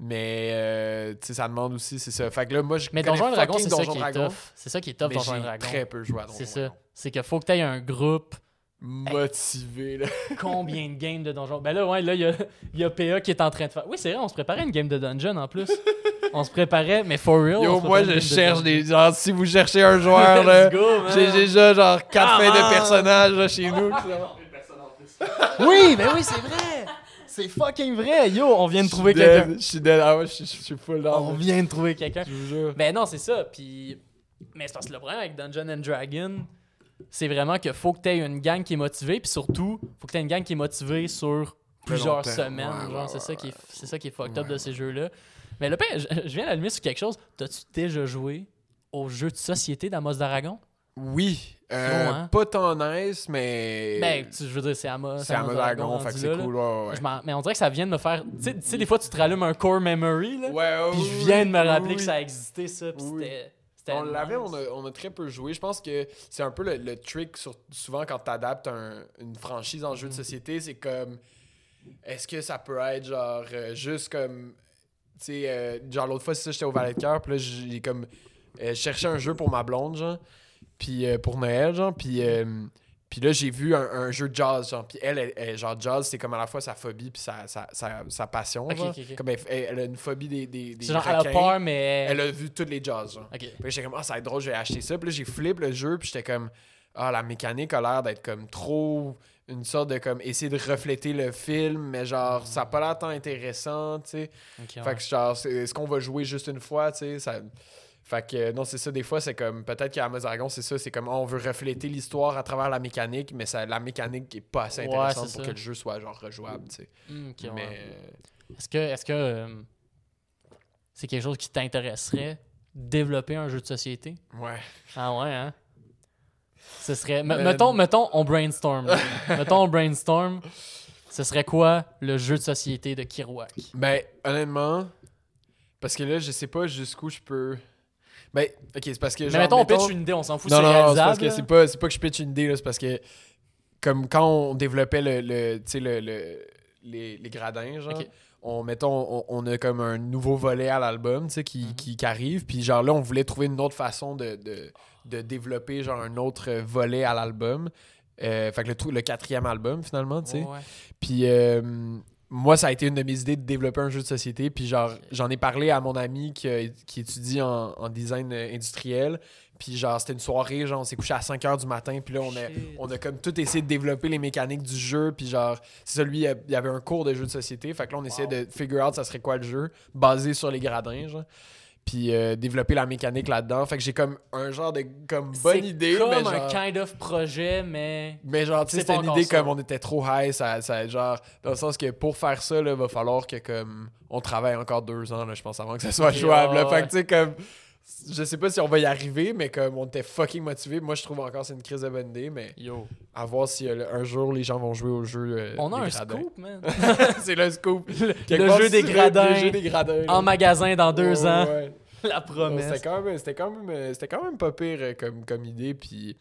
Mais euh, tu sais, ça demande aussi, c'est ça. Fait que là, moi, je Mais connais Donjon et Dragon, c'est ça Donjon qui est Dragon, tough. C'est ça qui est tough, Donjon et Dragon. très peu joué à Donjon C'est ça. C'est qu'il faut que tu aies un groupe. Motivé, là. Combien de games de donjon? Ben là, ouais, là, il y a, il y a PA qui est en train de faire. Oui, c'est vrai, on se préparait une game de dungeon en plus. on se préparait, mais for real. on Yo, moi, je cherche des. Genre, si vous cherchez un joueur, là, j'ai déjà genre quatre Ah, fins de personnages là, chez nous. Oui, ben oui, c'est vrai. C'est fucking vrai. Yo, on vient de trouver quelqu'un. Je suis dead. Ah ouais, je suis- full On down. vient de trouver quelqu'un. Je vous jure. Ben non, c'est ça. Puis. Mais c'est parce que le problème avec Dungeon and Dragon, c'est vraiment que faut que tu aies une gang qui est motivée, puis surtout, faut que tu aies une gang qui est motivée sur plusieurs semaines. Ouais, genre, ouais, c'est ça, qui est, ça qui est fucked up de ces jeux-là. Mais le je, je viens d'allumer sur quelque chose. T'as-tu déjà joué au jeu de société d'Amos d'Aragon? Oui. euh, Gros, hein? Pas tant nice, mais. Ben, tu, je veux dire, c'est Amos. c'est à Dragon, fait que c'est cool. Ouais, ouais. Je m'en- mais on dirait que ça vient de me faire. Tu sais- des fois, tu te rallumes un core memory, là. Ouais, Puis je viens de me rappeler oui. que ça a existé, ça. Puis Oui. c'était. On l'avait, on a, on a très peu joué. Je pense que c'est un peu le, le trick, sur, souvent quand tu adaptes une franchise en jeu de société, c'est comme. Est-ce que ça peut être genre euh, juste comme. Tu sais, euh, genre l'autre fois, c'est ça, j'étais au Valet de Cœur, puis là, j'ai comme. euh, je cherchais un jeu pour ma blonde, genre. Puis euh, pour Noël, genre. Puis. euh, puis là, j'ai vu un, un jeu de jazz, genre. Puis elle, elle- elle, genre, jazz, c'est comme à la fois sa phobie puis sa, sa, sa, sa passion, Ok, genre. ok, ok. Comme elle, elle- a une phobie des, des, des genre, elle a peur, mais. Elle a vu tous les jazz, genre. Puis j'étais comme, ah, ça va être drôle, je vais acheter ça. Puis là, j'ai flip le jeu, puis j'étais comme, ah, la mécanique a l'air d'être comme trop une sorte de comme essayer de refléter le film, mais genre, ça n'a pas l'air tant intéressant, tu sais. Fait que genre, est-ce qu'on va jouer juste une fois, tu sais, ça... Fait que euh, non, c'est ça, des fois, c'est comme, peut-être qu'à Dragon, c'est ça, c'est comme, on veut refléter l'histoire à travers la mécanique, mais ça, la mécanique est pas assez intéressante pour ça. que le jeu soit genre rejouable, tu sais. Hmm. Mais Est-ce que, est-ce que euh, c'est quelque chose qui t'intéresserait développer un jeu de société? ouais. Ah ouais, hein? Ce serait. Euh, mettons, mettons, on brainstorm. mettons, on brainstorm. Ce serait quoi le jeu de société de Kirouac? Ben, honnêtement, parce que là, je sais pas jusqu'où je peux. Ben, ok, c'est parce que. Mais mettons, on pitch une idée, on s'en fout, Non, c'est non, non, c'est réalisable. parce que là. c'est pas, c'est pas que je pitch une idée, là, c'est parce que, comme quand on développait le, le, le, le- les, les gradins, genre, on, mettons, on, on a comme un nouveau volet à l'album, qui, Mhm. qui, qui arrive, puis genre là, on voulait trouver une autre façon de, de, de développer, genre, un autre volet à l'album. Euh, fait que le, le quatrième album, finalement, tu sais. Ouais. Puis euh, moi, ça a été une de mes idées de développer un jeu de société. Puis genre, j'en ai parlé à mon ami qui, qui étudie en, en design euh, industriel. Puis genre, c'était une soirée, genre, on s'est couché à 5 h du matin. Puis là, on a, on a comme tout essayé de développer les mécaniques du jeu. Puis genre, c'est ça, lui, il y avait un cours de jeu de société. Fait que là, on essayait Wow. de figure out ça serait quoi le jeu, basé sur les gradins, genre. Puis euh, développer la mécanique là-dedans. Fait que j'ai comme un genre de comme bonne C'est idée. comme mais un genre- kind of projet, mais. mais genre, tu sais, C'est c'était une idée ça. comme on était trop high, ça, ça, genre, dans le sens que pour faire ça, là, va falloir que comme on travaille encore deux ans, là, je pense, avant que ça soit jouable. là. Fait que tu sais, comme, je sais pas si on va y arriver, mais comme on était fucking motivés, moi je trouve encore c'est une crise de bonne idée, mais Yo. à voir si euh, un jour les gens vont jouer au jeu. euh, On a un gradins. scoop, man. c'est le scoop. le part, jeu des gradins. Le jeu des gradins. là. en magasin dans deux ans. ouais. La promesse. C'était quand même, c'était quand même, euh, c'était quand même pas pire comme, comme idée, puis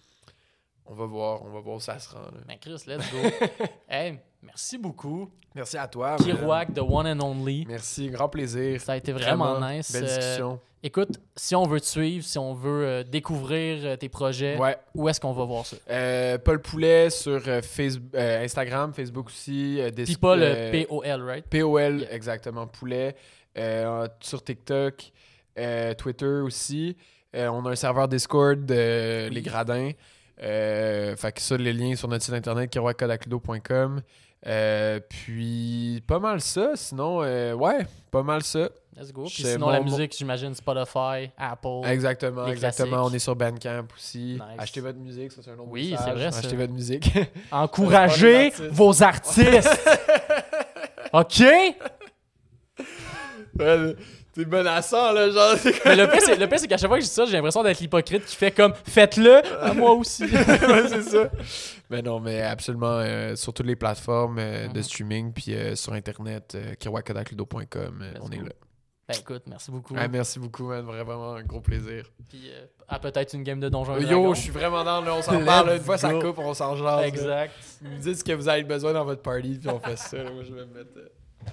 on va voir, on va voir où ça se rend. là. Ben Chris, let's go. hey, merci beaucoup. Merci à toi. Kirouac, the one and only. Merci, grand plaisir. Ça a été vraiment, Vraiment, nice. Belle Euh, discussion. écoute, si on veut te suivre, si on veut euh, découvrir euh, tes projets, ouais. où est-ce qu'on va voir ça? Paul Poulet sur Facebook, Instagram, Facebook aussi. des- Puis euh, POL, right? POL, Yeah. exactement. Poulet. Sur TikTok, Twitter aussi. On a un serveur Discord Oui. Les Gradins. Fait que ça, les liens sur notre site internet, kiroacodacludo.com. Euh, puis, pas mal ça. Sinon, euh, ouais, pas mal ça. Let's go. Puis sinon, la musique, j'imagine Spotify, Apple. Exactement, exactement. On est sur Bandcamp aussi. Nice. Achetez votre musique, ça c'est un autre Oui, c'est vrai, ça. Achetez votre musique. Encouragez vos artistes. OK? T'es menaçant, là, genre. c'est Mais le pire, c'est, le pire, c'est qu'à chaque fois que je dis ça, j'ai l'impression d'être l'hypocrite qui fait comme faites-le à moi aussi. ouais, c'est ça. Mais non, mais absolument euh, sur toutes les plateformes euh, de Mhm. streaming, puis euh, sur internet, Let's on est là. ben écoute, merci beaucoup. Ah, merci beaucoup, man. Vraiment un gros plaisir. Puis euh, à peut-être une game de Donjons et Yo, je suis vraiment dans là, on s'en parle. Une fois ça coupe, on s'en jase. là. Exact. Vous me dites ce que vous avez besoin dans votre party, puis on fait ça. là. Moi, je vais me mettre. euh,